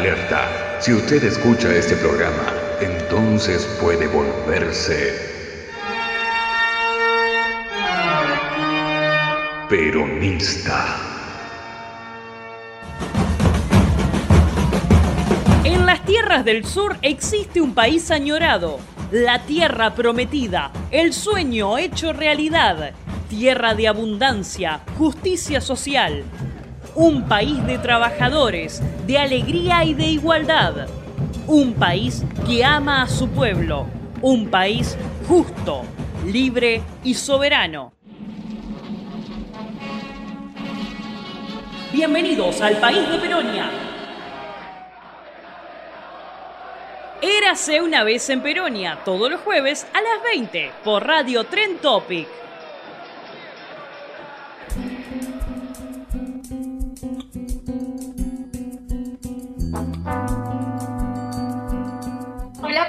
Alerta. Si usted escucha este programa, entonces puede volverse peronista. En las tierras del sur existe un país añorado, la tierra prometida, el sueño hecho realidad, tierra de abundancia, justicia social, un país de trabajadores, de alegría y de igualdad, un país que ama a su pueblo, un país justo, libre y soberano. Bienvenidos al país de Peronia. Érase una vez en Peronia, todos los jueves a las 20 por Radio Tren Topic.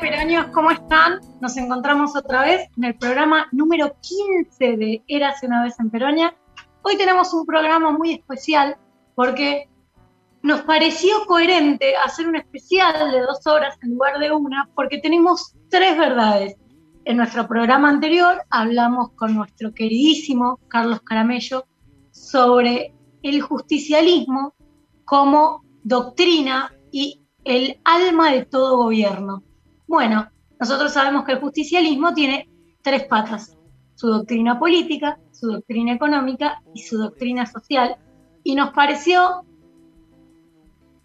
Peronios, ¿cómo están? Nos encontramos otra vez en el programa número 15 de Érase una vez en Peronia. Hoy tenemos un programa muy especial porque nos pareció coherente hacer un especial de dos horas en lugar de una, porque tenemos tres verdades. En nuestro programa anterior hablamos con nuestro queridísimo Carlos Caramello sobre el justicialismo como doctrina y el alma de todo gobierno. Bueno, nosotros sabemos que el justicialismo tiene tres patas, su doctrina política, su doctrina económica y su doctrina social, y nos pareció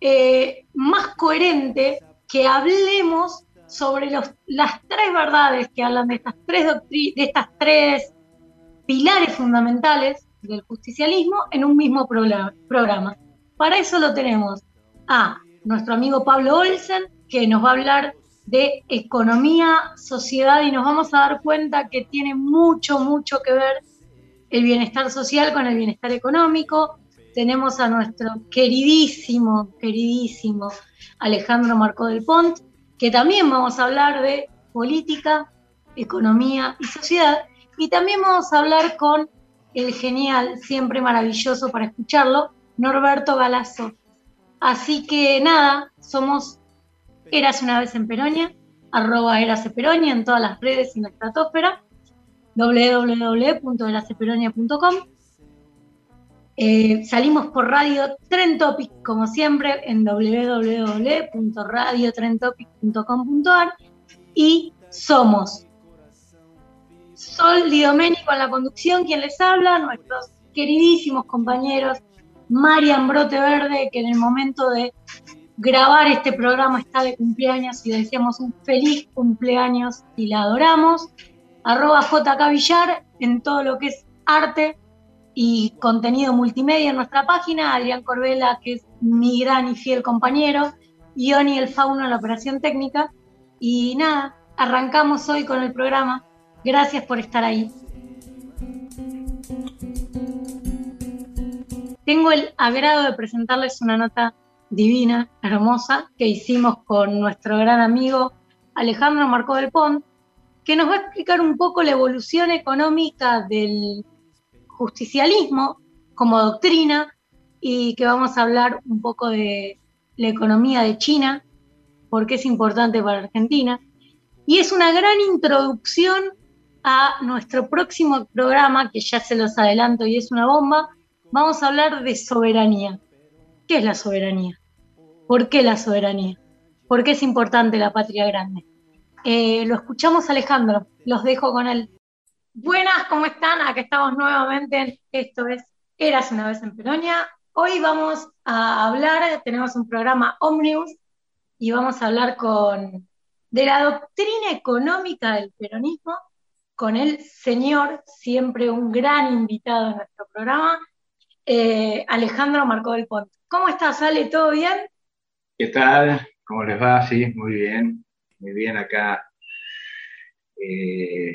eh, más coherente que hablemos sobre las tres verdades que hablan de estas tres, de estas tres pilares fundamentales del justicialismo en un mismo programa. Para eso lo tenemos a nuestro amigo Pablo Olsen, que nos va a hablar de economía, sociedad y nos vamos a dar cuenta que tiene mucho, mucho que ver el bienestar social con el bienestar económico tenemos a nuestro queridísimo, queridísimo Alejandro Marco del Pont, que también vamos a hablar de política, economía y sociedad, y también vamos a hablar con el genial, siempre maravilloso para escucharlo, Norberto Galazo. Así que nada, somos Eras una vez en Peronia, arroba Eras Peronia en todas las redes y en la estratosfera, www.eraseperonia.com eh, salimos por Radio Tren Topic, como siempre, en www.radiotrentopic.com.ar y somos Sol Di Domenico en la conducción, quien les habla, nuestros queridísimos compañeros Marian Brote Verde, que en el momento de grabar este programa está de cumpleaños y deseamos un feliz cumpleaños y la adoramos. Arroba JK en todo lo que es arte, y contenido multimedia en nuestra página, Adrián Corbela, que es mi gran y fiel compañero, Ioni el Fauno en la operación técnica. Y nada, arrancamos hoy con el programa. Gracias por estar ahí. Tengo el agrado de presentarles una nota divina, hermosa, que hicimos con nuestro gran amigo Alejandro Marco del Pont, que nos va a explicar un poco la evolución económica del justicialismo como doctrina y que vamos a hablar un poco de la economía de China, porque es importante para Argentina. Y es una gran introducción a nuestro próximo programa, que ya se los adelanto y es una bomba. Vamos a hablar de soberanía. ¿Qué es la soberanía? ¿Por qué la soberanía? ¿Por qué es importante la patria grande? Eh, lo escuchamos Alejandro, los dejo con él. Buenas, ¿cómo están? Acá estamos nuevamente. Esto es Eras una vez en Peronia. Hoy vamos a hablar, tenemos un programa Omnibus y vamos a hablar con de la doctrina económica del peronismo con el señor, siempre un gran invitado en nuestro programa, eh, Alejandro Marco del Ponte. ¿Cómo estás, Ale? ¿Todo bien? ¿Qué tal? ¿Cómo les va? Sí, muy bien. Muy bien acá. Eh,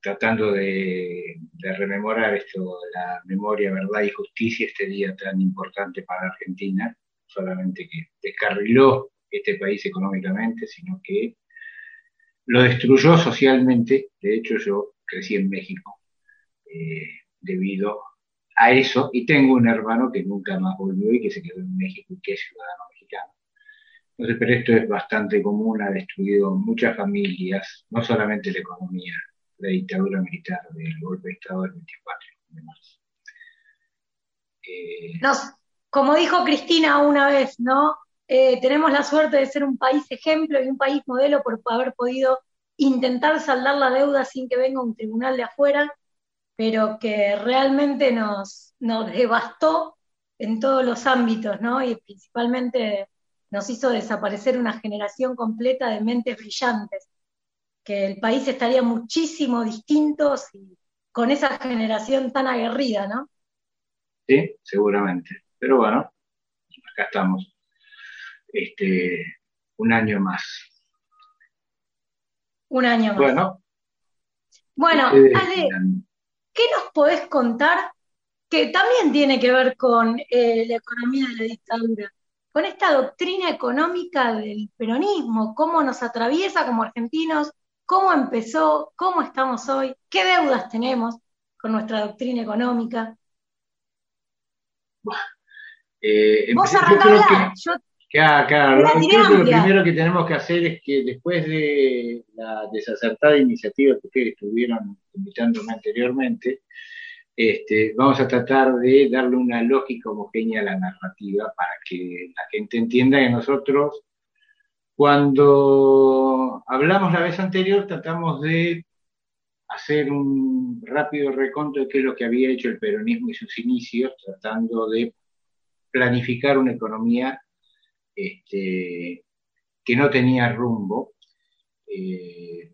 tratando de, rememorar esto, la memoria, verdad y justicia, este día tan importante para Argentina, solamente que descarriló este país económicamente, sino que lo destruyó socialmente. De hecho, yo crecí en México eh, debido a eso y tengo un hermano que nunca más volvió y que se quedó en México y que es ciudadano mexicano. Entonces, pero esto es bastante común, ha destruido muchas familias, no solamente la economía, la dictadura militar del golpe de Estado del 24 de marzo. Eh, como dijo Cristina una vez, ¿no? Eh, tenemos la suerte de ser un país ejemplo y un país modelo por haber podido intentar saldar la deuda sin que venga un tribunal de afuera, pero que realmente nos, nos devastó en todos los ámbitos, ¿no? Y principalmente nos hizo desaparecer una generación completa de mentes brillantes, que el país estaría muchísimo distinto con esa generación tan aguerrida, ¿no? Sí, seguramente. Pero bueno, acá estamos. Este, un año más. Un año más. Bueno. Bueno, Ale, ¿qué nos podés contar que también tiene que ver con eh, la economía de la dictadura? con esta doctrina económica del peronismo, cómo nos atraviesa como argentinos, cómo empezó, cómo estamos hoy, qué deudas tenemos con nuestra doctrina económica. Eh, Vos yo creo que, lo primero que tenemos que hacer es que después de la desacertada iniciativa que ustedes estuvieron invitándome anteriormente, este, vamos a tratar de darle una lógica homogénea a la narrativa para que la gente entienda que nosotros, cuando hablamos la vez anterior, tratamos de hacer un rápido reconto de qué es lo que había hecho el peronismo y sus inicios, tratando de planificar una economía este, que no tenía rumbo. Eh,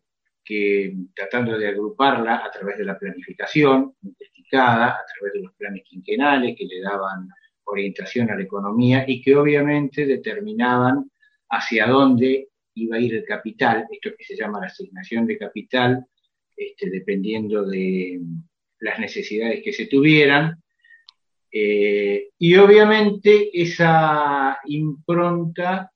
tratando de agruparla a través de la planificación investigada, a través de los planes quinquenales que le daban orientación a la economía y que obviamente determinaban hacia dónde iba a ir el capital, esto que se llama la asignación de capital, este, dependiendo de las necesidades que se tuvieran. Eh, y obviamente esa impronta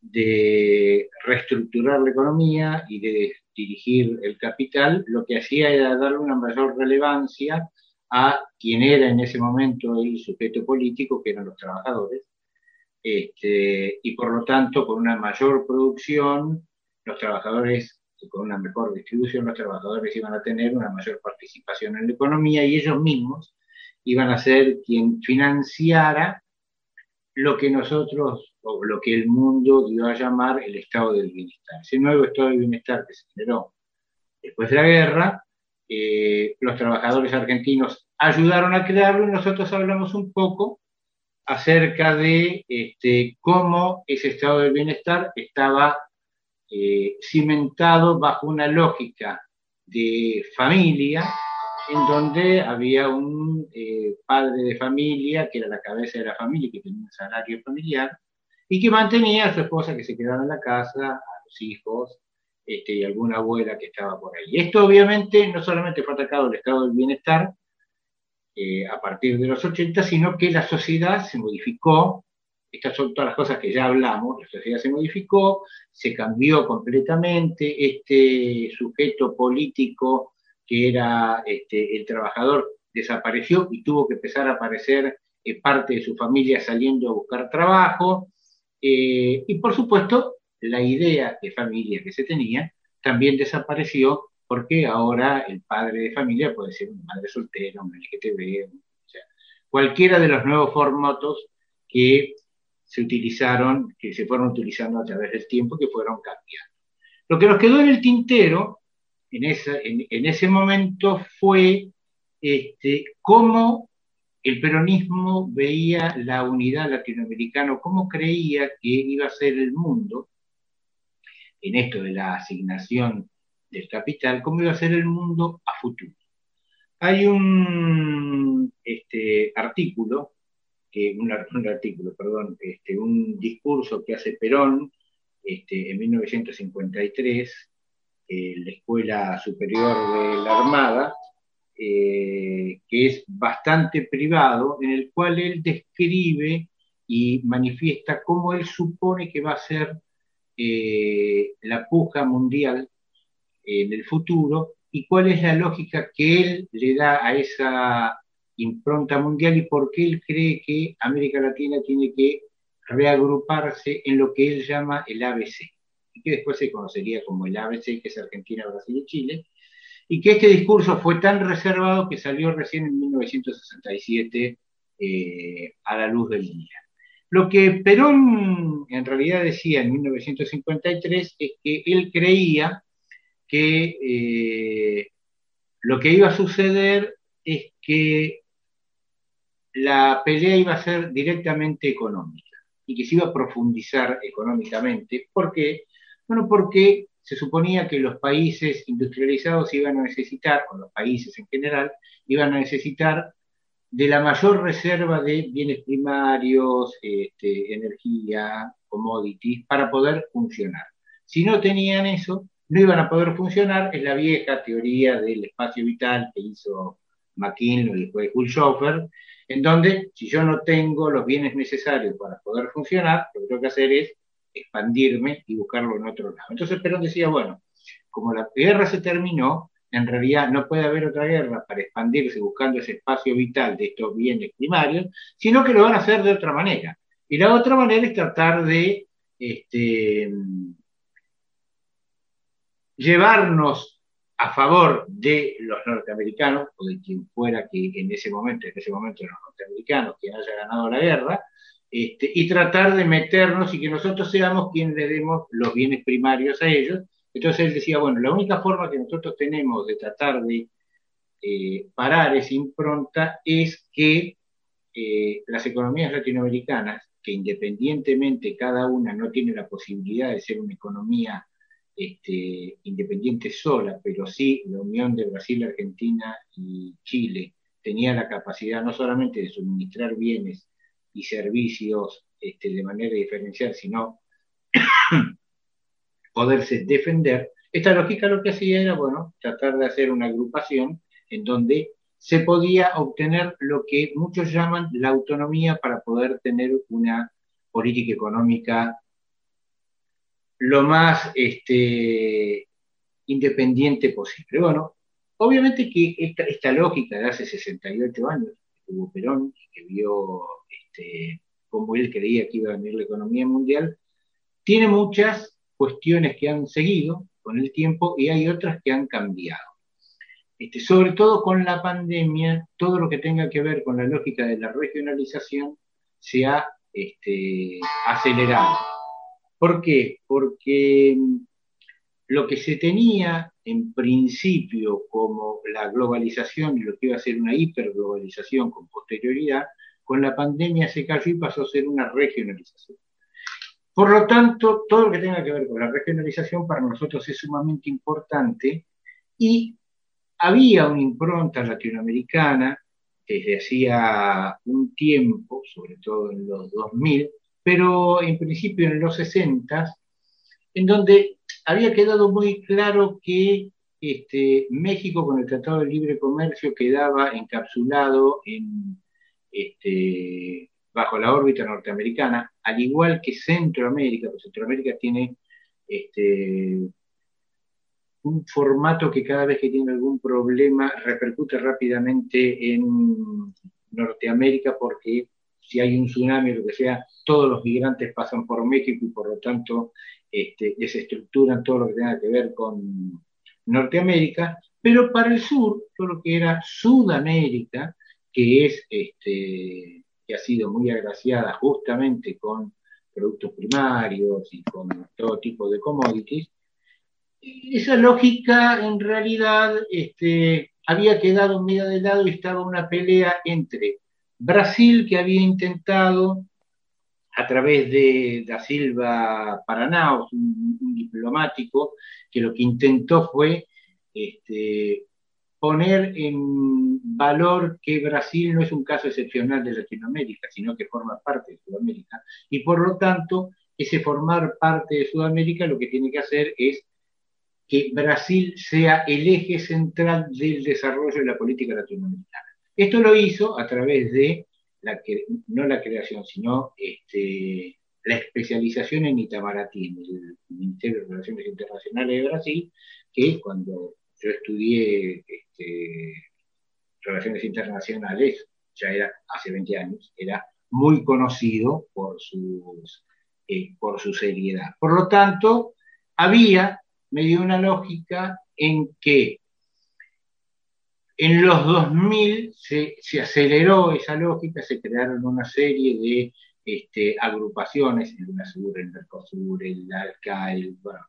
de reestructurar la economía y de dirigir el capital, lo que hacía era darle una mayor relevancia a quien era en ese momento el sujeto político, que eran los trabajadores, este, y por lo tanto, con una mayor producción, los trabajadores, con una mejor distribución, los trabajadores iban a tener una mayor participación en la economía y ellos mismos iban a ser quien financiara lo que nosotros, lo que el mundo dio a llamar el estado del bienestar. Ese nuevo estado del bienestar que se generó después de la guerra, eh, los trabajadores argentinos ayudaron a crearlo y nosotros hablamos un poco acerca de este, cómo ese estado del bienestar estaba eh, cimentado bajo una lógica de familia en donde había un eh, padre de familia que era la cabeza de la familia, que tenía un salario familiar, y que mantenía a su esposa que se quedaba en la casa, a los hijos, este, y alguna abuela que estaba por ahí. Esto obviamente no solamente fue atacado el estado del bienestar eh, a partir de los 80, sino que la sociedad se modificó, estas son todas las cosas que ya hablamos, la sociedad se modificó, se cambió completamente, este sujeto político que era este, el trabajador, desapareció y tuvo que empezar a aparecer eh, parte de su familia saliendo a buscar trabajo. Eh, y por supuesto, la idea de familia que se tenía también desapareció porque ahora el padre de familia puede ser una madre soltera, un LGTB, o sea, cualquiera de los nuevos formatos que se utilizaron, que se fueron utilizando a través del tiempo, que fueron cambiando. Lo que nos quedó en el tintero en, ese momento fue este, cómo el peronismo veía la unidad latinoamericana, cómo creía que iba a ser el mundo, en esto de la asignación del capital, cómo iba a ser el mundo a futuro. Hay un este, artículo, que, un, artículo, perdón, este, un discurso que hace Perón este, en 1953, la Escuela Superior de la Armada, eh, que es bastante privado, en el cual él describe y manifiesta cómo él supone que va a ser eh, la puja mundial en el futuro y cuál es la lógica que él le da a esa impronta mundial y por qué él cree que América Latina tiene que reagruparse en lo que él llama el ABC, y que después se conocería como el ABC, que es Argentina, Brasil y Chile, y que este discurso fue tan reservado que salió recién en 1967 eh, a la luz del día. Lo que Perón en realidad decía en 1953 es que él creía que eh, lo que iba a suceder es que la pelea iba a ser directamente económica y que se iba a profundizar económicamente. ¿Por qué? Bueno, porque se suponía que los países industrializados iban a necesitar, o los países en general, iban a necesitar de la mayor reserva de bienes primarios, este, energía, commodities, para poder funcionar. Si no tenían eso, no iban a poder funcionar, es la vieja teoría del espacio vital que hizo McKinley y después Schoffer, en donde si yo no tengo los bienes necesarios para poder funcionar, lo que tengo que hacer es expandirme y buscarlo en otro lado. Entonces Perón decía, bueno, como la guerra se terminó, en realidad no puede haber otra guerra para expandirse buscando ese espacio vital de estos bienes primarios, sino que lo van a hacer de otra manera. Y la otra manera es tratar de este, llevarnos a favor de los norteamericanos, o de quien fuera que en ese momento, en ese momento los norteamericanos, quien haya ganado la guerra, este, y tratar de meternos y que nosotros seamos quienes le demos los bienes primarios a ellos. Entonces él decía, bueno, la única forma que nosotros tenemos de tratar de eh, parar esa impronta es que eh, las economías latinoamericanas, que independientemente cada una no tiene la posibilidad de ser una economía este, independiente sola, pero sí la unión de Brasil, Argentina y Chile tenía la capacidad no solamente de suministrar bienes y servicios este, de manera diferencial, sino poderse defender, esta lógica lo que hacía era, bueno, tratar de hacer una agrupación en donde se podía obtener lo que muchos llaman la autonomía para poder tener una política económica lo más este, independiente posible. Bueno, obviamente que esta, lógica de hace 68 años, que tuvo Perón, que vio este, cómo él creía que iba a venir la economía mundial, tiene muchas cuestiones que han seguido con el tiempo y hay otras que han cambiado. Este, sobre todo con la pandemia, todo lo que tenga que ver con la lógica de la regionalización se ha este, acelerado ¿Por qué? Porque lo que se tenía en principio como la globalización y lo que iba a ser una hiperglobalización con posterioridad, con la pandemia se cayó y pasó a ser una regionalización. Por lo tanto, todo lo que tenga que ver con la regionalización para nosotros es sumamente importante y había una impronta latinoamericana desde hacía un tiempo, sobre todo en los 2000, pero en principio en los 60, en donde había quedado muy claro que este, México con el Tratado de Libre Comercio quedaba encapsulado en, este, bajo la órbita norteamericana, al igual que Centroamérica, porque Centroamérica tiene este, un formato que cada vez que tiene algún problema repercute rápidamente en Norteamérica porque si hay un tsunami o lo que sea, todos los migrantes pasan por México y por lo tanto este, desestructuran todo lo que tenga que ver con Norteamérica, pero para el sur, todo lo que era Sudamérica, que es este, que ha sido muy agraciada justamente con productos primarios y con todo tipo de commodities, esa lógica en realidad este, había quedado medio de lado y estaba una pelea entre Brasil, que había intentado a través de Da Silva Paranaos, un, diplomático, que lo que intentó fue este, poner en valor que Brasil no es un caso excepcional de Latinoamérica, sino que forma parte de Sudamérica, y por lo tanto, ese formar parte de Sudamérica lo que tiene que hacer es que Brasil sea el eje central del desarrollo de la política latinoamericana. Esto lo hizo a través de, la no la creación, sino este, la especialización en Itamaraty, en el Ministerio de Relaciones Internacionales de Brasil, que cuando yo estudié este, Relaciones Internacionales, ya era hace 20 años, era muy conocido por, sus, eh, por su seriedad. Por lo tanto, había medio una lógica en que en los 2000 se, aceleró esa lógica, se crearon una serie de este, agrupaciones, el UNASUR, el Mercosur, el ALCA, el, bueno,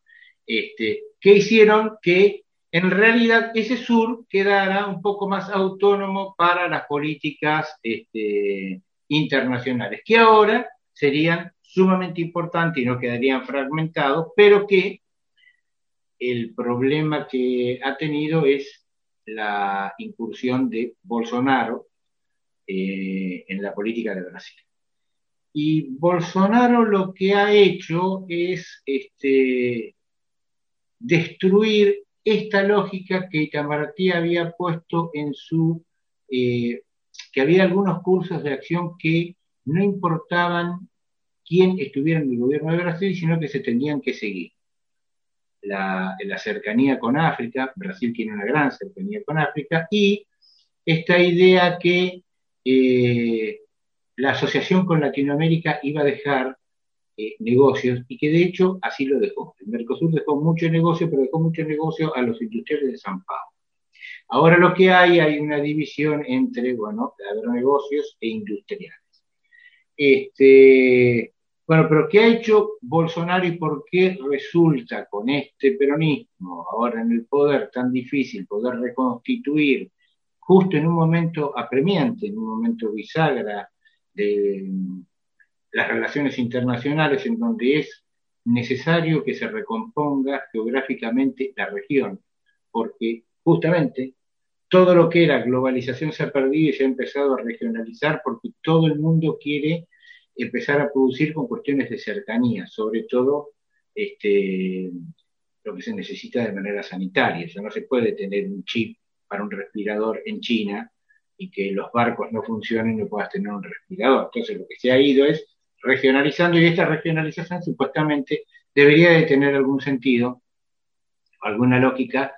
este, que hicieron que en realidad ese sur quedara un poco más autónomo para las políticas este, internacionales, que ahora serían sumamente importantes y no quedarían fragmentados, pero que el problema que ha tenido es la incursión de Bolsonaro eh, en la política de Brasil. Y Bolsonaro lo que ha hecho es este, destruir esta lógica que Itamaraty había puesto en su, eh, que había algunos cursos de acción que no importaban quién estuviera en el gobierno de Brasil, sino que se tenían que seguir. La, cercanía con África, Brasil tiene una gran cercanía con África, y esta idea que eh, la asociación con Latinoamérica iba a dejar eh, negocios y que de hecho así lo dejó. El Mercosur dejó mucho negocio, pero dejó mucho negocio a los industriales de San Paulo. Ahora lo que hay, hay una división entre, bueno, agronegocios e industriales. Este, bueno, pero ¿qué ha hecho Bolsonaro y por qué resulta con este peronismo ahora en el poder tan difícil poder reconstituir justo en un momento apremiante, en un momento bisagra de, las relaciones internacionales en donde es necesario que se recomponga geográficamente la región, porque justamente todo lo que era globalización se ha perdido y se ha empezado a regionalizar porque todo el mundo quiere empezar a producir con cuestiones de cercanía, sobre todo este, lo que se necesita de manera sanitaria. O no se puede tener un chip para un respirador en China y que los barcos no funcionen y no puedas tener un respirador. Entonces lo que se ha ido es regionalizando y esta regionalización supuestamente debería de tener algún sentido, alguna lógica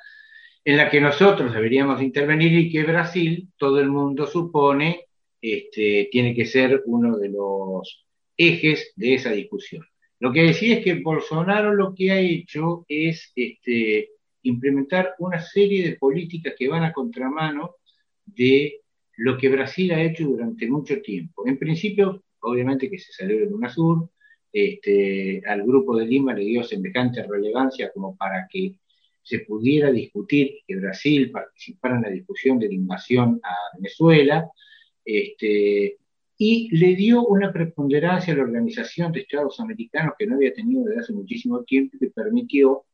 en la que nosotros deberíamos intervenir y que Brasil, todo el mundo supone, este, tiene que ser uno de los ejes de esa discusión. Lo que decía es que Bolsonaro lo que ha hecho es este, implementar una serie de políticas que van a contramano de lo que Brasil ha hecho durante mucho tiempo. En principio, obviamente que se salió de UNASUR, este, al grupo de Lima le dio semejante relevancia como para que se pudiera discutir que Brasil participara en la discusión de la invasión a Venezuela, este, y le dio una preponderancia a la Organización de Estados Americanos que no había tenido desde hace muchísimo tiempo y que permitió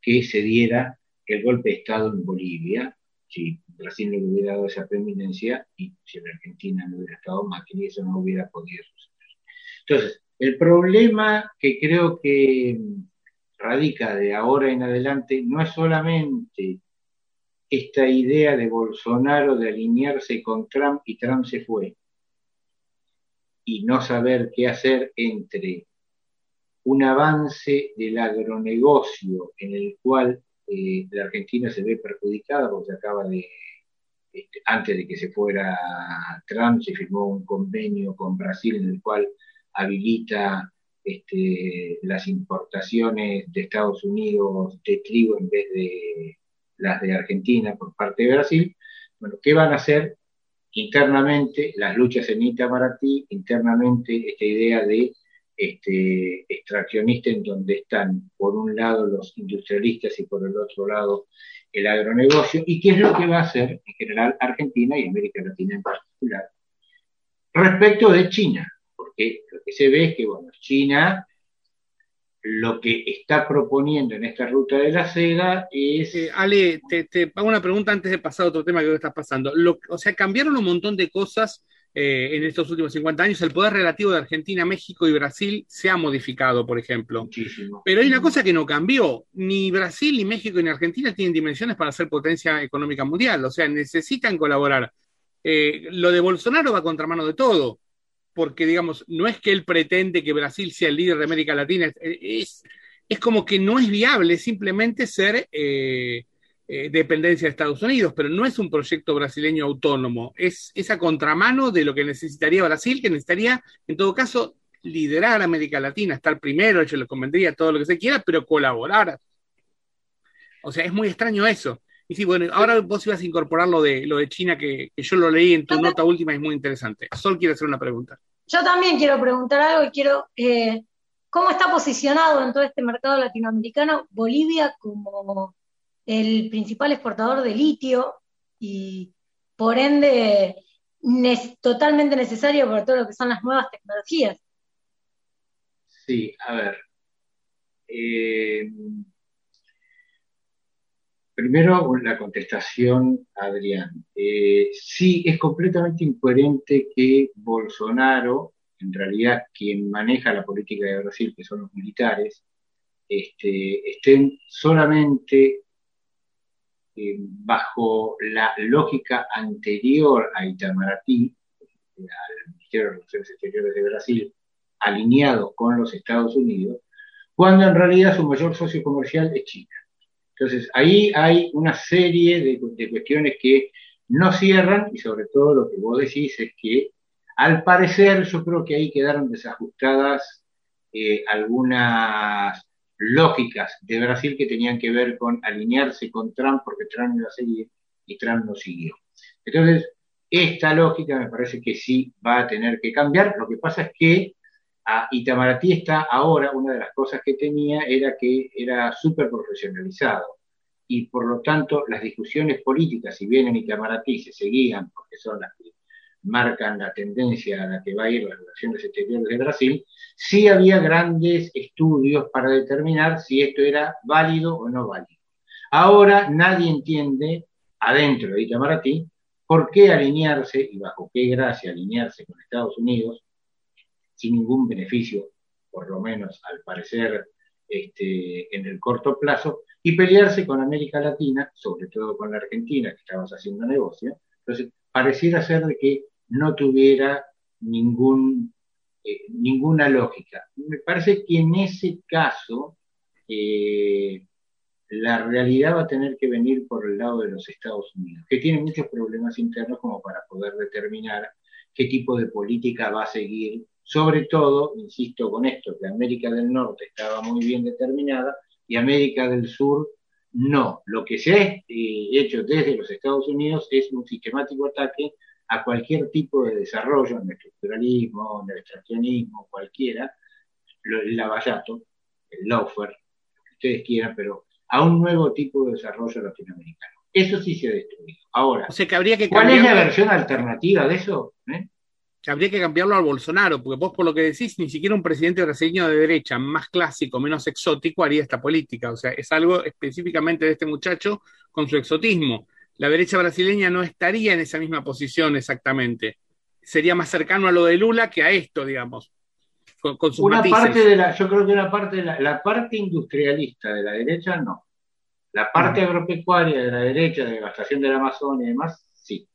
que se diera el golpe de Estado en Bolivia, si Brasil no le hubiera dado esa preeminencia y si en Argentina no hubiera estado y eso no hubiera podido suceder. Entonces, el problema que creo que radica de ahora en adelante no es solamente esta idea de Bolsonaro de alinearse con Trump y Trump se fue y no saber qué hacer entre un avance del agronegocio en el cual eh, la Argentina se ve perjudicada porque acaba de, este, antes de que se fuera Trump, se firmó un convenio con Brasil en el cual habilita este, las importaciones de Estados Unidos de trigo en vez de las de Argentina por parte de Brasil. Bueno, ¿qué van a hacer internamente las luchas en Itamaraty, internamente esta idea de este, extraccionista en donde están por un lado los industrialistas y por el otro lado el agronegocio, y qué es lo que va a hacer en general Argentina y América Latina en particular respecto de China, porque lo que se ve es que, bueno, China lo que está proponiendo en esta ruta de la seda es... Eh, Ale, te, hago una pregunta antes de pasar a otro tema que está pasando. o sea, cambiaron un montón de cosas eh, en estos últimos 50 años, el poder relativo de Argentina, México y Brasil se ha modificado, por ejemplo. Pero hay una cosa que no cambió. Ni Brasil, ni México, ni Argentina tienen dimensiones para ser potencia económica mundial. O sea, necesitan colaborar. Eh, lo de Bolsonaro va contra mano de todo, porque, digamos, no es que él pretende que Brasil sea el líder de América Latina, es, es, como que no es viable simplemente ser... Eh, eh, dependencia de Estados Unidos, pero no es un proyecto brasileño autónomo, es esa contramano de lo que necesitaría Brasil, que necesitaría, en todo caso, liderar a América Latina, estar primero, hecho le convendría todo lo que se quiera, pero colaborar. O sea, es muy extraño eso. Y sí, bueno, ahora vos ibas a incorporar lo de, lo de China, que, yo lo leí en tu nota última, es muy interesante. Sol quiere hacer una pregunta. Yo también quiero preguntar algo y quiero, eh, ¿cómo está posicionado en todo este mercado latinoamericano Bolivia como el principal exportador de litio y por ende totalmente necesario para todo lo que son las nuevas tecnologías? Sí, a ver. Eh, primero, la contestación, Adrián. Eh, sí, es completamente incoherente que Bolsonaro, en realidad quien maneja la política de Brasil, que son los militares, este, estén solamente eh, bajo la lógica anterior a Itamaraty, al Ministerio de Relaciones Exteriores de Brasil, alineados con los Estados Unidos, cuando en realidad su mayor socio comercial es China. Entonces, ahí hay una serie de, cuestiones que no cierran y sobre todo lo que vos decís es que al parecer yo creo que ahí quedaron desajustadas eh, algunas lógicas de Brasil que tenían que ver con alinearse con Trump porque Trump iba a seguir y Trump no siguió. Entonces, esta lógica me parece que sí va a tener que cambiar. Lo que pasa es que a Itamaraty está ahora, una de las cosas que tenía era que era súper profesionalizado y por lo tanto las discusiones políticas, si bien en Itamaraty se seguían, porque son las que marcan la tendencia a la que va a ir las relaciones exteriores de Brasil, sí había grandes estudios para determinar si esto era válido o no válido. Ahora nadie entiende, adentro de Itamaraty, por qué alinearse y bajo qué gracia alinearse con Estados Unidos sin ningún beneficio, por lo menos al parecer este, en el corto plazo, y pelearse con América Latina, sobre todo con la Argentina, que estamos haciendo negocio. Entonces, pareciera ser de que no tuviera ningún, eh, ninguna lógica. Me parece que en ese caso eh, la realidad va a tener que venir por el lado de los Estados Unidos, que tienen muchos problemas internos como para poder determinar qué tipo de política va a seguir sobre todo, insisto con esto, que América del Norte estaba muy bien determinada y América del Sur no. Lo que se ha eh, hecho desde los Estados Unidos es un sistemático ataque a cualquier tipo de desarrollo, en el estructuralismo, en el extraccionismo, cualquiera, el lavallato, el lawfare, lo que ustedes quieran, pero a un nuevo tipo de desarrollo latinoamericano. Eso sí se ha destruido. Ahora, ¿cuál es la versión alternativa de eso? ¿Eh? habría que cambiarlo al Bolsonaro, porque vos por lo que decís, ni siquiera un presidente brasileño de derecha más clásico, menos exótico, haría esta política. O sea, es algo específicamente de este muchacho con su exotismo. La derecha brasileña no estaría en esa misma posición exactamente. Sería más cercano a lo de Lula que a esto, digamos. Con, una parte de la, yo creo que una parte de la, la parte industrialista de la derecha no. La parte agropecuaria de la derecha, de devastación de la Amazonia y demás, sí.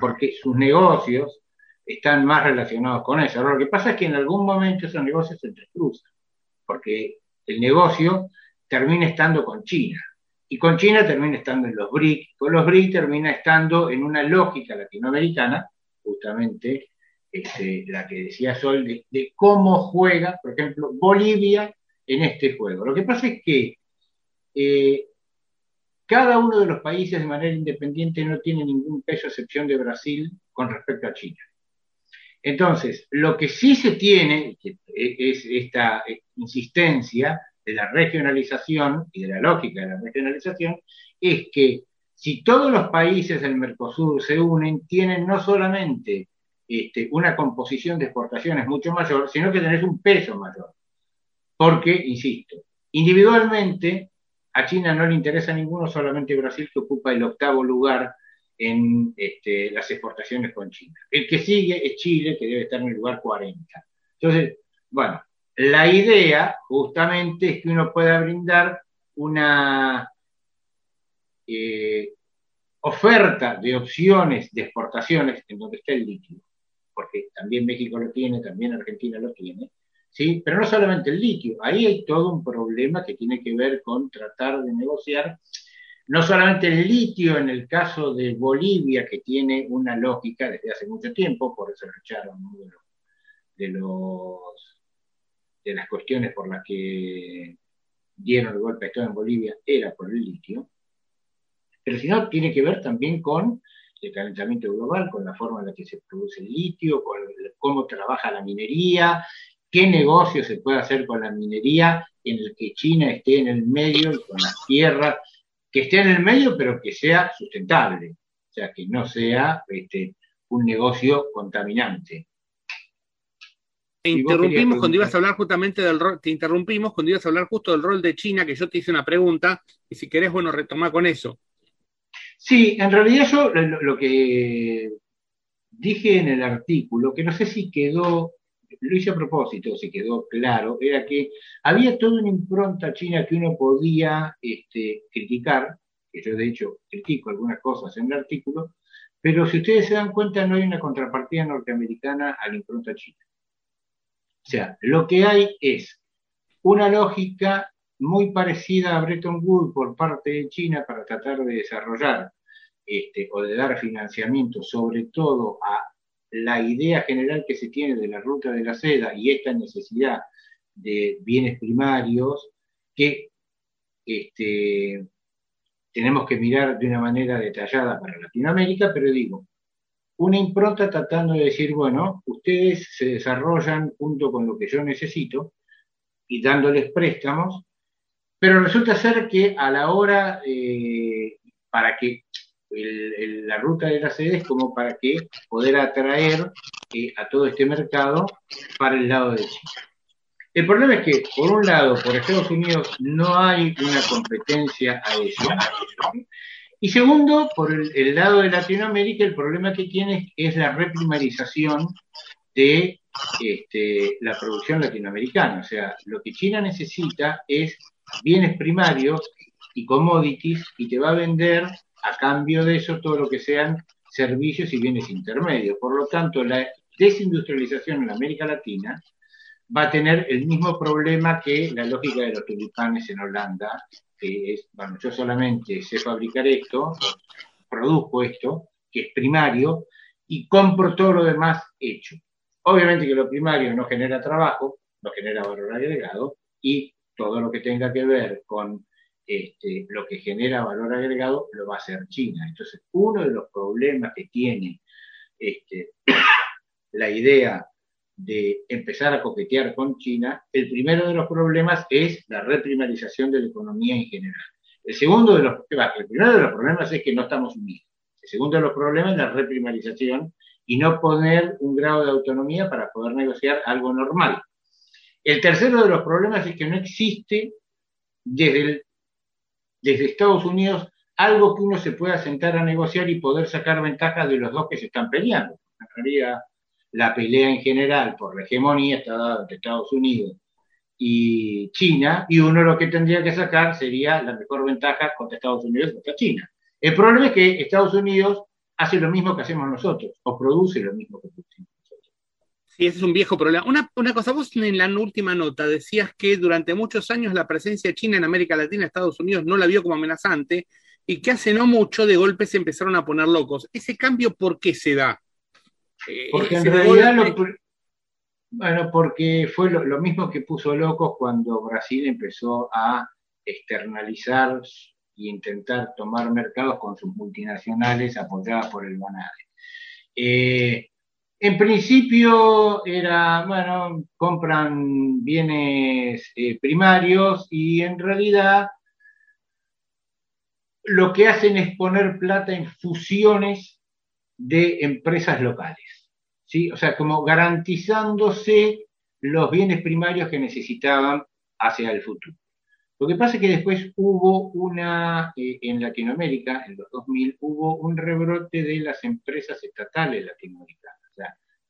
Porque sus negocios están más relacionados con eso. Ahora, lo que pasa es que en algún momento esos negocios se entrecruzan, porque el negocio termina estando con China, y con China termina estando en los BRIC, con los BRIC termina estando en una lógica latinoamericana, justamente este, la que decía Sol, de, cómo juega, por ejemplo, Bolivia en este juego. Lo que pasa es que eh, cada uno de los países de manera independiente no tiene ningún peso, a excepción de Brasil, con respecto a China. Entonces, lo que sí se tiene es esta insistencia de la regionalización y de la lógica de la regionalización, es que si todos los países del Mercosur se unen, tienen no solamente este, una composición de exportaciones mucho mayor, sino que tenés un peso mayor. Porque, insisto, individualmente a China no le interesa ninguno, solamente Brasil que ocupa el octavo lugar en este, las exportaciones con China. El que sigue es Chile, que debe estar en el lugar 40. Entonces, bueno, la idea justamente es que uno pueda brindar una eh, oferta de opciones de exportaciones en donde está el litio, porque también México lo tiene, también Argentina lo tiene, ¿sí? pero no solamente el litio, ahí hay todo un problema que tiene que ver con tratar de negociar no solamente el litio en el caso de Bolivia, que tiene una lógica desde hace mucho tiempo, por eso lo echaron de, los, las cuestiones por las que dieron el golpe de Estado en Bolivia, era por el litio, pero si no, tiene que ver también con el calentamiento global, con la forma en la que se produce el litio, con cómo trabaja la minería, qué negocio se puede hacer con la minería en el que China esté en el medio con las tierras, que esté en el medio pero que sea sustentable, o sea, que no sea este, un negocio contaminante. Te interrumpimos cuando ibas a hablar justamente del rol, te interrumpimos cuando ibas a hablar justo del rol de China, que yo te hice una pregunta, y si querés, bueno, retomar con eso. Sí, en realidad yo lo, que dije en el artículo, que no sé si quedó, lo hice a propósito, si quedó claro, era que había toda una impronta china que uno podía este, criticar, que yo de hecho critico algunas cosas en el artículo, pero si ustedes se dan cuenta no hay una contrapartida norteamericana a la impronta china. O sea, lo que hay es una lógica muy parecida a Bretton Woods por parte de China para tratar de desarrollar este, o de dar financiamiento, sobre todo a la idea general que se tiene de la ruta de la seda y esta necesidad de bienes primarios que este, tenemos que mirar de una manera detallada para Latinoamérica, pero digo, una impronta tratando de decir, bueno, ustedes se desarrollan junto con lo que yo necesito y dándoles préstamos, pero resulta ser que a la hora, eh, para que la ruta de la sede es como para que poder atraer eh, a todo este mercado para el lado de China. El problema es que, por un lado, por Estados Unidos no hay una competencia a eso. Y segundo, por el, lado de Latinoamérica, el problema que tiene es la reprimarización de este, la producción latinoamericana. O sea, lo que China necesita es bienes primarios y commodities y te va a vender a cambio de eso todo lo que sean servicios y bienes intermedios. Por lo tanto, la desindustrialización en América Latina va a tener el mismo problema que la lógica de los tulipanes en Holanda, que es, bueno, yo solamente sé fabricar esto, produzco esto, que es primario, y compro todo lo demás hecho. Obviamente que lo primario no genera trabajo, no genera valor agregado, y todo lo que tenga que ver con este, lo que genera valor agregado lo va a hacer China. Entonces, uno de los problemas que tiene este, la idea de empezar a coquetear con China, el primero de los problemas es la reprimarización de la economía en general. El segundo de los, el primero de los problemas es que no estamos unidos. El segundo de los problemas es la reprimarización y no poner un grado de autonomía para poder negociar algo normal. El tercero de los problemas es que no existe desde desde Estados Unidos algo que uno se pueda sentar a negociar y poder sacar ventaja de los dos que se están peleando. En realidad, la pelea en general por la hegemonía está dada entre Estados Unidos y China, y uno lo que tendría que sacar sería la mejor ventaja contra Estados Unidos contra China. El problema es que Estados Unidos hace lo mismo que hacemos nosotros, o produce lo mismo que producimos. Sí, ese es un viejo problema. Una, una, cosa, vos en la última nota decías que durante muchos años la presencia china en América Latina, Estados Unidos, no la vio como amenazante y que hace no mucho de golpe se empezaron a poner locos. ¿Ese cambio por qué se da? Porque en realidad, bueno, porque fue lo, mismo que puso locos cuando Brasil empezó a externalizar e intentar tomar mercados con sus multinacionales apoyadas por el Banade. Eh, en principio era, bueno, compran bienes eh, primarios y en realidad lo que hacen es poner plata en fusiones de empresas locales, ¿sí? O sea, como garantizándose los bienes primarios que necesitaban hacia el futuro. Lo que pasa es que después hubo una, eh, en Latinoamérica, en los 2000, hubo un rebrote de las empresas estatales latinoamericanas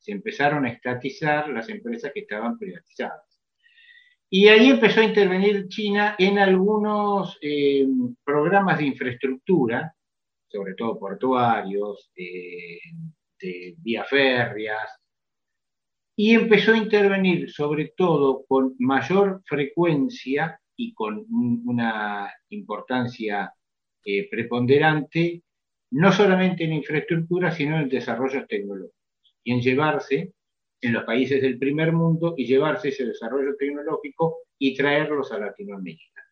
se empezaron a estatizar las empresas que estaban privatizadas. Y ahí empezó a intervenir China en algunos eh, programas de infraestructura, sobre todo portuarios, de vías férreas, y empezó a intervenir sobre todo con mayor frecuencia y con una importancia eh, preponderante, no solamente en infraestructura, sino en desarrollos tecnológicos y en llevarse en los países del primer mundo y llevarse ese desarrollo tecnológico y traerlos a Latinoamérica.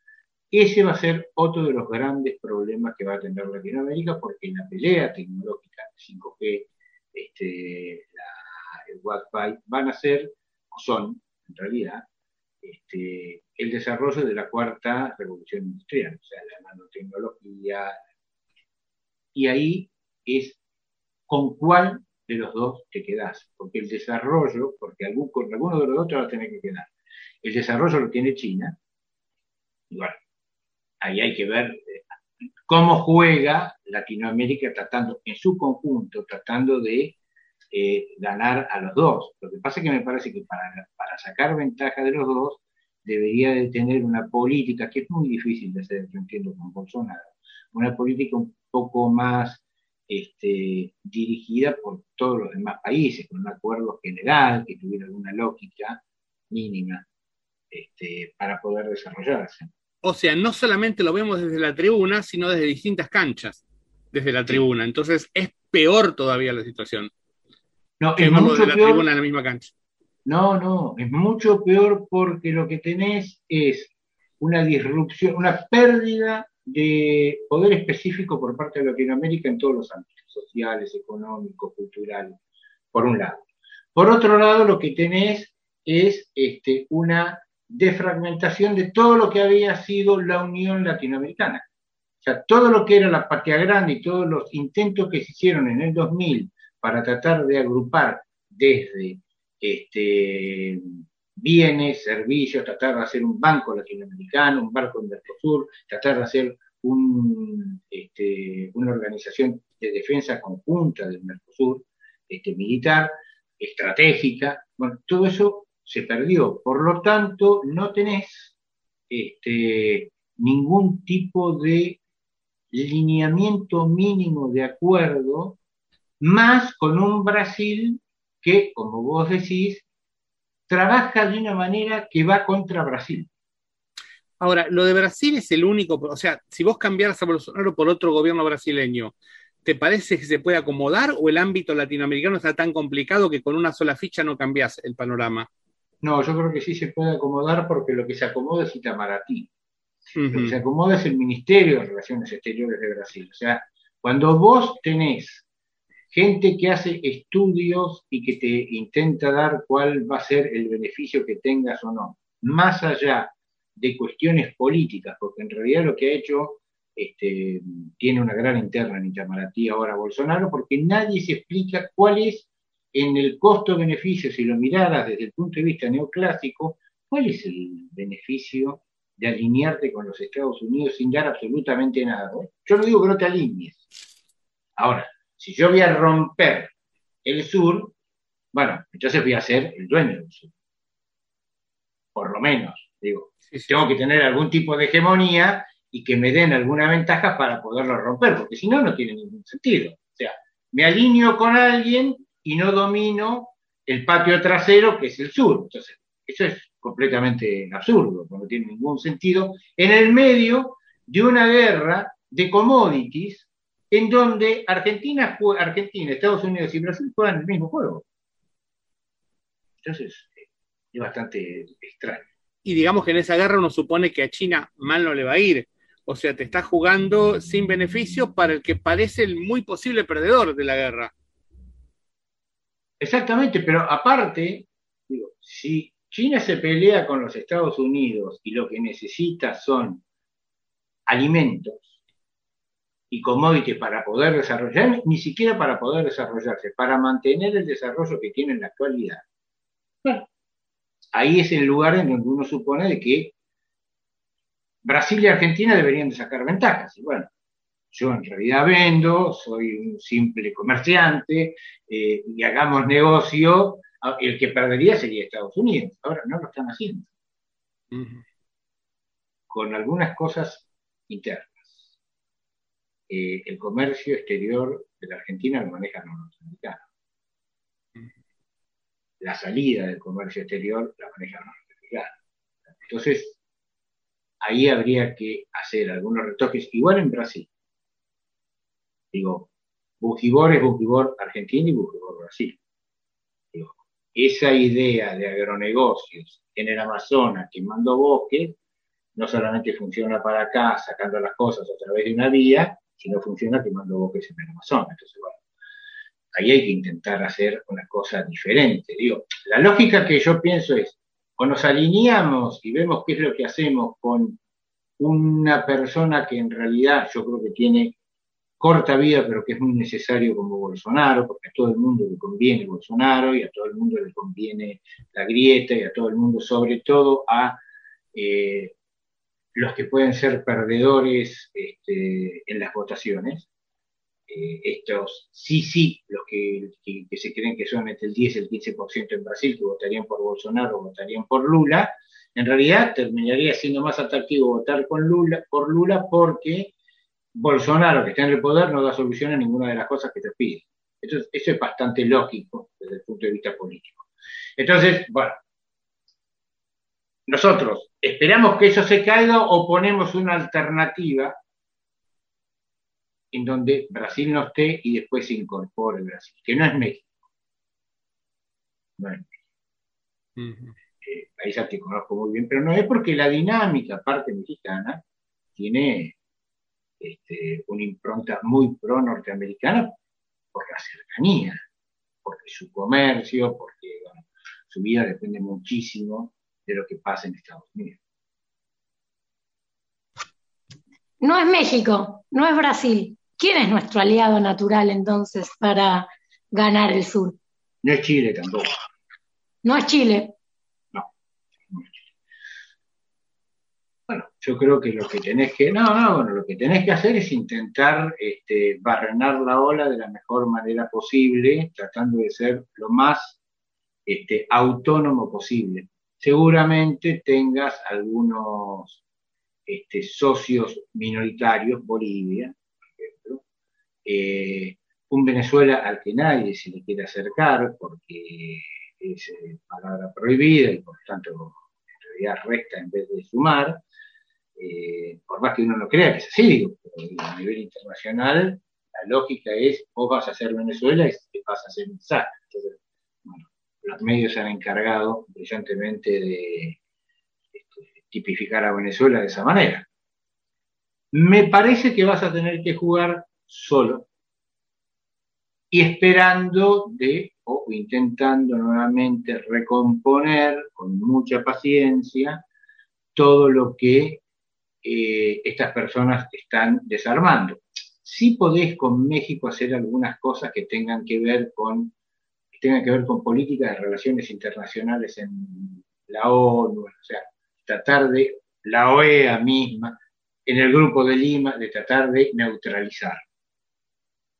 Ese va a ser otro de los grandes problemas que va a tener Latinoamérica porque la pelea tecnológica 5G, este, el Wi-Fi, van a ser, o son en realidad, este, el desarrollo de la cuarta revolución industrial, o sea, la nanotecnología. Y ahí es con cuál de los dos te quedás, porque el desarrollo, porque algún, con alguno de los dos te va a tener que quedar. El desarrollo lo tiene China, y bueno, ahí hay que ver eh, cómo juega Latinoamérica tratando, en su conjunto, tratando de eh, ganar a los dos. Lo que pasa es que me parece que para, sacar ventaja de los dos, debería de tener una política, que es muy difícil de hacer, yo entiendo con Bolsonaro, una política un poco más este, dirigida por todos los demás países, con un acuerdo general que tuviera alguna lógica mínima este, para poder desarrollarse. O sea, no solamente lo vemos desde la tribuna, sino desde distintas canchas, desde la tribuna. Entonces es peor todavía la situación. No, es mucho la tribuna en la misma cancha. No, no, es mucho peor porque lo que tenés es una disrupción, una pérdida de poder específico por parte de Latinoamérica en todos los ámbitos, sociales, económicos, culturales, por un lado. Por otro lado, lo que tenés es este, una defragmentación de todo lo que había sido la Unión Latinoamericana. Sea, todo lo que era la patria grande y todos los intentos que se hicieron en el 2000 para tratar de agrupar desde este, bienes, servicios, tratar de hacer un banco latinoamericano, un barco en Mercosur, tratar de hacer este, una organización de defensa conjunta del Mercosur, este, militar, estratégica. Bueno, todo eso se perdió. Por lo tanto, no tenés ningún tipo de lineamiento mínimo de acuerdo, más con un Brasil que, como vos decís, trabaja de una manera que va contra Brasil. Ahora, lo de Brasil es el único, o sea, si vos cambiaras a Bolsonaro por otro gobierno brasileño, ¿te parece que se puede acomodar o el ámbito latinoamericano está tan complicado que con una sola ficha no cambias el panorama? No, yo creo que sí se puede acomodar porque lo que se acomoda es Itamaraty. Lo que se acomoda es el Ministerio de Relaciones Exteriores de Brasil. O sea, cuando vos tenés gente que hace estudios y que te intenta dar cuál va a ser el beneficio que tengas o no, más allá de cuestiones políticas, porque en realidad lo que ha hecho este, tiene una gran interna en Itamaraty ahora Bolsonaro, porque nadie se explica cuál es en el costo-beneficio, si lo miraras desde el punto de vista neoclásico, cuál es el beneficio de alinearte con los Estados Unidos sin dar absolutamente nada. Yo no digo que no te alinees. Ahora, si yo voy a romper el sur, bueno, entonces voy a ser el dueño del sur. Por lo menos, digo. Tengo que tener algún tipo de hegemonía y que me den alguna ventaja para poderlo romper, porque si no, no tiene ningún sentido. O sea, me alineo con alguien y no domino el patio trasero, que es el sur. Entonces, eso es completamente absurdo, no tiene ningún sentido, en el medio de una guerra de commodities en donde Argentina, Argentina, Estados Unidos y Brasil juegan el mismo juego. Entonces, es bastante extraño. Y digamos que en esa guerra uno supone que a China mal no le va a ir. O sea, te está jugando sin beneficio para el que parece el muy posible perdedor de la guerra. Exactamente, pero aparte, digo, si China se pelea con los Estados Unidos y lo que necesita son alimentos, y commodities para poder desarrollar, ni siquiera para poder desarrollarse, para mantener el desarrollo que tiene en la actualidad. Bueno, ahí es el lugar en donde uno supone de que Brasil y Argentina deberían de sacar ventajas. Y bueno, yo en realidad vendo, soy un simple comerciante, eh, y hagamos negocio, el que perdería sería Estados Unidos. Ahora no lo están haciendo. Con algunas cosas internas. Eh, el comercio exterior de la Argentina lo manejan los norteamericanos. La salida del comercio exterior la manejan los norteamericanos. Entonces, ahí habría que hacer algunos retoques, igual en Brasil. Digo, Bujibor es Bujibor Argentina y Bujibor Brasil. Esa idea de agronegocios en el Amazonas quemando bosques no solamente funciona para acá, sacando las cosas a través de una vía, sino funciona quemando bosques en el Amazonas. Entonces, bueno, ahí hay que intentar hacer una cosa diferente. Digo, la lógica que yo pienso es, o nos alineamos y vemos qué es lo que hacemos con una persona que en realidad yo creo que tiene corta vida, pero que es muy necesario como Bolsonaro, porque a todo el mundo le conviene Bolsonaro y a todo el mundo le conviene la grieta y a todo el mundo, sobre todo a eh, los que pueden ser perdedores este, en las votaciones. Eh, estos sí, sí, los que, se creen que son entre el 10 y el 15% en Brasil, que votarían por Bolsonaro votarían por Lula, en realidad terminaría siendo más atractivo votar con Lula, por Lula porque Bolsonaro, que está en el poder, no da solución a ninguna de las cosas que te pide. Eso, eso es bastante lógico desde el punto de vista político. Entonces, bueno, nosotros esperamos que eso se caiga o ponemos una alternativa en donde Brasil no esté y después se incorpore Brasil, que no es México. No es México. Eh, ahí ya te conozco muy bien, pero no es porque la dinámica parte mexicana tiene este, una impronta muy pro-norteamericana por la cercanía, porque su comercio, porque su vida depende muchísimo de lo que pasa en Estados Unidos. No es México, no es Brasil. ¿Quién es nuestro aliado natural entonces para ganar el sur? No es Chile tampoco. No es Chile. No, Bueno, yo creo que lo que tenés que, no, no, bueno, lo que tenés que hacer es intentar este, barrenar la ola de la mejor manera posible, tratando de ser lo más este, autónomo posible. Seguramente tengas algunos este, socios minoritarios, Bolivia, eh, un Venezuela al que nadie se le quiere acercar porque es eh, palabra prohibida y por tanto en realidad resta en vez de sumar, eh, por más que uno no crea que es así, digo, pero a nivel internacional la lógica es vos vas a hacer Venezuela y te vas a hacer SAC. Entonces, bueno, los medios se han encargado brillantemente de este, tipificar a Venezuela de esa manera. Me parece que vas a tener que jugar solo y esperando de o intentando nuevamente recomponer con mucha paciencia todo lo que eh, estas personas están desarmando. Si podés con México hacer algunas cosas que tengan que ver con que tengan que ver con políticas de relaciones internacionales en la ONU, o sea, tratar de la OEA misma, en el grupo de Lima, de tratar de neutralizar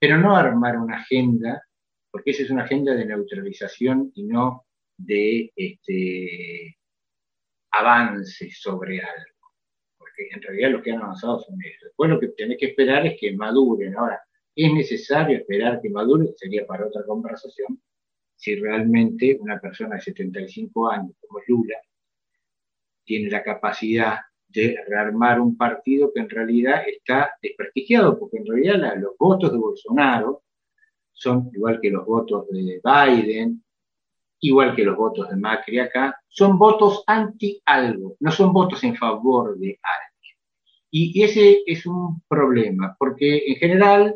pero no armar una agenda, porque esa es una agenda de neutralización y no de este, avance sobre algo, en realidad lo que han avanzado son eso. Después lo que tenés que esperar es que maduren. Ahora, ¿es necesario esperar que maduren? Sería para otra conversación. Si realmente una persona de 75 años como Lula tiene la capacidad de rearmar un partido que en realidad está desprestigiado, porque en realidad los votos de Bolsonaro son igual que los votos de Biden, igual que los votos de Macri acá, son votos anti algo, no son votos en favor de alguien. Y ese es un problema, porque en general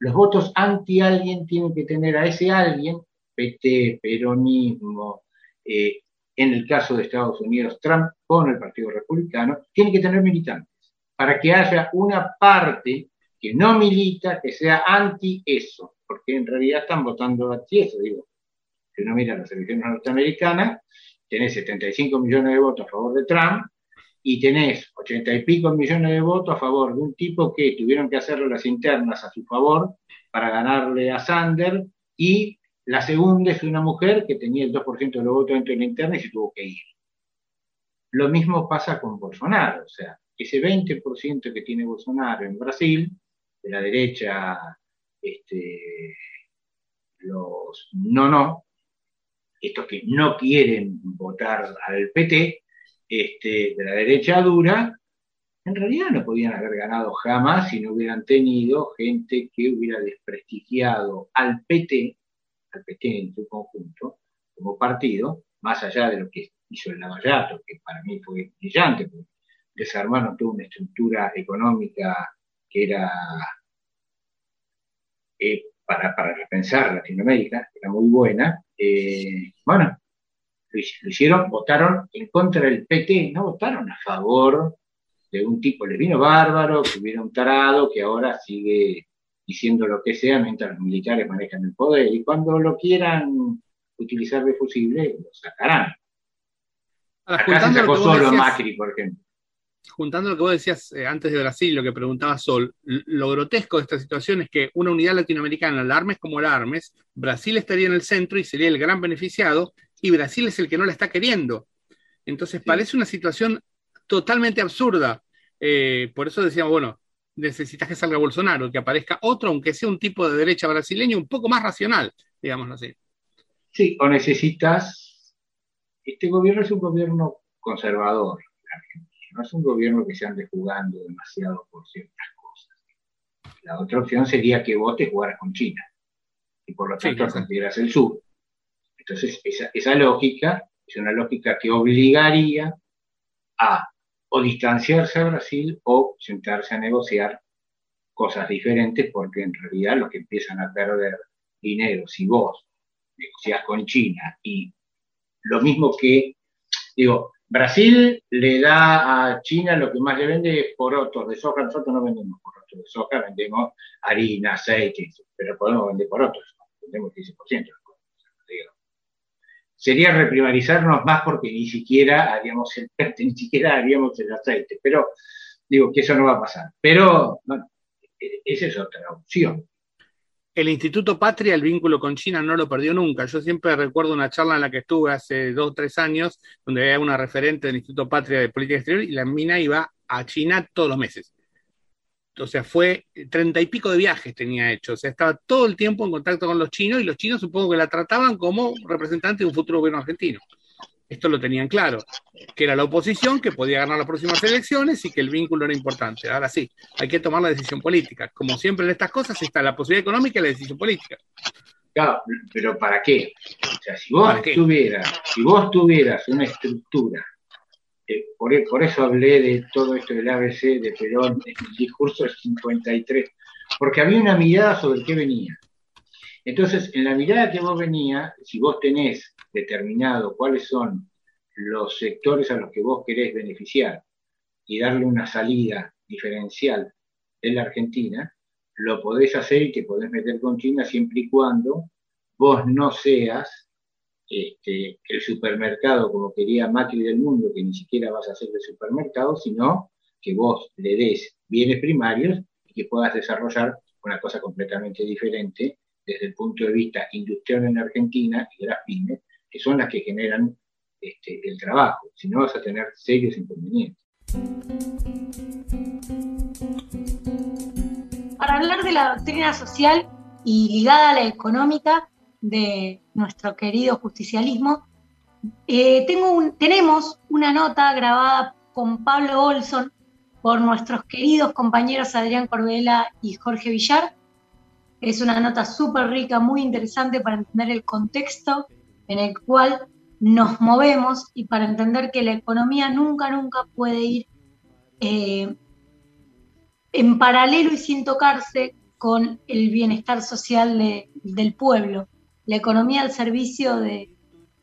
los votos anti alguien tienen que tener a ese alguien, PT, peronismo, eh, en el caso de Estados Unidos, Trump con el Partido Republicano, tiene que tener militantes, para que haya una parte que no milita, que sea anti eso, porque en realidad están votando anti eso, digo. Si uno mira las elecciones norteamericanas, tenés 75 millones de votos a favor de Trump y tenés 80 y pico millones de votos a favor de un tipo que tuvieron que hacerle las internas a su favor para ganarle a Sander y la segunda es una mujer que tenía el 2% de los votos dentro de la interna y se tuvo que ir. Lo mismo pasa con Bolsonaro, o sea, ese 20% que tiene Bolsonaro en Brasil, de la derecha, este, los no no, estos que no quieren votar al PT, este, de la derecha dura, en realidad no podían haber ganado jamás si no hubieran tenido gente que hubiera desprestigiado al PT, al PT en su conjunto, como partido, más allá de lo que hizo el Lavallato, que para mí fue brillante, porque desarmaron toda una estructura económica que era eh, para, para repensar Latinoamérica, era muy buena. Eh, bueno, lo, hicieron, votaron en contra del PT, no votaron a favor de un tipo, les vino bárbaro, que hubiera un tarado que ahora sigue diciendo lo que sea mientras los militares manejan el poder. Y cuando lo quieran utilizar de fusible, lo sacarán. Acá se sacó solo Macri, por ejemplo juntando lo que vos decías eh, antes de Brasil, lo que preguntaba Sol, lo grotesco de esta situación es que una unidad latinoamericana, la armes como la armes, Brasil estaría en el centro y sería el gran beneficiado, y Brasil es el que no la está queriendo. Entonces parece una situación totalmente absurda. Eh, por eso decíamos, bueno, necesitas que salga Bolsonaro, que aparezca otro, aunque sea un tipo de derecha brasileño, un poco más racional, digámoslo así. Sí, o necesitas, este gobierno es un gobierno conservador, no es un gobierno que se ande jugando demasiado por ciertas cosas. La otra opción sería que vos te jugaras con China y por lo tanto sí, el sur. Entonces, esa, lógica es una lógica que obligaría a o distanciarse a Brasil o sentarse a negociar cosas diferentes, porque en realidad los que empiezan a perder dinero, si vos negociás con China y lo mismo que, digo, Brasil le da a China lo que más le vende es porotos de soja. Nosotros no vendemos porotos de soja, vendemos harina, aceite, pero podemos vender porotos, vendemos 15%. Sería reprimarizarnos más porque ni siquiera haríamos el ni siquiera haríamos el aceite. Pero digo que eso no va a pasar. Pero bueno, e-, esa es otra opción el Instituto Patria, el vínculo con China no lo perdió nunca. Yo siempre recuerdo una charla en la que estuve hace dos o tres años, donde había una referente del Instituto Patria de Política Exterior y la mina iba a China todos los meses. O sea, fue treinta y pico de viajes tenía hecho. O sea, estaba todo el tiempo en contacto con los chinos y los chinos supongo que la trataban como representante de un futuro gobierno argentino. Esto lo tenían claro, que era la oposición que podía ganar las próximas elecciones y que el vínculo era importante. Ahora sí, hay que tomar la decisión política. Como siempre en estas cosas está la posibilidad económica y la decisión política. Claro, pero ¿para qué? O sea, si vos, tuvieras, si vos tuvieras una estructura, eh, por, por, eso hablé de todo esto del ABC de Perón en el discurso del 53, porque había una mirada sobre qué venía. Entonces, en la mirada que vos venía, si vos tenés determinado cuáles son los sectores a los que vos querés beneficiar y darle una salida diferencial en la Argentina, lo podés hacer y te podés meter con China siempre y cuando vos no seas este, el supermercado como quería Macri del mundo, que ni siquiera vas a ser de supermercado, sino que vos le des bienes primarios y que puedas desarrollar una cosa completamente diferente desde el punto de vista industrial en Argentina y de las pymes, que son las que generan este, el trabajo, si no vas a tener serios inconvenientes. Para hablar de la doctrina social y ligada a la económica de nuestro querido justicialismo, eh, tengo tenemos una nota grabada con Pablo Olson por nuestros queridos compañeros Adrián Corbela y Jorge Villar. Es una nota súper rica, muy interesante para entender el contexto en el cual nos movemos y para entender que la economía nunca, nunca puede ir eh, en paralelo y sin tocarse con el bienestar social del pueblo. La economía al servicio de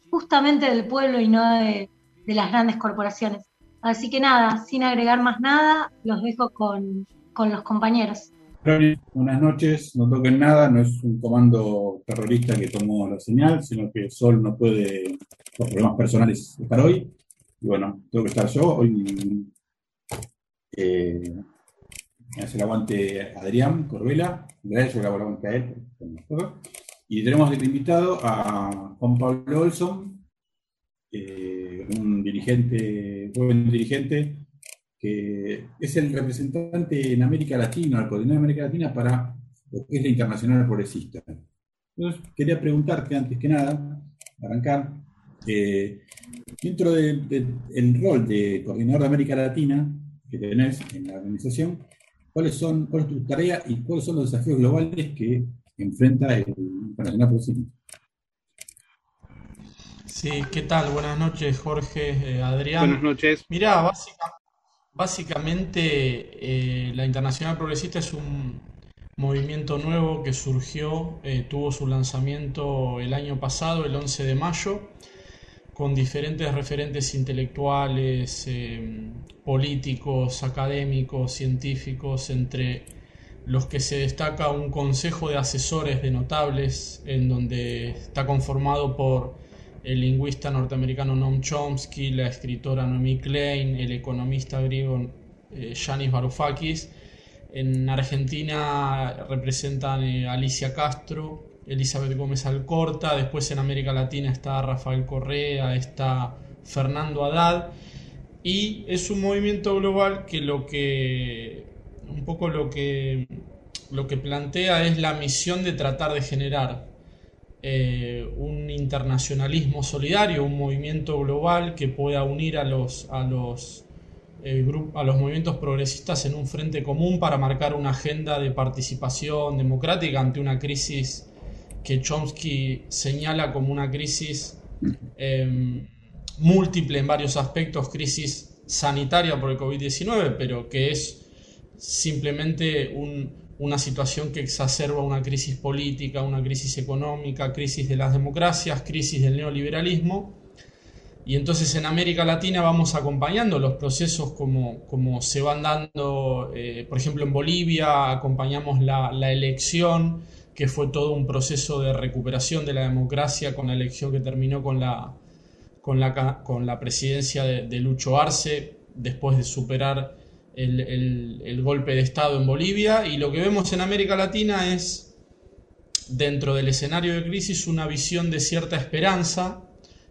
justamente del pueblo y no de, las grandes corporaciones. Así que nada, sin agregar más nada, los dejo con, con los compañeros buenas noches. No toquen nada, no es un comando terrorista que tomó la señal, sino que Sol no puede, por problemas personales, estar hoy. Y bueno, tengo que estar yo. Hoy eh, me hace el aguante Adrián Corbela, gracias, yo le hago el aguante a él. Y tenemos de invitado a Juan Pablo Olson, eh, un dirigente, joven dirigente que es el representante en América Latina, el coordinador de América Latina para lo que es la Internacional Progresista. Entonces, quería preguntarte antes que nada, arrancar, eh, dentro del rol de coordinador de América Latina, que tenés en la organización, ¿cuáles son, cuál es tu tarea y cuáles son los desafíos globales que enfrenta el Internacional Progresismo? Sí, ¿qué tal? Buenas noches, Jorge, eh, Adrián. Buenas noches. Mirá, básicamente eh, la Internacional Progresista es un movimiento nuevo que surgió, eh, tuvo su lanzamiento el año pasado, el 11 de mayo, con diferentes referentes intelectuales, políticos, académicos, científicos, entre los que se destaca un consejo de asesores de notables, en donde está conformado por el lingüista norteamericano Noam Chomsky, la escritora Noemi Klein, el economista griego Yanis eh, Varoufakis. En Argentina representan eh, Alicia Castro, Elizabeth Gómez Alcorta, después en América Latina está Rafael Correa, está Fernando Haddad, y es un movimiento global que lo que un poco lo que lo que plantea es la misión de tratar de generar eh, un internacionalismo solidario, un movimiento global que pueda unir a los, a los, eh, a los movimientos progresistas en un frente común para marcar una agenda de participación democrática ante una crisis que Chomsky señala como una crisis em, múltiple en varios aspectos, crisis sanitaria por el COVID-19, pero que es simplemente un, una situación que exacerba una crisis política, una crisis económica, crisis de las democracias, crisis del neoliberalismo. Y entonces en América Latina vamos acompañando los procesos como, como se van dando, eh, por ejemplo en Bolivia acompañamos la, elección, que fue todo un proceso de recuperación de la democracia con la elección que terminó con la, con la, con la presidencia de, de Lucho Arce, después de superar el, golpe de Estado en Bolivia y lo que vemos en América Latina es, dentro del escenario de crisis, una visión de cierta esperanza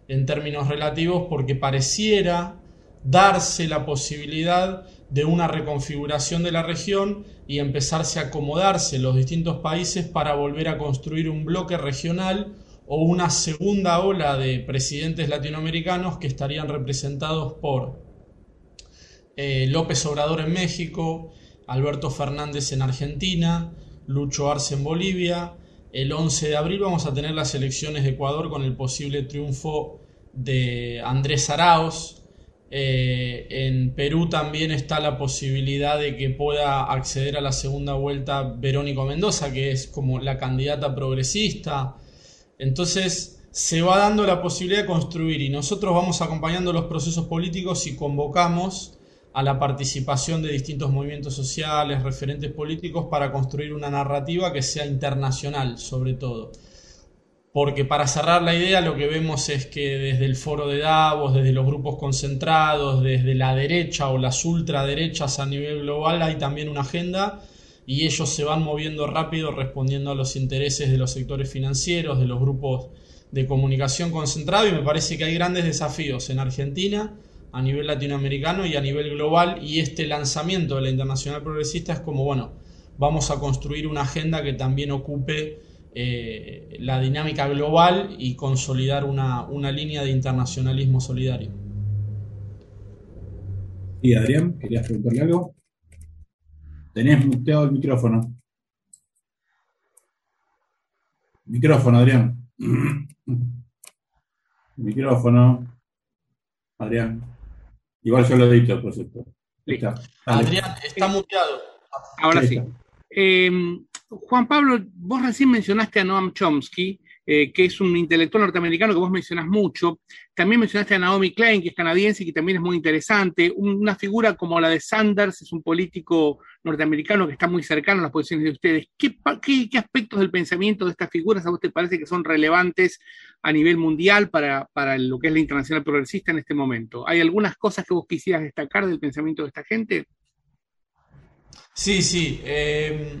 en términos relativos porque pareciera darse la posibilidad de una reconfiguración de la región y empezarse a acomodarse los distintos países para volver a construir un bloque regional o una segunda ola de presidentes latinoamericanos que estarían representados por eh, López Obrador en México, Alberto Fernández en Argentina, Lucho Arce en Bolivia. El 11 de abril vamos a tener las elecciones de Ecuador con el posible triunfo de Andrés Arauz. Eh, en Perú también está la posibilidad de que pueda acceder a la segunda vuelta Verónico Mendoza, que es como la candidata progresista. Entonces se va dando la posibilidad de construir y nosotros vamos acompañando los procesos políticos y convocamos a la participación de distintos movimientos sociales, referentes políticos, para construir una narrativa que sea internacional, sobre todo. Porque para cerrar la idea, lo que vemos es que desde el foro de Davos, desde los grupos concentrados, desde la derecha o las ultraderechas a nivel global, hay también una agenda y ellos se van moviendo rápido respondiendo a los intereses de los sectores financieros, de los grupos de comunicación concentrados y me parece que hay grandes desafíos en Argentina a nivel latinoamericano y a nivel global y este lanzamiento de la Internacional Progresista es como, bueno, vamos a construir una agenda que también ocupe eh, la dinámica global y consolidar una, línea de internacionalismo solidario. Y Adrián, ¿querías preguntarle algo? Tenés muteado el micrófono. Micrófono, Adrián. Micrófono. Adrián. Igual yo lo he dicho, por cierto. Adrián, está muteado. Ahora sí. Em, Juan Pablo, vos recién mencionaste a Noam Chomsky, eh, que es un intelectual norteamericano que vos mencionás mucho. También mencionaste a Naomi Klein, que es canadiense y que también es muy interesante. Una figura como la de Sanders es un político norteamericano que está muy cercano a las posiciones de ustedes. ¿Qué, qué, aspectos del pensamiento de estas figuras a vos te parece que son relevantes a nivel mundial para, lo que es la internacional progresista en este momento? ¿Hay algunas cosas que vos quisieras destacar del pensamiento de esta gente? Sí, sí. Eh,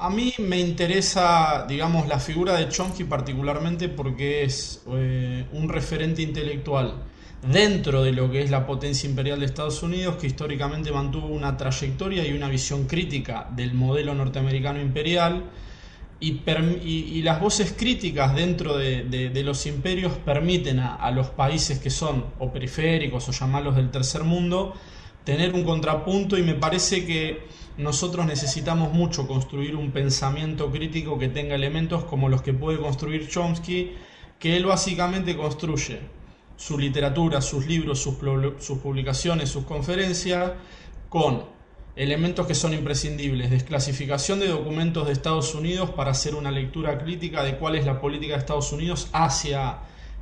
a mí me interesa, digamos, la figura de Chomsky particularmente porque es eh, un referente intelectual dentro de lo que es la potencia imperial de Estados Unidos, que históricamente mantuvo una trayectoria y una visión crítica del modelo norteamericano imperial, y, las voces críticas dentro de, los imperios permiten a, los países que son o periféricos o llamarlos del tercer mundo, tener un contrapunto y me parece que nosotros necesitamos mucho construir un pensamiento crítico que tenga elementos como los que puede construir Chomsky, que él básicamente construye su literatura, sus libros, sus, sus publicaciones, sus conferencias, con elementos que son imprescindibles, desclasificación de documentos de Estados Unidos para hacer una lectura crítica de cuál es la política de Estados Unidos hacia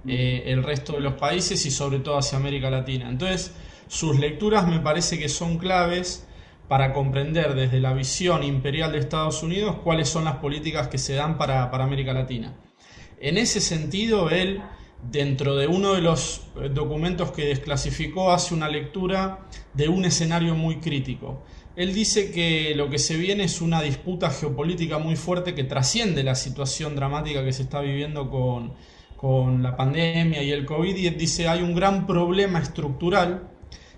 eh, el resto de los países y sobre todo hacia América Latina. Entonces, sus lecturas me parece que son claves para comprender desde la visión imperial de Estados Unidos cuáles son las políticas que se dan para, América Latina. En ese sentido, él, dentro de uno de los eh, documentos que desclasificó, hace una lectura de un escenario muy crítico. Él dice que lo que se viene es una disputa geopolítica muy fuerte que trasciende la situación dramática que se está viviendo con, con la pandemia y el COVID, y dice hay un gran problema estructural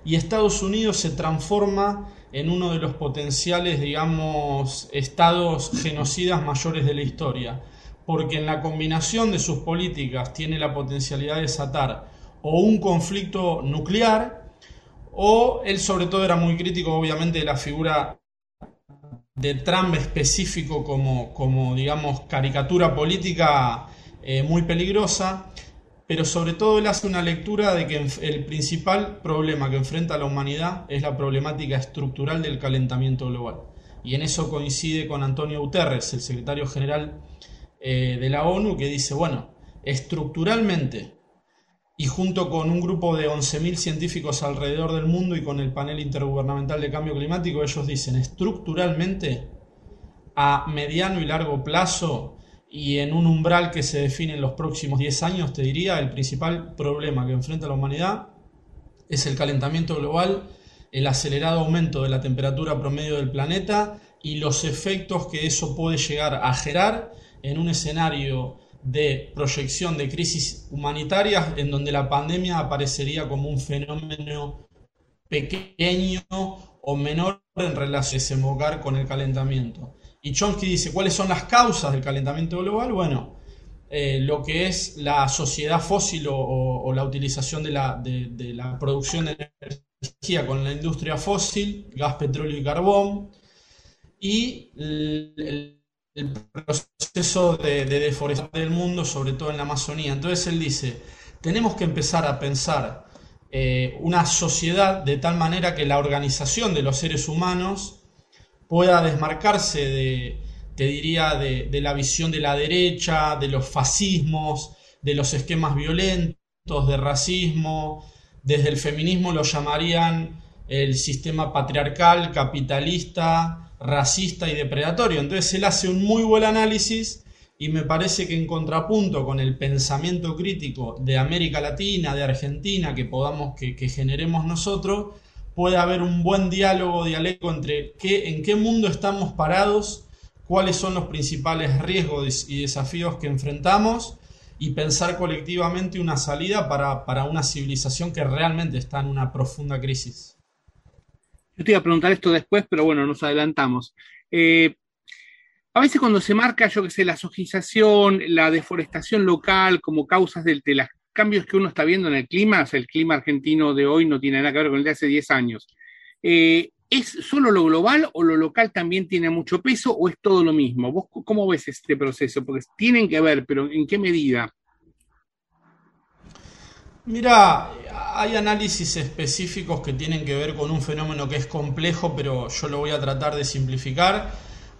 y Estados Unidos se transforma en uno de los potenciales, digamos, estados genocidas mayores de la historia, porque en la combinación de sus políticas tiene la potencialidad de desatar o un conflicto nuclear, o él sobre todo era muy crítico, obviamente, de la figura de Trump específico como, como digamos, caricatura política eh, muy peligrosa, pero sobre todo él hace una lectura de que el principal problema que enfrenta la humanidad es la problemática estructural del calentamiento global. Y en eso coincide con Antonio Guterres, el secretario general eh, de la ONU, que dice, bueno, estructuralmente y junto con un grupo de 11.000 científicos alrededor del mundo y con el panel intergubernamental de cambio climático, ellos dicen, estructuralmente, a mediano y largo plazo, y en un umbral que se define en los próximos 10 años, te diría, el principal problema que enfrenta la humanidad es el calentamiento global, el acelerado aumento de la temperatura promedio del planeta y los efectos que eso puede llegar a generar en un escenario de proyección de crisis humanitarias en donde la pandemia aparecería como un fenómeno pequeño o menor en relación con el calentamiento. Y Chomsky dice, ¿cuáles son las causas del calentamiento global? Bueno, eh, lo que es la sociedad fósil o, la utilización de la, producción de energía con la industria fósil, gas, petróleo y carbón, y el, proceso de, deforestación del mundo, sobre todo en la Amazonía. Entonces él dice, tenemos que empezar a pensar eh, una sociedad de tal manera que la organización de los seres humanos pueda desmarcarse de, te diría, de, la visión de la derecha, de los fascismos, de los esquemas violentos, de racismo. Desde el feminismo lo llamarían el sistema patriarcal, capitalista, racista y depredatorio. Entonces él hace un muy buen análisis y me parece que en contrapunto con el pensamiento crítico de América Latina, de Argentina, que podamos, que, que generemos nosotros, puede haber un buen diálogo, dialéctico entre qué, en qué mundo estamos parados, cuáles son los principales riesgos y desafíos que enfrentamos y pensar colectivamente una salida para, una civilización que realmente está en una profunda crisis. Yo te iba a preguntar esto después, pero bueno, nos adelantamos. Eh, a veces cuando se marca, yo que sé, la sojización, la deforestación local como causas del, de las cambios que uno está viendo en el clima, el clima argentino de hoy no tiene nada que ver con el de hace 10 años. Eh, ¿Es solo lo global o lo local también tiene mucho peso o es todo lo mismo? ¿Vos cómo ves este proceso? Porque tienen que ver, pero ¿en qué medida? Mira, hay análisis específicos que tienen que ver con un fenómeno que es complejo, pero yo lo voy a tratar de simplificar.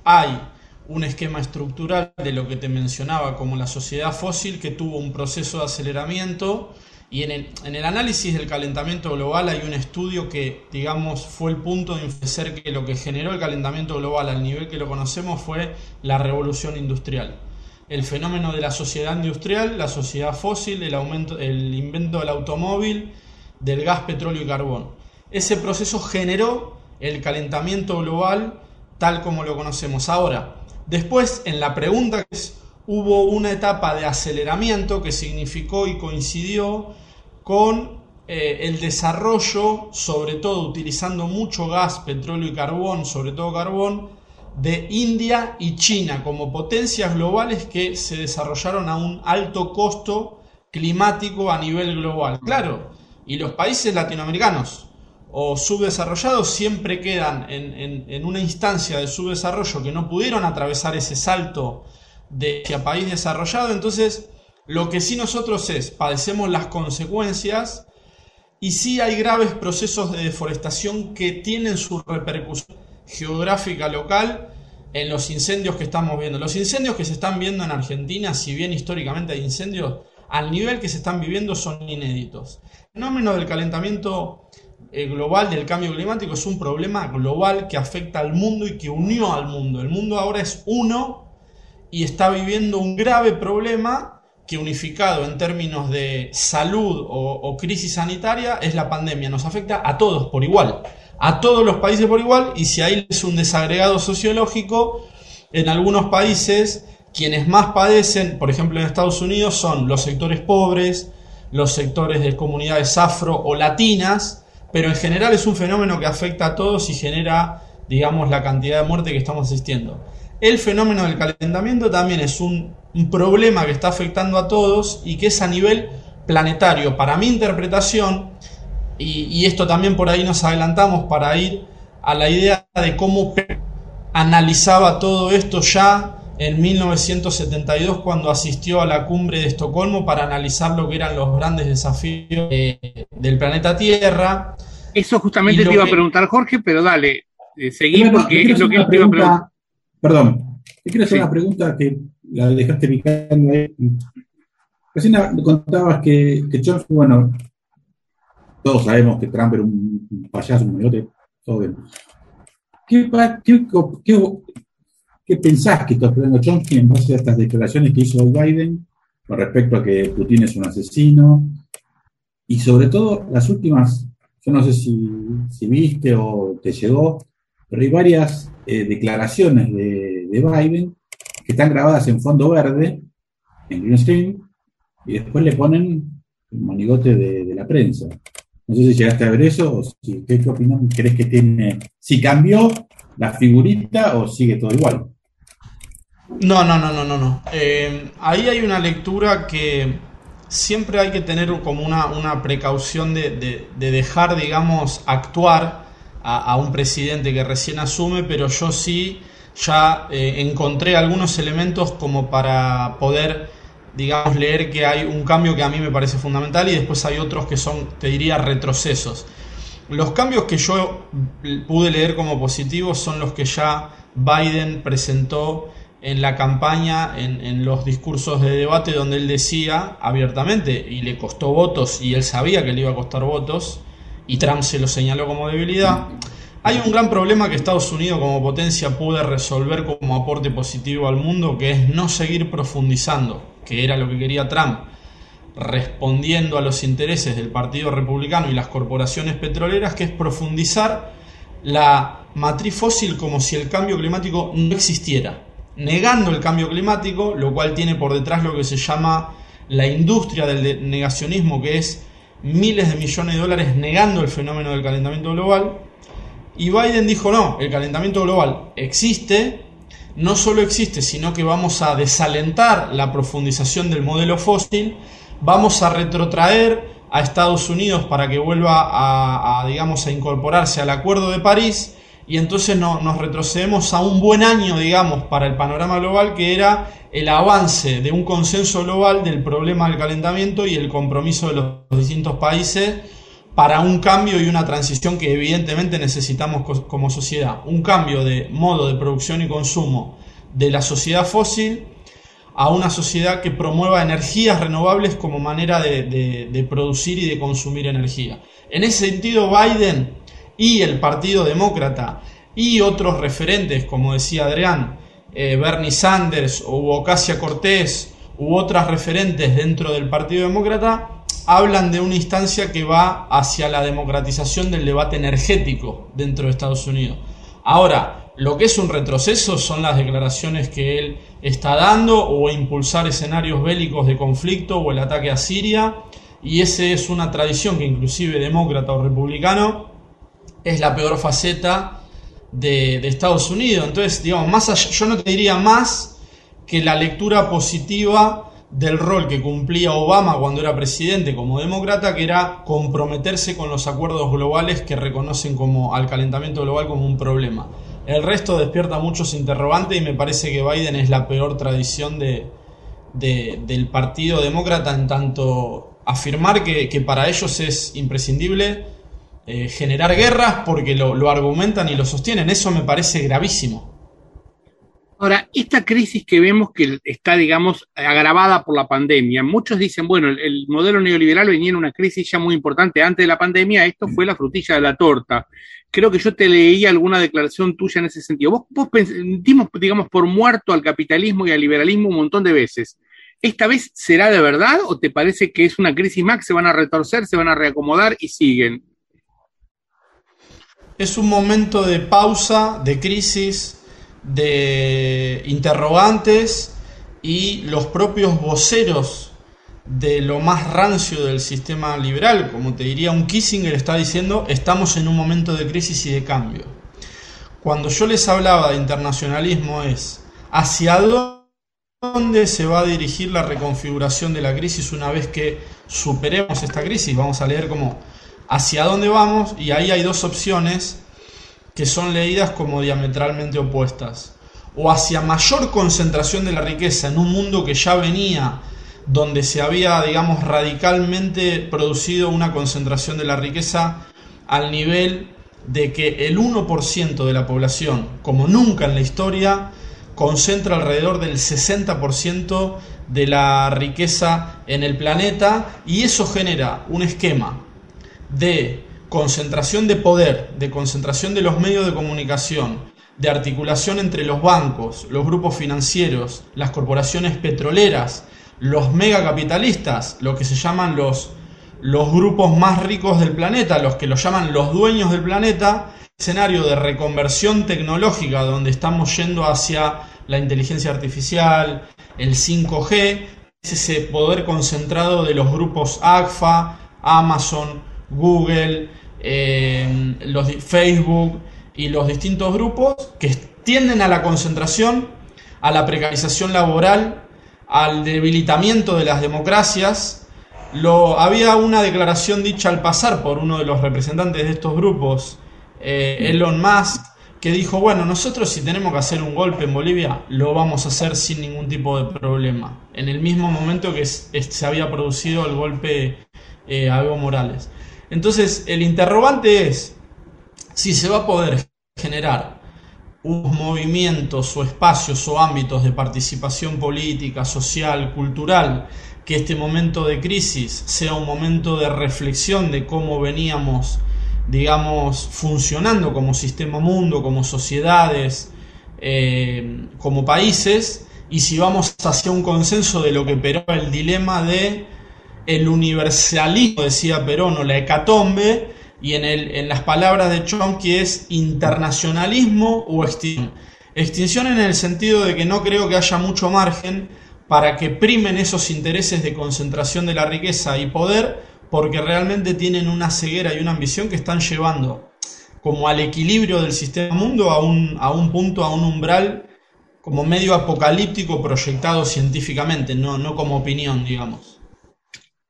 Hay un esquema estructural de lo que te mencionaba como la sociedad fósil que tuvo un proceso de aceleramiento y en el, análisis del calentamiento global hay un estudio que, digamos, fue el punto de influenciar que lo que generó el calentamiento global al nivel que lo conocemos fue la revolución industrial. El fenómeno de la sociedad industrial, la sociedad fósil, el, aumento, el invento del automóvil, del gas, petróleo y carbón. Ese proceso generó el calentamiento global tal como lo conocemos ahora. Después, en la pregunta, hubo una etapa de aceleramiento que significó y coincidió con eh, el desarrollo, sobre todo utilizando mucho gas, petróleo y carbón, sobre todo carbón, de India y China como potencias globales que se desarrollaron a un alto costo climático a nivel global. Claro, y los países latinoamericanos, o subdesarrollados siempre quedan en, una instancia de subdesarrollo que no pudieron atravesar ese salto de hacia país desarrollado. Entonces, lo que sí nosotros es, padecemos las consecuencias y sí hay graves procesos de deforestación que tienen su repercusión geográfica local en los incendios que estamos viendo. Los incendios que se están viendo en Argentina, si bien históricamente hay incendios, al nivel que se están viviendo son inéditos. El fenómeno del calentamiento global, del cambio climático, es un problema global que afecta al mundo y que unió al mundo. El mundo ahora es uno y está viviendo un grave problema que unificado en términos de salud o, crisis sanitaria es la pandemia. Nos afecta a todos por igual, a todos los países por igual, y si hay es un desagregado sociológico, en algunos países quienes más padecen, por ejemplo en Estados Unidos, son los sectores pobres, los sectores de comunidades afro o latinas, pero en general es un fenómeno que afecta a todos y genera, digamos, la cantidad de muerte que estamos asistiendo. El fenómeno del calentamiento también es un, problema que está afectando a todos y que es a nivel planetario. Para mi interpretación, y, esto también por ahí nos adelantamos para ir a la idea de cómo analizaba todo esto ya en 1972 cuando asistió a la cumbre de Estocolmo para analizar lo que eran los grandes desafíos del planeta Tierra. Eso justamente te iba a preguntar Jorge, pero dale, eh, seguí porque es lo que te iba a preguntar. Perdón, te quiero hacer una pregunta que la dejaste picando ahí. Recién contabas que, que Trump, bueno, todos sabemos que Trump era un payaso, un malote, todo bien. ¿Qué, qué, pensás que está esperando Trump en base a estas declaraciones que hizo Biden con respecto a que Putin es un asesino? Y sobre todo las últimas, yo no sé si, viste o te llegó, pero hay varias eh, declaraciones de, Biden que están grabadas en fondo verde, en green screen, y después le ponen el monigote de, la prensa. No sé si llegaste a ver eso o si, ¿qué, opinión crees que tiene? Si cambió la figurita o sigue todo igual. No, no, no, no, no, no. Eh, ahí hay una lectura que siempre hay que tener como una, una precaución de, de dejar, digamos, actuar a, un presidente que recién asume, pero yo sí ya eh, encontré algunos elementos como para poder, digamos, leer que hay un cambio que a mí me parece fundamental y después hay otros que son, te diría, retrocesos. Los cambios que yo pude leer como positivos son los que ya Biden presentó en la campaña, en, los discursos de debate, donde él decía abiertamente, y le costó votos, y él sabía que le iba a costar votos, y Trump se lo señaló como debilidad. Hay un gran problema que Estados Unidos como potencia puede resolver como aporte positivo al mundo, que es no seguir profundizando, que era lo que quería Trump, respondiendo a los intereses del Partido Republicano y las corporaciones petroleras, que es profundizar la matriz fósil como si el cambio climático no existiera, negando el cambio climático, lo cual tiene por detrás lo que se llama la industria del negacionismo, que es miles de millones de dólares negando el fenómeno del calentamiento global. Y Biden dijo, no, el calentamiento global existe, no solo existe, sino que vamos a desalentar la profundización del modelo fósil, vamos a retrotraer a Estados Unidos para que vuelva a, digamos, a incorporarse al Acuerdo de París y entonces no, nos retrocedemos a un buen año, digamos, para el panorama global, que era el avance de un consenso global del problema del calentamiento y el compromiso de los distintos países para un cambio y una transición que evidentemente necesitamos como sociedad. Un cambio de modo de producción y consumo de la sociedad fósil a una sociedad que promueva energías renovables como manera de producir y de consumir energía. En ese sentido, Biden y el Partido Demócrata y otros referentes, como decía Adrián, eh, Bernie Sanders o Ocasio Cortés u otras referentes dentro del Partido Demócrata, hablan de una instancia que va hacia la democratización del debate energético dentro de Estados Unidos. Ahora, lo que es un retroceso son las declaraciones que él está dando o impulsar escenarios bélicos de conflicto o el ataque a Siria, y esa es una tradición que inclusive demócrata o republicano es la peor faceta de, Estados Unidos. Entonces, digamos, más yo no te diría más que la lectura positiva del rol que cumplía Obama cuando era presidente como demócrata, que era comprometerse con los acuerdos globales que reconocen como al calentamiento global como un problema. El resto despierta muchos interrogantes y me parece que Biden es la peor tradición de, del Partido Demócrata en tanto afirmar que, para ellos es imprescindible eh, generar guerras porque lo, argumentan y lo sostienen. Eso me parece gravísimo. Ahora, esta crisis que vemos que está, digamos, agravada por la pandemia, muchos dicen, bueno, el, modelo neoliberal venía en una crisis ya muy importante antes de la pandemia, esto fue la frutilla de la torta. Creo que yo te leí alguna declaración tuya en ese sentido. Vos, vos dimos, digamos, por muerto al capitalismo y al liberalismo un montón de veces. ¿Esta vez será de verdad o te parece que es una crisis más, se van a retorcer, se van a reacomodar y siguen? Es un momento de pausa, de crisis, de interrogantes y los propios voceros de lo más rancio del sistema liberal, como te diría un Kissinger, está diciendo estamos en un momento de crisis y de cambio. Cuando yo les hablaba de internacionalismo es hacia dónde se va a dirigir la reconfiguración de la crisis una vez que superemos esta crisis. Vamos a leer como hacia dónde vamos y ahí hay dos opciones que son leídas como diametralmente opuestas, o hacia mayor concentración de la riqueza en un mundo que ya venía, donde se había, digamos, radicalmente producido una concentración de la riqueza al nivel de que el 1% de la población, como nunca en la historia, concentra alrededor del 60% de la riqueza en el planeta y eso genera un esquema de concentración de poder, de concentración de los medios de comunicación, de articulación entre los bancos, los grupos financieros, las corporaciones petroleras, los megacapitalistas, lo que se llaman los, los grupos más ricos del planeta, los que los llaman los dueños del planeta, escenario de reconversión tecnológica donde estamos yendo hacia la inteligencia artificial, el 5G, es ese poder concentrado de los grupos AGFA, Amazon, Google, eh, los Facebook y los distintos grupos que tienden a la concentración, a la precarización laboral, al debilitamiento de las democracias. Lo, había una declaración dicha al pasar por uno de los representantes de estos grupos, eh, Elon Musk, que dijo, bueno, nosotros si tenemos que hacer un golpe en Bolivia, lo vamos a hacer sin ningún tipo de problema, en el mismo momento que se había producido el golpe eh, a Evo Morales. Entonces, el interrogante es si se va a poder generar unos movimientos o espacios o ámbitos de participación política, social, cultural, que este momento de crisis sea un momento de reflexión de cómo veníamos, digamos, funcionando como sistema mundo, como sociedades, eh, como países, y si vamos hacia un consenso de lo que peró el dilema de el universalismo, decía Perón, o la hecatombe, y en, el, en las palabras de Chomsky es internacionalismo o extinción. Extinción en el sentido de que no creo que haya mucho margen para que primen esos intereses de concentración de la riqueza y poder, porque realmente tienen una ceguera y una ambición que están llevando como al equilibrio del sistema mundo a un, a un punto, a un umbral como medio apocalíptico proyectado científicamente, no, no como opinión, digamos.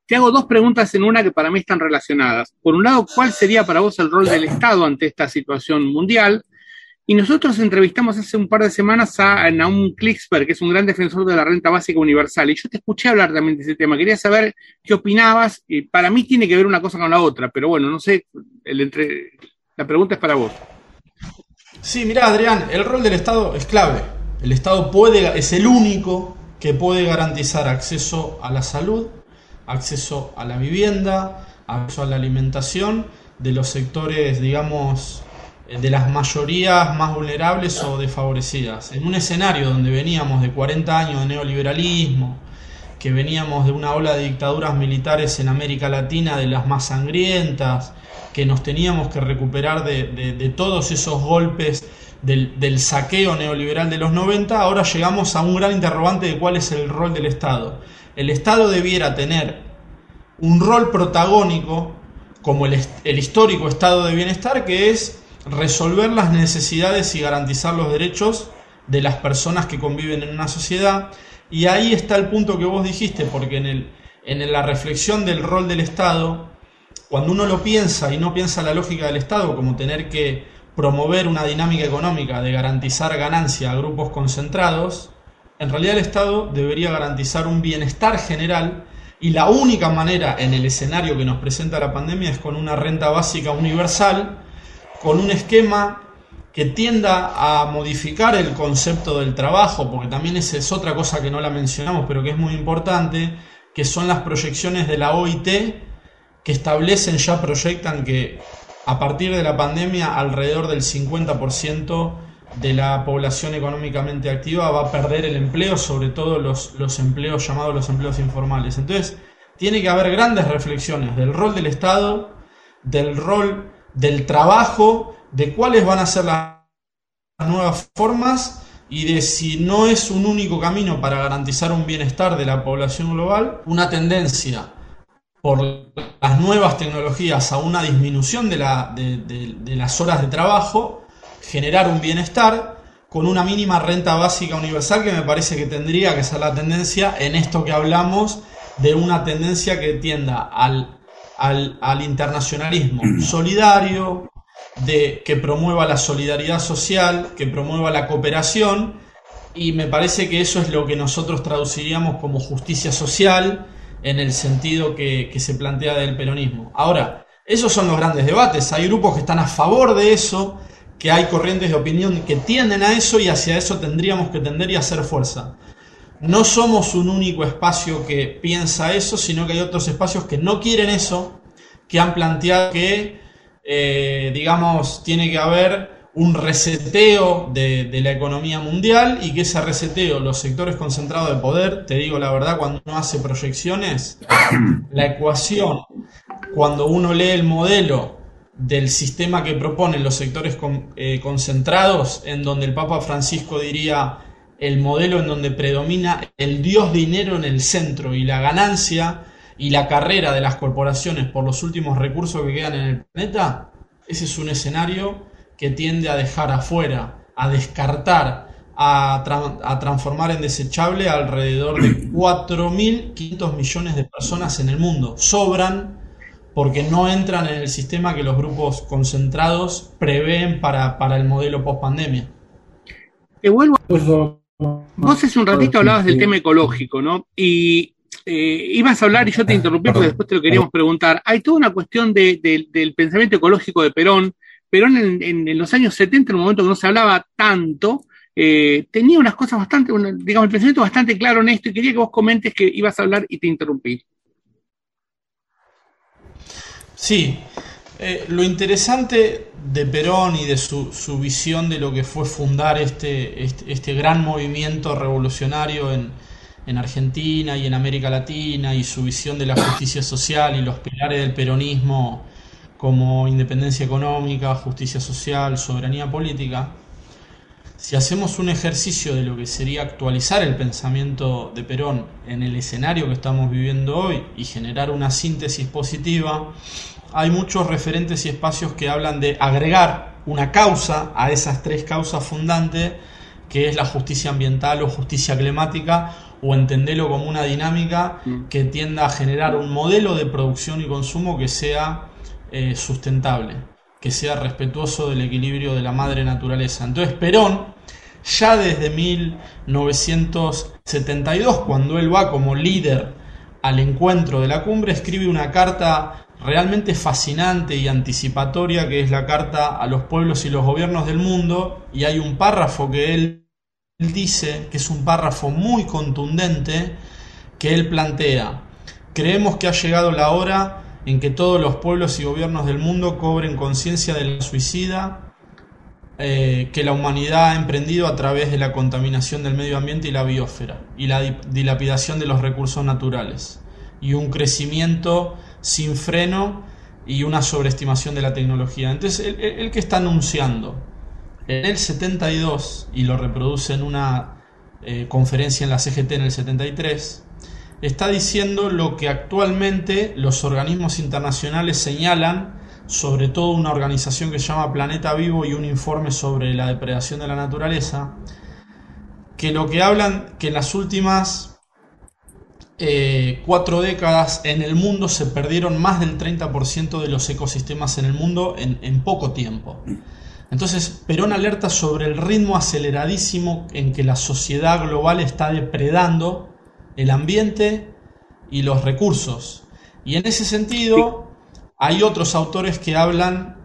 Te hago dos preguntas en una que para mí están relacionadas. Por un lado, ¿cuál sería para vos el rol del Estado ante esta situación mundial? Y nosotros entrevistamos hace un par de semanas a Naum Klicksberg, que es un gran defensor de la renta básica universal. Y yo te escuché hablar también de ese tema. Quería saber qué opinabas. Y para mí tiene que ver una cosa con la otra, pero bueno, no sé. La pregunta es para vos. Sí, mira, Adrián, el rol del Estado es clave. El Estado puede, es el único que puede garantizar acceso a la salud, acceso a la vivienda, acceso a la alimentación de los sectores, digamos, eh, de las mayorías más vulnerables o desfavorecidas. En un escenario donde veníamos de 40 años de neoliberalismo, que veníamos de una ola de dictaduras militares en América Latina de las más sangrientas, que nos teníamos que recuperar de, todos esos golpes del, del, saqueo neoliberal de los 90, ahora llegamos a un gran interrogante de cuál es el rol del Estado el Estado debiera tener un rol protagónico como el, histórico estado de bienestar, que es resolver las necesidades y garantizar los derechos de las personas que conviven en una sociedad, Y ahí está el punto que vos dijiste, porque en, el, en la reflexión del rol del Estado, cuando uno lo piensa y no piensa la lógica del Estado como tener que promover una dinámica económica de garantizar ganancia a grupos concentrados, en realidad el Estado debería garantizar un bienestar general y la única manera en el escenario que nos presenta la pandemia es con una renta básica universal, con un esquema que tienda a modificar el concepto del trabajo, porque también esa es otra cosa que no la mencionamos, pero que es muy importante, que son las proyecciones de la OIT, que establecen, ya proyectan que a partir de la pandemia alrededor del 50% de la población económicamente activa va a perder el empleo, sobre todo los, los empleos llamados los empleos informales. Entonces, tiene que haber grandes reflexiones del rol del Estado, del rol del trabajo, de cuáles van a ser las nuevas formas y de si no es un único camino para garantizar un bienestar de la población global, una tendencia por las nuevas tecnologías a una disminución de, la, de las horas de trabajo generar un bienestar con una mínima renta básica universal que me parece que tendría que ser la tendencia en esto que hablamos de una tendencia que tienda al, al, internacionalismo solidario, de, que promueva la solidaridad social, que promueva la cooperación y me parece que eso es lo que nosotros traduciríamos como justicia social en el sentido que, que se plantea del peronismo. Ahora, esos son los grandes debates, hay grupos que están a favor de eso, que hay corrientes de opinión que tienden a eso y hacia eso tendríamos que tender y hacer fuerza. No somos un único espacio que piensa eso, sino que hay otros espacios que no quieren eso, que han planteado que, eh, digamos, tiene que haber un reseteo de, de, la economía mundial y que ese reseteo, los sectores concentrados de poder, te digo la verdad, cuando uno hace proyecciones, la ecuación, cuando uno lee el modelo del sistema que proponen los sectores eh, concentrados, en donde el Papa Francisco diría el modelo en donde predomina el dios dinero en el centro y la ganancia y la carrera de las corporaciones por los últimos recursos que quedan en el planeta, ese es un escenario que tiende a dejar afuera, a descartar, a, a transformar en desechable alrededor de 4.500 millones de personas en el mundo. Sobran porque no entran en el sistema que los grupos concentrados prevén para, el modelo post pandemia. Te vuelvo. Vos hace un ratito hablabas del tema ecológico, ¿no? Y eh, ibas a hablar y yo te interrumpí porque después te lo queríamos preguntar. Hay toda una cuestión del pensamiento ecológico de Perón. Perón en, los años 70, en un momento que no se hablaba tanto, eh, tenía unas cosas bastante, digamos, el pensamiento bastante claro en esto y quería que vos comentes que ibas a hablar y te interrumpí. Sí, eh, lo interesante de Perón y de su, visión de lo que fue fundar este, este, este gran movimiento revolucionario en, en, Argentina y en América Latina y su visión de la justicia social y los pilares del peronismo como independencia económica, justicia social, soberanía política, si hacemos un ejercicio de lo que sería actualizar el pensamiento de Perón en el escenario que estamos viviendo hoy y generar una síntesis positiva, hay muchos referentes y espacios que hablan de agregar una causa a esas tres causas fundantes, que es la justicia ambiental o justicia climática, o entenderlo como una dinámica mm. que tienda a generar un modelo de producción y consumo que sea eh, sustentable que sea respetuoso del equilibrio de la madre naturaleza. Entonces Perón, ya desde 1972, cuando él va como líder al encuentro de la cumbre, escribe una carta realmente fascinante y anticipatoria, que es la carta a los pueblos y los gobiernos del mundo, y hay un párrafo que él dice, que es un párrafo muy contundente, que él plantea, creemos que ha llegado la hora en que todos los pueblos y gobiernos del mundo cobren conciencia del suicida eh, que la humanidad ha emprendido a través de la contaminación del medio ambiente y la biosfera y la dilapidación de los recursos naturales y un crecimiento sin freno y una sobreestimación de la tecnología. Entonces, el, que está anunciando en el 72 y lo reproduce en una eh, conferencia en la CGT en el 73, está diciendo lo que actualmente los organismos internacionales señalan, sobre todo una organización que se llama Planeta Vivo y un informe sobre la depredación de la naturaleza, que lo que hablan que en las últimas eh, cuatro décadas en el mundo se perdieron más del 30% de los ecosistemas en el mundo en, en poco tiempo. Entonces, Perón alerta sobre el ritmo aceleradísimo en que la sociedad global está depredando el ambiente y los recursos. Y en ese sentido, hay otros autores que hablan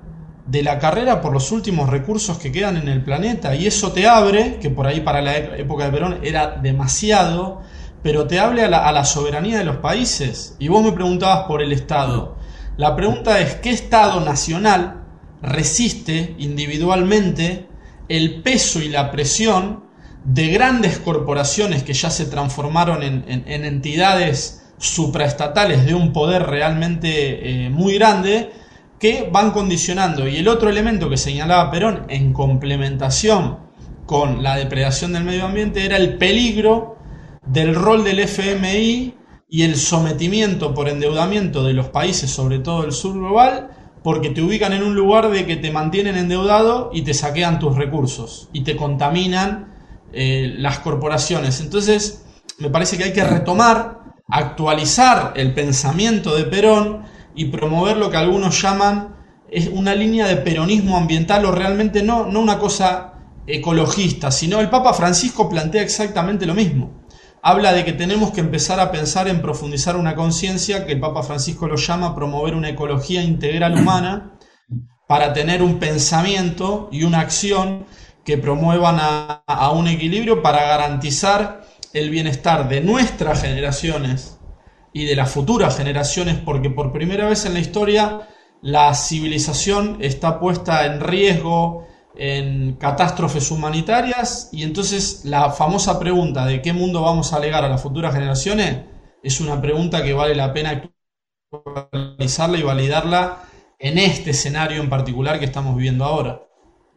de la carrera por los últimos recursos que quedan en el planeta. Y eso te abre, que por ahí para la época de Perón era demasiado, pero te abre a la, a la soberanía de los países. Y vos me preguntabas por el Estado. La pregunta es, ¿qué Estado nacional resiste individualmente el peso y la presión de grandes corporaciones que ya se transformaron en, entidades supraestatales de un poder realmente eh, muy grande que van condicionando. Y el otro elemento que señalaba Perón en complementación con la depredación del medio ambiente era el peligro del rol del FMI y el sometimiento por endeudamiento de los países, sobre todo el sur global, porque te ubican en un lugar de que te mantienen endeudado y te saquean tus recursos y te contaminan eh, las corporaciones. Entonces, me parece que hay que retomar, actualizar el pensamiento de Perón y promover lo que algunos llaman es una línea de peronismo ambiental o realmente no, no una cosa ecologista, sino el Papa Francisco plantea exactamente lo mismo habla de que tenemos que empezar a pensar en profundizar una conciencia que el Papa Francisco lo llama promover una ecología integral humana para tener un pensamiento y una acción que promuevan a, un equilibrio para garantizar el bienestar de nuestras generaciones y de las futuras generaciones, porque por primera vez en la historia la civilización está puesta en riesgo, en catástrofes humanitarias y entonces la famosa pregunta de qué mundo vamos a legar a las futuras generaciones es una pregunta que vale la pena actualizarla y validarla en este escenario en particular que estamos viviendo ahora.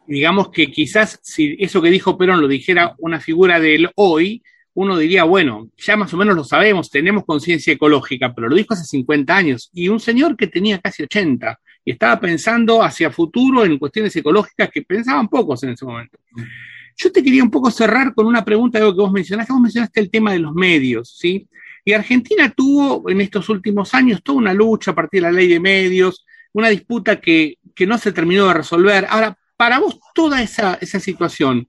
Digamos que quizás si eso que dijo Perón lo dijera una figura del hoy, uno diría, bueno, ya más o menos lo sabemos, tenemos conciencia ecológica, pero lo dijo hace 50 años y un señor que tenía casi 80 y estaba pensando hacia futuro en cuestiones ecológicas que pensaban pocos en ese momento. Yo te quería un poco cerrar con una pregunta de lo que vos mencionaste. Vos mencionaste el tema de los medios, ¿sí? Y Argentina tuvo en estos últimos años toda una lucha a partir de la ley de medios, una disputa que, que no se terminó de resolver. Ahora, para vos, toda esa, esa situación,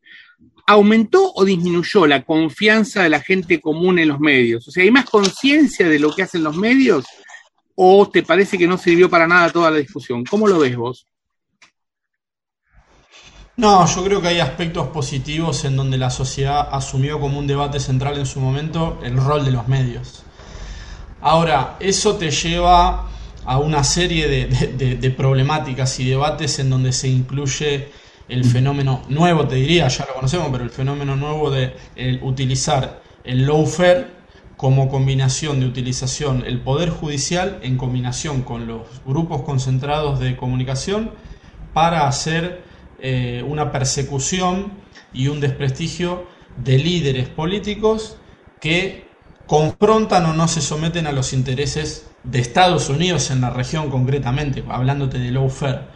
¿aumentó o disminuyó la confianza de la gente común en los medios? O sea, ¿hay más conciencia de lo que hacen los medios? o te parece que no sirvió para nada toda la discusión? ¿Cómo lo ves vos? No, yo creo que hay aspectos positivos en donde la sociedad asumió como un debate central en su momento el rol de los medios. Ahora, eso te lleva a una serie de, problemáticas y debates en donde se incluye el fenómeno nuevo, te diría, ya lo conocemos, pero el fenómeno nuevo de utilizar el lawfare como combinación de utilización el Poder Judicial en combinación con los grupos concentrados de comunicación para hacer eh, una persecución y un desprestigio de líderes políticos que confrontan o no se someten a los intereses de Estados Unidos en la región concretamente, hablándote de lawfare.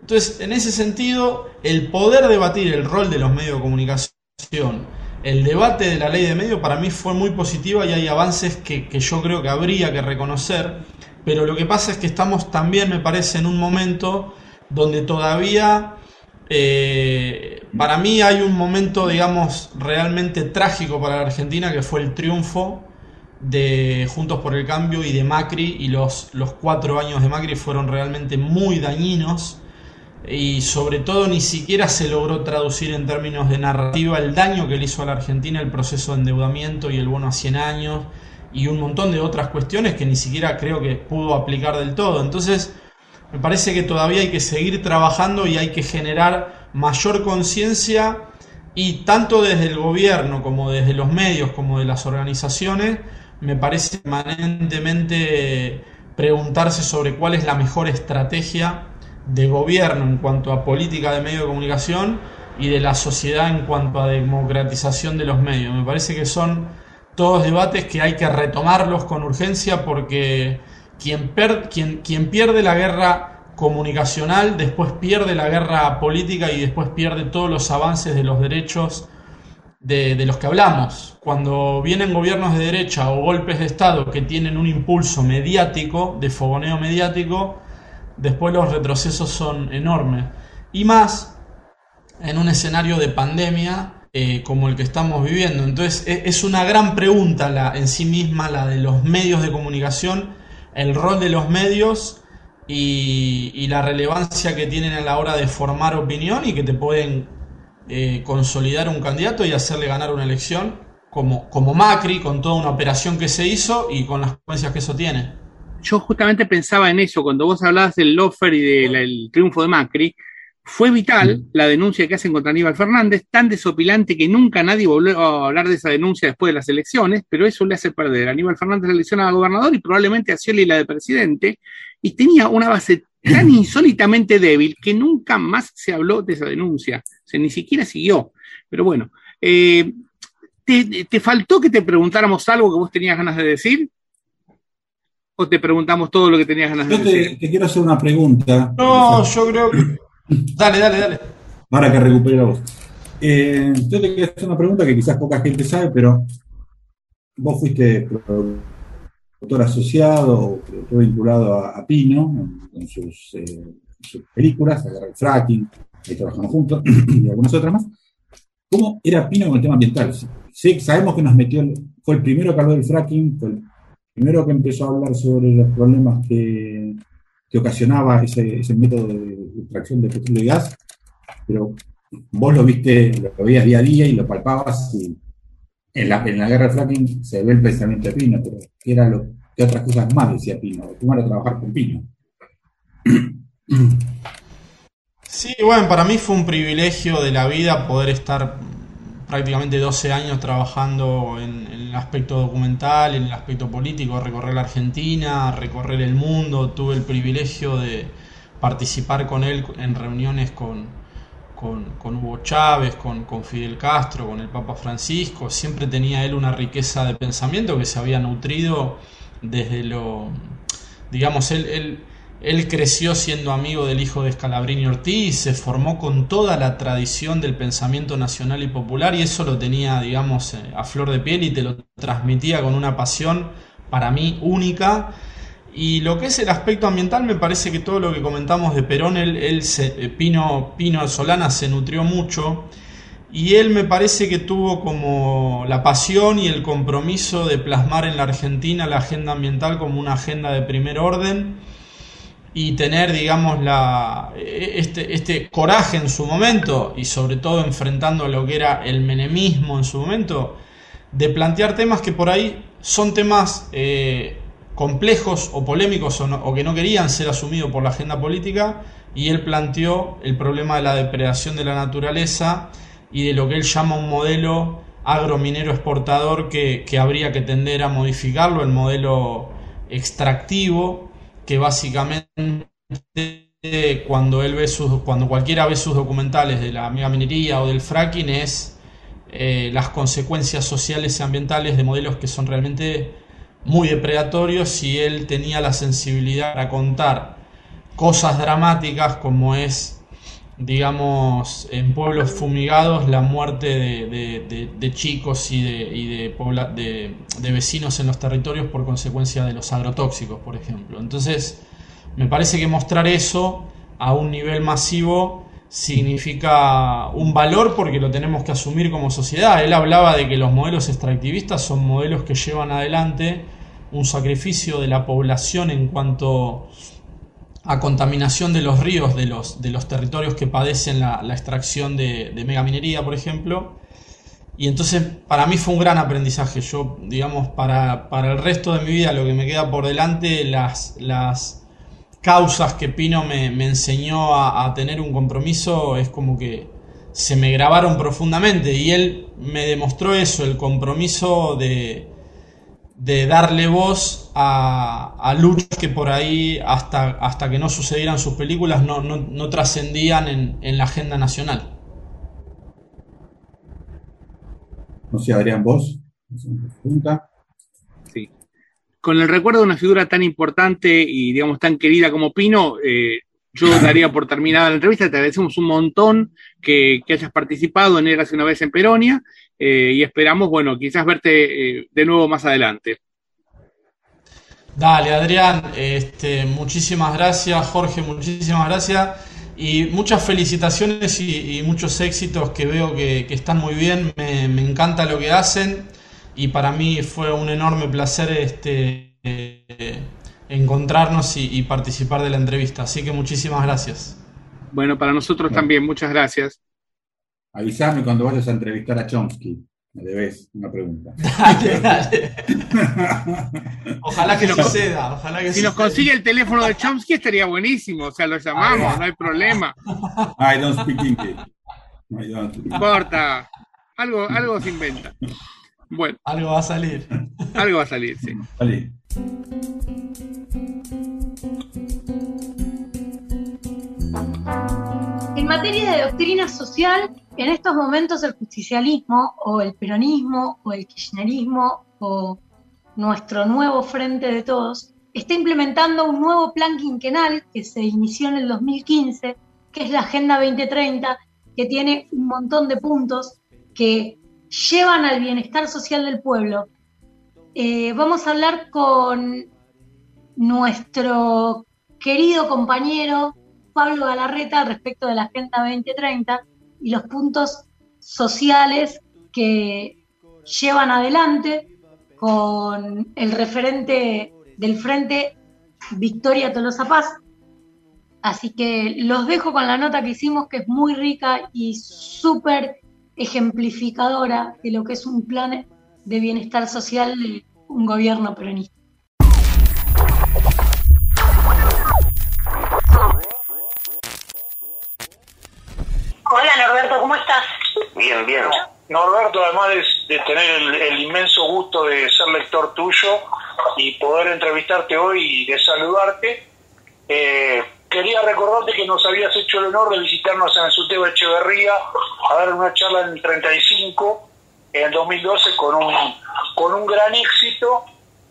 Entonces, en ese sentido, el poder debatir el rol de los medios de comunicación el debate de la ley de medio para mí fue muy positiva y hay avances que, yo creo que habría que reconocer, pero lo que pasa es que estamos también, me parece, en un momento donde todavía, eh, para mí hay un momento, digamos, realmente trágico para la Argentina, que fue el triunfo de Juntos por el Cambio y de Macri, y los, los cuatro años de Macri fueron realmente muy dañinos y sobre todo ni siquiera se logró traducir en términos de narrativa el daño que le hizo a la Argentina el proceso de endeudamiento y el bono a 100 años y un montón de otras cuestiones que ni siquiera creo que pudo aplicar del todo. Entonces, me parece que todavía hay que seguir trabajando y hay que generar mayor conciencia y tanto desde el gobierno como desde los medios como de las organizaciones, me parece permanentemente preguntarse sobre cuál es la mejor estrategia de gobierno en cuanto a política de medio de comunicación y de la sociedad en cuanto a democratización de los medios. Me parece que son todos debates que hay que retomarlos con urgencia porque quien, quien, quien pierde la guerra comunicacional después pierde la guerra política y después pierde todos los avances de los derechos de, los que hablamos. Cuando vienen gobiernos de derecha o golpes de Estado que tienen un impulso mediático, de fogoneo mediático, después los retrocesos son enormes. Y más en un escenario de pandemia eh, como el que estamos viviendo. Entonces e, es una gran pregunta la, en sí misma la de los medios de comunicación, el rol de los medios y, la relevancia que tienen a la hora de formar opinión y que te pueden eh, consolidar un candidato y hacerle ganar una elección, como, como Macri, con toda una operación que se hizo y con las consecuencias que eso tiene. Yo justamente pensaba en eso, cuando vos hablabas del Lofer y del triunfo de Macri, fue vital la denuncia que hacen contra Aníbal Fernández, tan desopilante que nunca nadie volvió a hablar de esa denuncia después de las elecciones, pero eso le hace perder. Aníbal Fernández la elección a gobernador y probablemente a Scioli la de presidente, y tenía una base tan insólitamente débil que nunca más se habló de esa denuncia, se ni siquiera siguió. Pero bueno, eh, ¿te, faltó que te preguntáramos algo que vos tenías ganas de decir? ¿O te preguntamos todo lo que tenías ganas de decir? Te quiero hacer una pregunta. No, yo creo que Dale, dale, dale. Ahora que recupere la voz. Eh, yo te quiero hacer una pregunta que quizás poca gente sabe, pero vos fuiste productor asociado, productor vinculado a, Pino en, sus, eh, sus, películas, Agarra el Fracking, ahí trabajamos juntos, y algunas otras más. ¿Cómo era Pino con el tema ambiental? Sí, sabemos que nos metió, fue el primero que habló del fracking, fue el primero que empezó a hablar sobre los problemas que que ocasionaba ese, ese método de extracción de petróleo y gas, pero vos lo viste, lo veías día a día y lo palpabas y en la, en la guerra de fracking se ve el pensamiento de Pino, pero ¿qué, era lo, qué otras cosas más decía Pino? ¿Cómo era trabajar con Pino? Sí, bueno, para mí fue un privilegio de la vida poder estar prácticamente 12 años trabajando en, el aspecto documental, en el aspecto político, recorrer la Argentina, recorrer el mundo. Tuve el privilegio de participar con él en reuniones con, con, Hugo Chávez, con, con, Fidel Castro, con el Papa Francisco. Siempre tenía él una riqueza de pensamiento que se había nutrido desde lo, digamos, él, él él creció siendo amigo del hijo de Scalabrini Ortiz, se formó con toda la tradición del pensamiento nacional y popular y eso lo tenía, digamos, eh, a flor de piel y te lo transmitía con una pasión para mí única. Y lo que es el aspecto ambiental, me parece que todo lo que comentamos de Perón, él, eh, Pino, Pino Solana se nutrió mucho. Y él me parece que tuvo como la pasión y el compromiso de plasmar en la Argentina la agenda ambiental como una agenda de primer orden y tener, digamos, la, este, este coraje en su momento y sobre todo enfrentando lo que era el menemismo en su momento, de plantear temas que por ahí son temas eh, complejos o polémicos o, que no querían ser asumidos por la agenda política y él planteó el problema de la depredación de la naturaleza y de lo que él llama un modelo agrominero exportador que, que habría que tender a modificarlo, el modelo extractivo que básicamente cuando él ve sus, cuando cualquiera ve sus documentales de la mega minería o del fracking es eh, las consecuencias sociales y ambientales de modelos que son realmente muy depredatorios y él tenía la sensibilidad para contar cosas dramáticas como es digamos en pueblos fumigados la muerte de, chicos y, de, y de, de, vecinos en los territorios por consecuencia de los agrotóxicos, por ejemplo. Entonces, me parece que mostrar eso a un nivel masivo significa un valor porque lo tenemos que asumir como sociedad. Él hablaba de que los modelos extractivistas son modelos que llevan adelante un sacrificio de la población en cuanto a contaminación de los ríos de los, de los territorios que padecen la, extracción de, de megaminería, por ejemplo. Y entonces para mí fue un gran aprendizaje. Yo, digamos, para, el resto de mi vida, lo que me queda por delante, las, las causas que Pino me, enseñó a, tener un compromiso, es como que se me grabaron profundamente. Y él me demostró eso, el compromiso de, de darle voz a, a, luchas que por ahí, hasta, hasta que no sucedieran sus películas, no, no, trascendían en, la agenda nacional. No sé, Adrián, vos. Sí. Con el recuerdo de una figura tan importante y, digamos, tan querida como Pino, eh, yo daría por terminada la entrevista. Te agradecemos un montón que, hayas participado en hace una vez en Peronia eh, y esperamos, bueno, quizás verte de nuevo más adelante. Dale, Adrián, este, muchísimas gracias, Jorge, muchísimas gracias. Y muchas felicitaciones y, muchos éxitos que veo que, están muy bien. Me, encanta lo que hacen y para mí fue un enorme placer este, encontrarnos y, participar de la entrevista. Así que muchísimas gracias. Bueno, para nosotros también, muchas gracias. Avísame cuando vayas a entrevistar a Chomsky. Me debes una pregunta. Dale, dale. ojalá que nos suceda. Ojalá que si nos consigue el teléfono de Chomsky estaría buenísimo. O sea, lo llamamos, no hay problema. I don't speak English. No importa. Algo, algo se inventa. Bueno. Algo va a salir. Algo va a salir, sí. Salir. En materia de doctrina social, en estos momentos el justicialismo o el peronismo o el kirchnerismo o nuestro nuevo frente de todos está implementando un nuevo plan quinquenal que se inició en el 2015, que es la Agenda 2030, que tiene un montón de puntos que llevan al bienestar social del pueblo. Eh, vamos a hablar con nuestro querido compañero Pablo Galarreta respecto de la Agenda 2030 y los puntos sociales que llevan adelante con el referente del Frente Victoria Tolosa Paz. Así que los dejo con la nota que hicimos, que es muy rica y súper ejemplificadora de lo que es un plan de bienestar social de un gobierno peronista. Hola Norberto, ¿cómo estás? Bien, bien. Norberto, además de, tener el, inmenso gusto de ser lector tuyo y poder entrevistarte hoy y de saludarte, eh, quería recordarte que nos habías hecho el honor de visitarnos en el Suteo Echeverría a dar una charla en el 35 en el 2012 con un, con un gran éxito.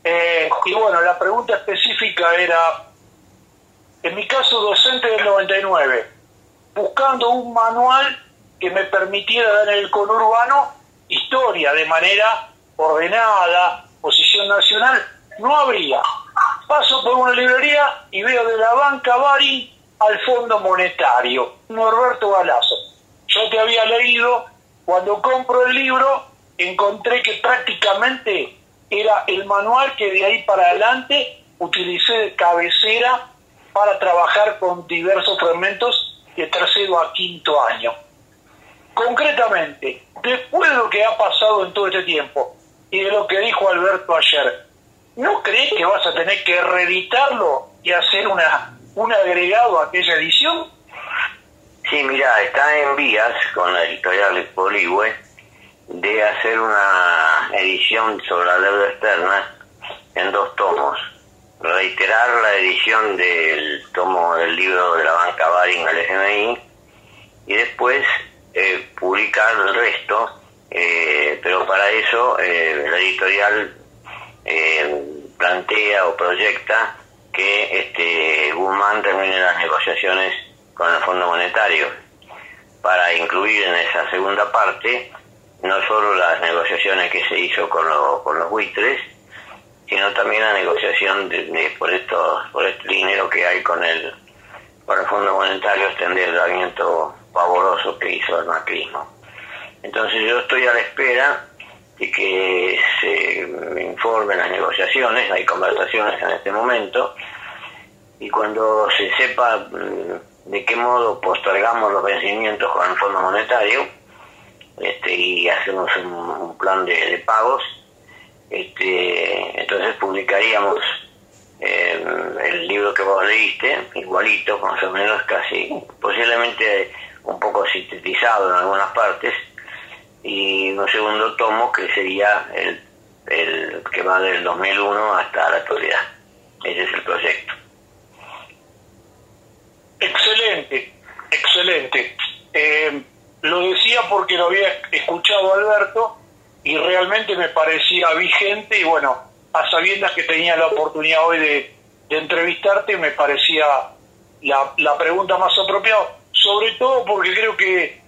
Eh, y bueno, la pregunta específica era, en mi caso docente del 99, buscando un manual que me permitiera dar en el conurbano historia de manera ordenada, posición nacional, no habría. Paso por una librería y veo de la banca Bari al Fondo Monetario, Norberto Galazo. Yo te había leído, cuando compro el libro, encontré que prácticamente era el manual que de ahí para adelante utilicé de cabecera para trabajar con diversos fragmentos de tercero a quinto año. Concretamente, después de lo que ha pasado en todo este tiempo y de lo que dijo Alberto ayer, ¿no crees que vas a tener que reeditarlo y hacer una, un agregado a aquella edición? Sí, mira, está en vías con la editorial Poligüe de hacer una edición sobre la deuda externa en dos tomos reiterar la edición del tomo del libro de la banca Baring al FMI y después eh, publicar el resto, eh, pero para eso eh, la editorial plantea o proyecta que este Guzmán termine las negociaciones con el Fondo Monetario para incluir en esa segunda parte no solo las negociaciones que se hizo con, con los buitres, sino también la negociación de, por esto por este dinero que hay con el con el Fondo Monetario extender el pavoroso que hizo el macrismo. Entonces yo estoy a la espera de que se informen las negociaciones, hay conversaciones en este momento, y cuando se sepa mm, de qué modo postergamos los vencimientos con el Fondo Monetario, este, y hacemos un, plan de pagos, este, entonces publicaríamos eh, el libro que vos leíste, igualito, o menos casi, posiblemente un poco sintetizado en algunas partes, y un segundo tomo que sería el, el que va del 2001 hasta la actualidad. Ese es el proyecto. Excelente, excelente. Eh, lo decía porque lo había escuchado Alberto y realmente me parecía vigente y bueno, a sabiendas que tenía la oportunidad hoy de, entrevistarte, me parecía la, la, pregunta más apropiada, sobre todo porque creo que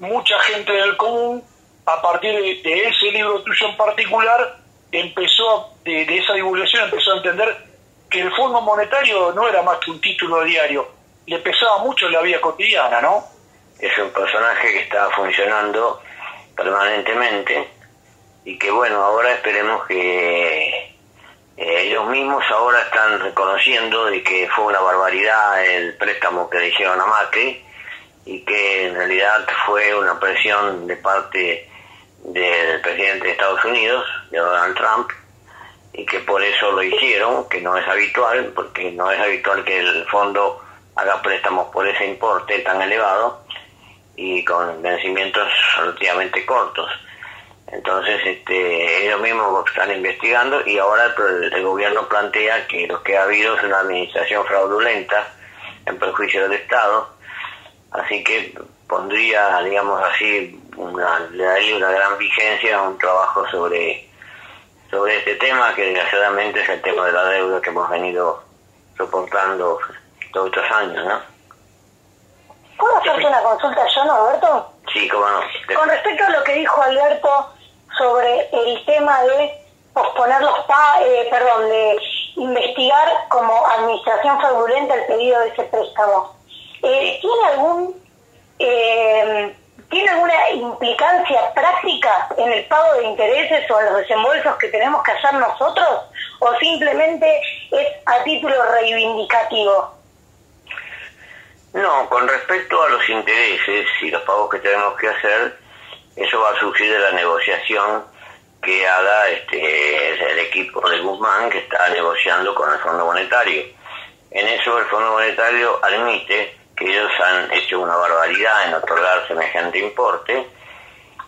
mucha gente del común a partir de, ese libro tuyo en particular, empezó, de, esa divulgación, empezó a entender que el Fondo Monetario no era más que un título diario, le pesaba mucho la vida cotidiana, ¿no? Es un personaje que está funcionando permanentemente y que bueno, ahora esperemos que eh, ellos mismos ahora están reconociendo de que fue una barbaridad el préstamo que le hicieron a Macri y que en realidad fue una presión de parte del presidente de Estados Unidos, de Donald Trump, y que por eso lo hicieron, que no es habitual, porque no es habitual que el fondo haga préstamos por ese importe tan elevado y con vencimientos relativamente cortos. Entonces, este, ellos mismos están investigando y ahora el, gobierno plantea que lo que ha habido es una administración fraudulenta en perjuicio del Estado. Así que pondría, digamos así, una, le daría una gran vigencia a un trabajo sobre, sobre este tema, que desgraciadamente es el tema de la deuda que hemos venido soportando todos estos años, ¿no? ¿Puedo hacerte una consulta yo, no, Alberto? Sí, cómo no. Con respecto a lo que dijo Alberto sobre el tema de posponer los pa eh, perdón, de investigar como administración fraudulenta el pedido de ese préstamo. Eh, ¿Tiene algún eh, tiene alguna implicancia práctica en el pago de intereses o en los desembolsos que tenemos que hacer nosotros o simplemente es a título reivindicativo? No, con respecto a los intereses y los pagos que tenemos que hacer, eso va a surgir de la negociación que haga este el equipo de Guzmán que está negociando con el Fondo Monetario. En eso el Fondo Monetario admite que ellos han hecho una barbaridad en otorgar semejante importe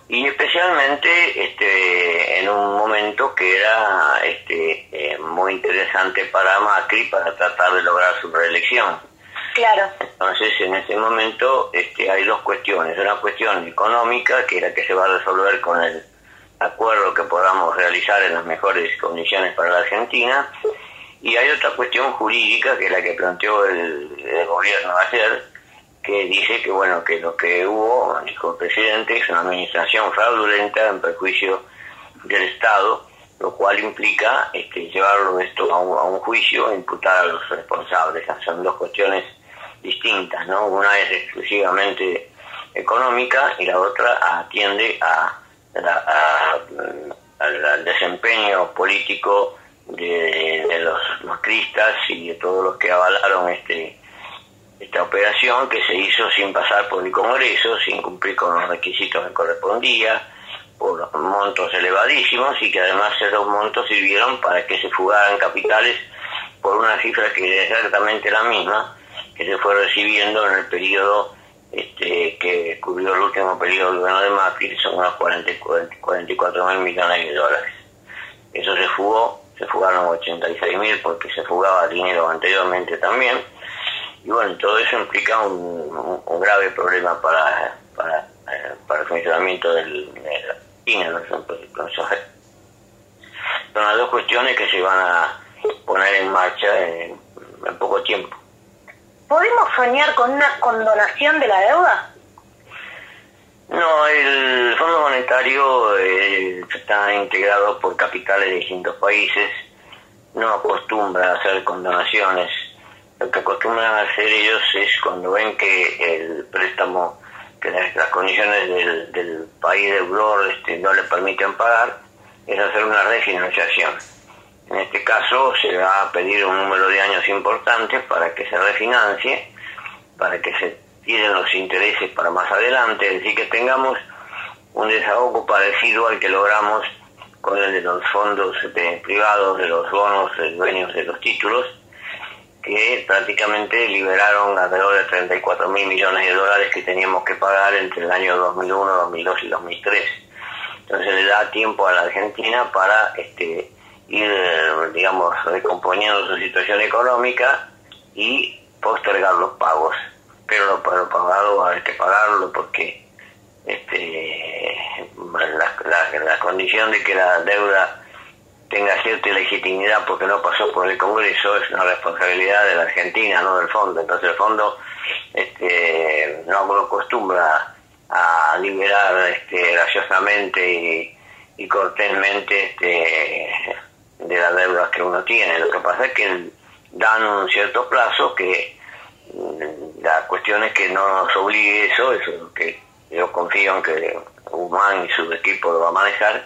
y especialmente este en un momento que era este eh, muy interesante para Macri para tratar de lograr su reelección Claro. Entonces, en este momento este, hay dos cuestiones. Una cuestión económica, que es la que se va a resolver con el acuerdo que podamos realizar en las mejores condiciones para la Argentina. Y hay otra cuestión jurídica, que es la que planteó el, gobierno ayer, que dice que, bueno, que lo que hubo, dijo el presidente, es una administración fraudulenta en perjuicio del Estado, lo cual implica este, llevarlo esto a un, a un juicio e imputar a los responsables. Son dos cuestiones distintas, ¿no? Una es exclusivamente económica y la otra atiende a, al desempeño político de, los macristas y de todos los que avalaron este esta operación que se hizo sin pasar por el Congreso, sin cumplir con los requisitos que correspondía, por montos elevadísimos y que además esos montos sirvieron para que se fugaran capitales por una cifra que es exactamente la misma que se fue recibiendo en el periodo este, que cubrió el último periodo del gobierno de Macri, son unos 44 mil millones de dólares. Eso se fugó, se fugaron 86 mil porque se fugaba dinero anteriormente también. Y bueno, todo eso implica un, grave problema para, para, eh, para el funcionamiento del, de la Son las dos cuestiones que se van a poner en marcha en poco tiempo. ¿Podemos soñar con una condonación de la deuda? No, el Fondo Monetario eh, está integrado por capitales de distintos países, no acostumbra a hacer condonaciones. Lo que acostumbran hacer ellos es cuando ven que el préstamo, que las, condiciones del, país deudor este, no le permiten pagar, es hacer una refinanciación en este caso se va a pedir un número de años importantes para que se refinancie, para que se tiren los intereses para más adelante, es decir, que tengamos un desahogo parecido al que logramos con el de los fondos privados, de los bonos, de dueños de los títulos, que prácticamente liberaron alrededor de 34 mil millones de dólares que teníamos que pagar entre el año 2001, 2002 y 2003. Entonces le da tiempo a la Argentina para este, ir, digamos, recomponiendo su situación económica y postergar los pagos. Pero lo, lo pagado hay que pagarlo porque este, la, la, condición de que la deuda tenga cierta legitimidad porque no pasó por el Congreso es una responsabilidad de la Argentina, no del fondo. Entonces el fondo este, no acostumbra a liberar este, graciosamente y, cortésmente este, de las deudas que uno tiene. Lo que pasa es que dan un cierto plazo que la cuestión es que no nos obligue eso, eso que yo confío en que Humán y su equipo lo va a manejar,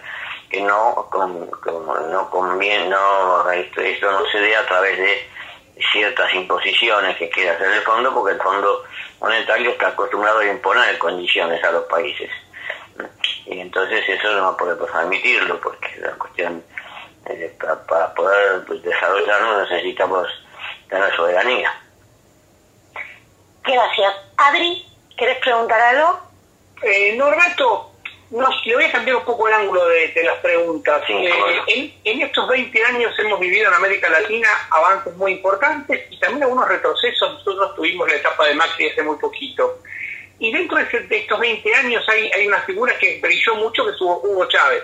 que no, no conviene, no, esto, esto no se dé a través de ciertas imposiciones que quiere hacer el fondo, porque el fondo monetario está acostumbrado a imponer condiciones a los países. Y entonces eso no podemos admitirlo, porque la cuestión, eh, para, poder pues, desarrollarnos necesitamos tener soberanía. Gracias. Adri, ¿querés preguntar algo? Eh, Norberto, no, le voy a cambiar un poco el ángulo de, las preguntas. Eh, en, estos 20 años hemos vivido en América Latina avances muy importantes y también algunos retrocesos. Nosotros tuvimos la etapa de Macri hace muy poquito. Y dentro de, estos 20 años hay, hay una figura que brilló mucho, que es Hugo Chávez.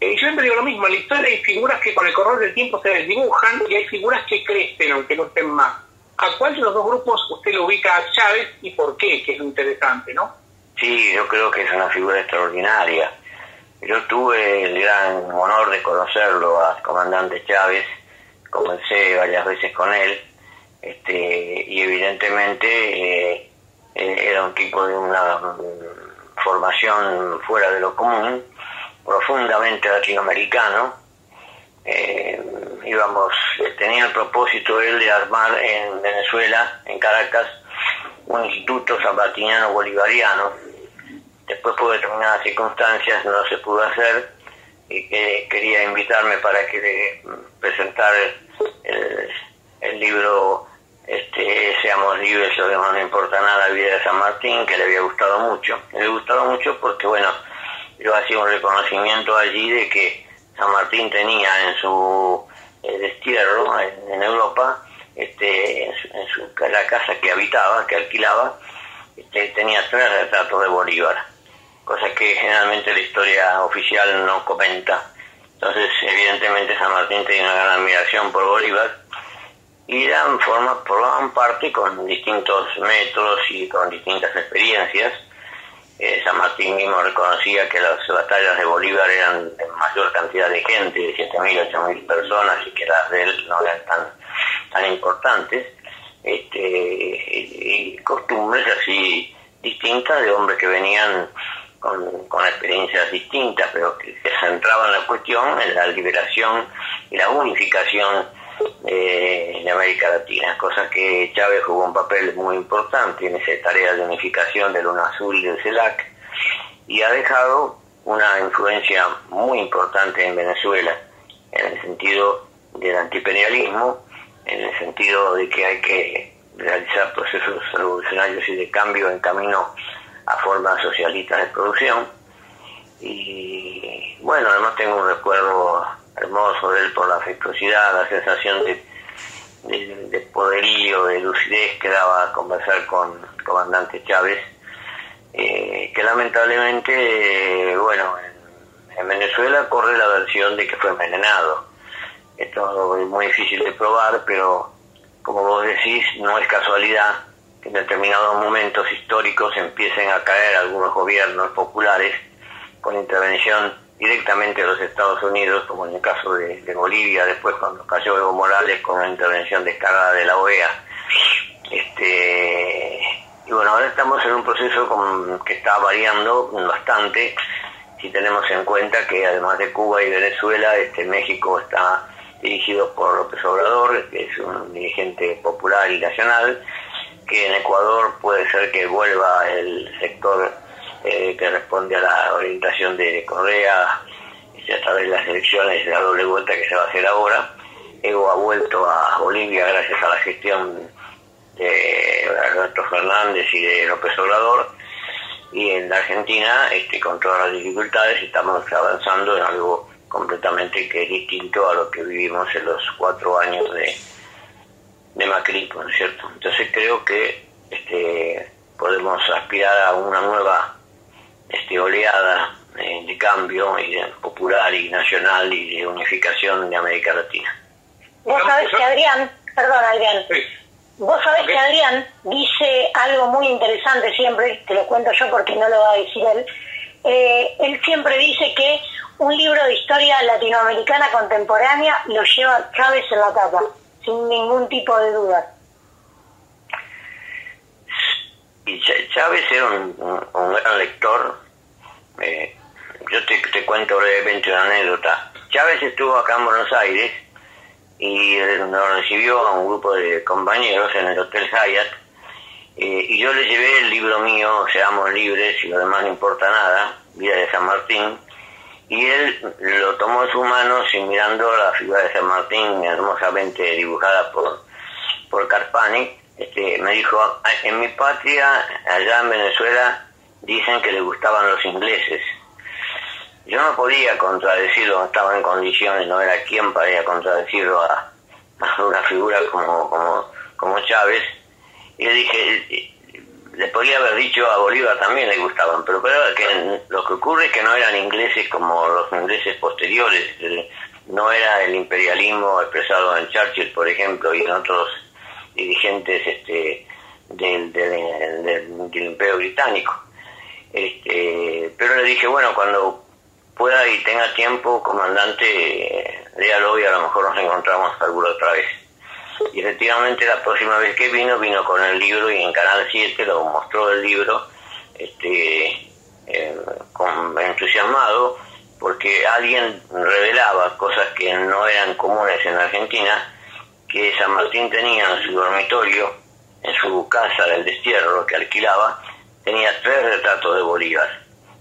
Eh, yo siempre digo lo mismo, en la historia hay figuras que con el correr del tiempo se desdibujan y hay figuras que crecen, aunque no estén más. ¿A cuál de los dos grupos usted lo ubica a Chávez y por qué? Que es lo interesante, ¿no? Sí, yo creo que es una figura extraordinaria. Yo tuve el gran honor de conocerlo al comandante Chávez, comencé varias veces con él, este, y evidentemente eh, eh, era un tipo de una formación fuera de lo común, profundamente latinoamericano. Eh, íbamos, tenía el propósito él de armar en Venezuela, en Caracas, un instituto sabatiniano bolivariano Después por determinadas circunstancias no se pudo hacer y que quería invitarme para que le presentara el, libro este, Seamos libres, demás no importa nada, Vida de San Martín, que le había gustado mucho. Le había gustado mucho porque, bueno, yo hacía un reconocimiento allí de que San Martín tenía en su eh, destierro en, Europa, este, en, su, la casa que habitaba, que alquilaba, este, tenía tres retratos de Bolívar cosa que generalmente la historia oficial no comenta. Entonces, evidentemente, San Martín tenía una gran admiración por Bolívar y eran, forma, formaban parte con distintos métodos y con distintas experiencias. Eh, San Martín mismo reconocía que las batallas de Bolívar eran de mayor cantidad de gente, de 7.000, 8.000 personas, y que las de él no eran tan, tan importantes. Este, y, costumbres así distintas de hombres que venían con, con experiencias distintas, pero que, se centraban en la cuestión en la liberación y la unificación eh, de América Latina, cosa que Chávez jugó un papel muy importante en esa tarea de unificación del UNASUR y del CELAC, y ha dejado una influencia muy importante en Venezuela, en el sentido del antiimperialismo, en el sentido de que hay que realizar procesos revolucionarios y de cambio en camino a formas socialistas de producción. Y bueno, además tengo un recuerdo hermoso de él por la afectuosidad, la sensación de, de, poderío, de lucidez que daba a conversar con el comandante Chávez, eh, que lamentablemente, bueno, en, en, Venezuela corre la versión de que fue envenenado. Esto es muy difícil de probar, pero como vos decís, no es casualidad en determinados momentos históricos empiecen a caer algunos gobiernos populares con intervención directamente de los Estados Unidos, como en el caso de, Bolivia, después cuando cayó Evo Morales con una intervención descarada de la OEA. Este, y bueno, ahora estamos en un proceso con, que está variando bastante, si tenemos en cuenta que además de Cuba y Venezuela, este, México está dirigido por López Obrador, que es un dirigente popular y nacional, que en Ecuador puede ser que vuelva el sector eh, que responde a la orientación de Correa a través de las elecciones de la doble vuelta que se va a hacer ahora. Evo ha vuelto a Bolivia gracias a la gestión de Alberto Fernández y de López Obrador y en la Argentina este, con todas las dificultades estamos avanzando en algo completamente que es distinto a lo que vivimos en los cuatro años de, de Macri, ¿no es cierto? Entonces creo que este, podemos aspirar a una nueva este, oleada eh, de cambio y popular y nacional y de unificación de América Latina. Vos sabés que Adrián, perdón Adrián, vos sabés que que Adrián dice algo muy interesante siempre, te lo cuento yo porque no lo va a decir él, eh, él siempre dice que un libro de historia latinoamericana contemporánea lo lleva Chávez en la tapa, sin ningún tipo de duda. Y Chávez era un, gran lector. Eh, yo te, cuento brevemente una anécdota. Chávez estuvo acá en Buenos Aires y nos recibió a un grupo de compañeros en el Hotel Hyatt eh, y yo le llevé el libro mío, Seamos Libres y lo demás no importa nada, Vida de San Martín, y él lo tomó en sus manos y mirando la figura de San Martín hermosamente dibujada por, por Carpani, este, me dijo, ah, en mi patria, allá en Venezuela, dicen que le gustaban los ingleses. Yo no podía contradecirlo, no estaba en condiciones, no era quien para ir a contradecirlo a, una figura como, como, como Chávez. Y le dije, le podría haber dicho a Bolívar también le gustaban, pero, pero que lo que ocurre es que no eran ingleses como los ingleses posteriores, no era el imperialismo expresado en Churchill, por ejemplo, y en otros dirigentes este, del, del, Imperio Británico. Este, pero le dije, bueno, cuando pueda y tenga tiempo, comandante, léalo y a lo mejor nos encontramos alguna otra vez. Y efectivamente la próxima vez que vino, vino con el libro y en Canal 7 lo mostró el libro este, eh, entusiasmado porque alguien revelaba cosas que no eran comunes en Argentina que San Martín tenía en su dormitorio, en su casa del destierro que alquilaba, tenía tres retratos de Bolívar.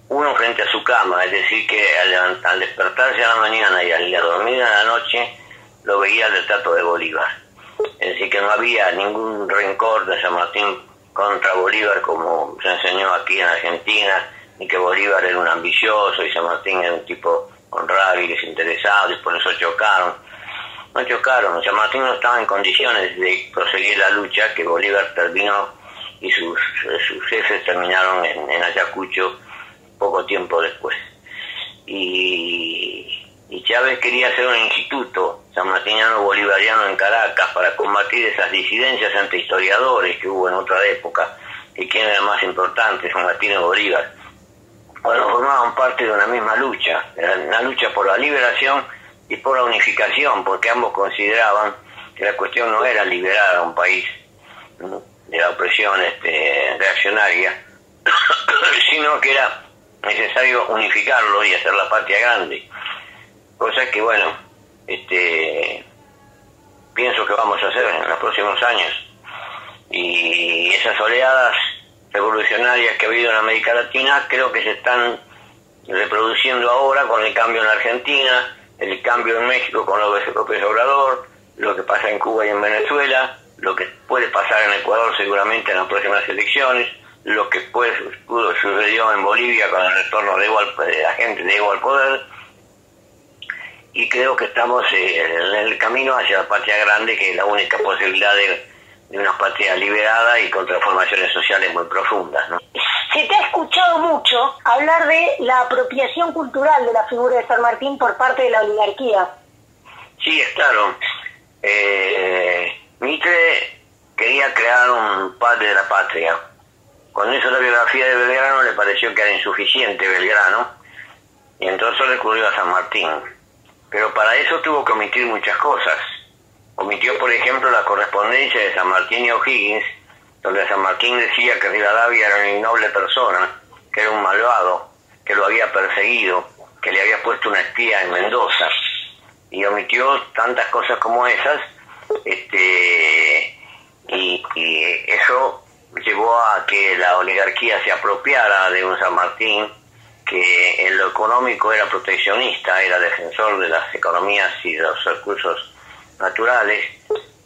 Uno frente a su cama, es decir, que al, despertarse a la mañana y al dormir a la noche, lo veía el retrato de Bolívar. Es decir, que no había ningún rencor de San Martín contra Bolívar como se enseñó aquí en Argentina, ni que Bolívar era un ambicioso y San Martín era un tipo honrado y desinteresado y por eso chocaron no chocaron. San Martín no estaba en condiciones de proseguir la lucha, que Bolívar terminó y sus, sus jefes terminaron en, Ayacucho poco tiempo después. Y, Chávez quería hacer un instituto sanmartiniano bolivariano en Caracas para combatir esas disidencias entre historiadores que hubo en otra época y quién era más importante, San Martín y Bolívar. Bueno, formaban parte de una misma lucha, una lucha por la liberación y por la unificación, porque ambos consideraban que la cuestión no era liberar a un país de la opresión este, reaccionaria, sino que era necesario unificarlo y hacer la patria grande. Cosa que, bueno, este, pienso que vamos a hacer en los próximos años. Y esas oleadas revolucionarias que ha habido en América Latina creo que se están reproduciendo ahora con el cambio en Argentina, el cambio en México con López Obrador, lo que pasa en Cuba y en Venezuela, lo que puede pasar en Ecuador seguramente en las próximas elecciones, lo que puede, sucedió en Bolivia con el retorno de, igual, de la gente de igual poder, y creo que estamos eh, en el camino hacia la patria grande, que es la única posibilidad de, de una patria liberada y con transformaciones sociales muy profundas. ¿no? Se te ha escuchado mucho hablar de la apropiación cultural de la figura de San Martín por parte de la oligarquía. Sí, es claro. Eh, Mitre quería crear un padre de la patria. Cuando hizo la biografía de Belgrano le pareció que era insuficiente Belgrano y entonces recurrió a San Martín. Pero para eso tuvo que omitir muchas cosas. Omitió, por ejemplo, la correspondencia de San Martín y O'Higgins donde San Martín decía que Rivadavia era una innoble persona, que era un malvado, que lo había perseguido, que le había puesto una espía en Mendoza, y omitió tantas cosas como esas, este, y, eso llevó a que la oligarquía se apropiara de un San Martín que en lo económico era proteccionista, era defensor de las economías y de los recursos naturales,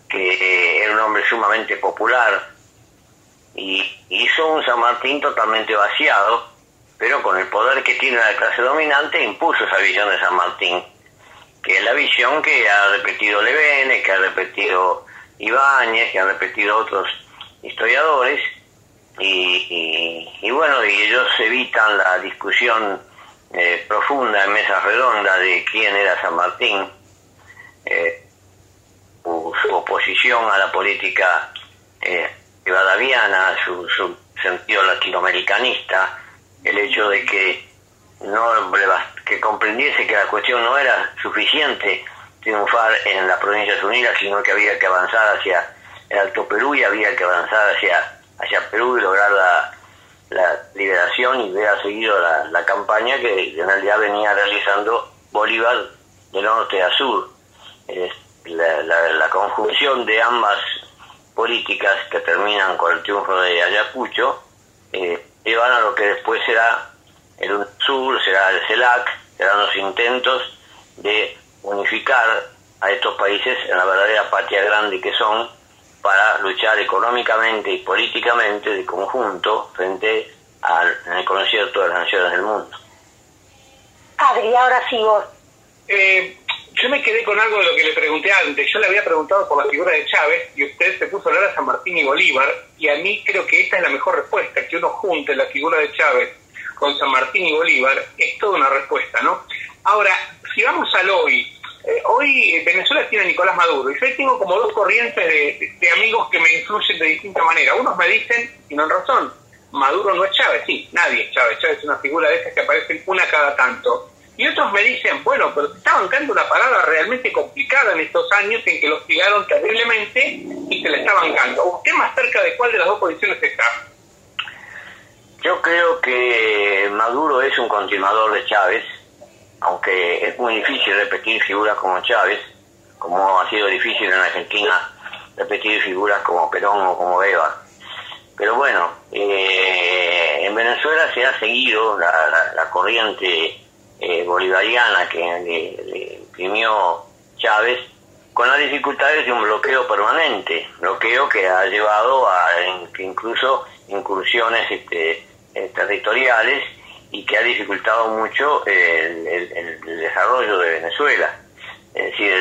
que era un hombre sumamente popular, y hizo un San Martín totalmente vaciado, pero con el poder que tiene la clase dominante impuso esa visión de San Martín, que es la visión que ha repetido Levene, que ha repetido Ibáñez, que han repetido otros historiadores, y, bueno, y ellos evitan la discusión eh, profunda en mesa redonda de quién era San Martín, eh, su, oposición a la política eh, sentido latinoamericanista, el hecho de que no que comprendiese que la cuestión no era suficiente triunfar en las Provincias Unidas, sino que había que avanzar hacia el Alto Perú y había que avanzar hacia, hacia Perú y lograr la, liberación y hubiera seguido la, campaña que en realidad venía realizando Bolívar de norte a sur. La, conjunción de ambas políticas que terminan con el triunfo de Ayacucho eh, llevan a lo que después será el sur, será el CELAC, serán los intentos de unificar a estos países en la verdadera patria grande que son para luchar económicamente y políticamente de conjunto frente al concierto de las naciones del mundo. Adri, ahora sí. Eh, yo me quedé con algo de lo que le pregunté antes. Yo le había preguntado por la figura de Chávez y usted se puso a hablar de San Martín y Bolívar y a mí creo que esta es la mejor respuesta, que uno junte la figura de Chávez con San Martín y Bolívar es toda una respuesta, ¿no? Ahora, si vamos al hoy, eh, hoy Venezuela tiene a Nicolás Maduro y yo tengo como dos corrientes de, amigos que me influyen de distinta manera. Unos me dicen, y no en razón, Maduro no es Chávez, sí, nadie es Chávez, Chávez es una figura de esas que aparecen una cada tanto. Y otros me dicen, bueno, pero se está bancando una parada realmente complicada en estos años en que lo hostigaron terriblemente y se le está bancando. ¿Usted más cerca de cuál de las dos posiciones está? Yo creo que Maduro es un continuador de Chávez, aunque es muy difícil repetir figuras como Chávez, como ha sido difícil en Argentina repetir figuras como Perón o como Eva. Pero bueno, eh, en Venezuela se ha seguido la, corriente eh, bolivariana que le, imprimió Chávez con las dificultades de un bloqueo permanente, bloqueo que ha llevado a incluso incursiones este, eh, territoriales y que ha dificultado mucho el, desarrollo de Venezuela. Es decir,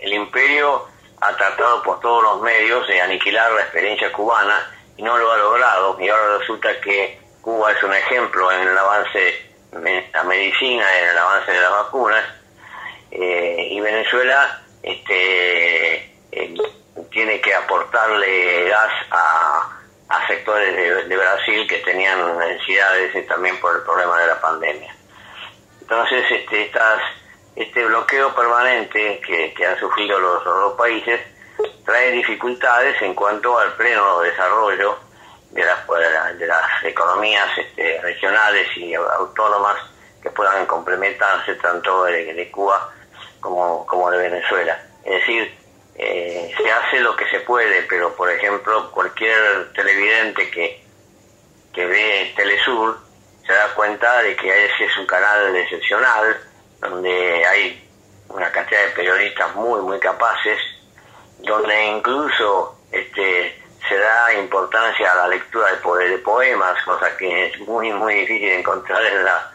el, imperio ha tratado por todos los medios de aniquilar la experiencia cubana y no lo ha logrado. Y ahora resulta que Cuba es un ejemplo en el avance la medicina, en el avance de las vacunas, eh, y Venezuela este, eh, tiene que aportarle gas a sectores de, Brasil que tenían necesidades también por el problema de la pandemia. Entonces, este, estas, este bloqueo permanente que, que han sufrido los, dos países trae dificultades en cuanto al pleno desarrollo de las, de las economías este, regionales y autónomas que puedan complementarse tanto de, de Cuba como, como de Venezuela. Es decir, eh, se hace lo que se puede, pero por ejemplo cualquier televidente que, que ve Telesur se da cuenta de que ese es un canal excepcional, donde hay una cantidad de periodistas muy, muy capaces, donde incluso este, se da importancia a la lectura de, de poemas, cosa que es muy, muy difícil encontrar en la,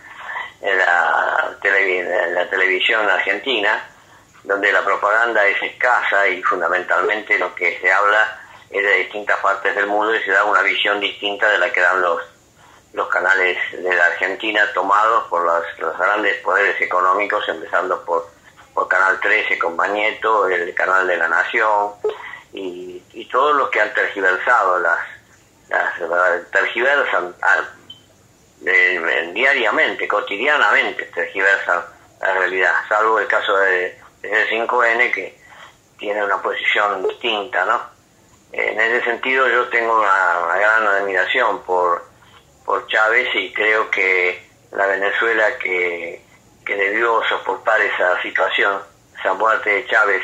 en la, en la televisión argentina donde la propaganda es escasa y fundamentalmente lo que se habla es de distintas partes del mundo y se da una visión distinta de la que dan los, los canales de la Argentina tomados por los, grandes poderes económicos, empezando por, por Canal 13 con Bañeto, el Canal de la Nación y, y todos los que han tergiversado las, las tergiversan ah, diariamente, cotidianamente tergiversan la realidad, salvo el caso de el 5N que tiene una posición distinta, ¿no? En ese sentido yo tengo una, gran admiración por, por Chávez y creo que la Venezuela que, que debió soportar esa situación, esa muerte de Chávez,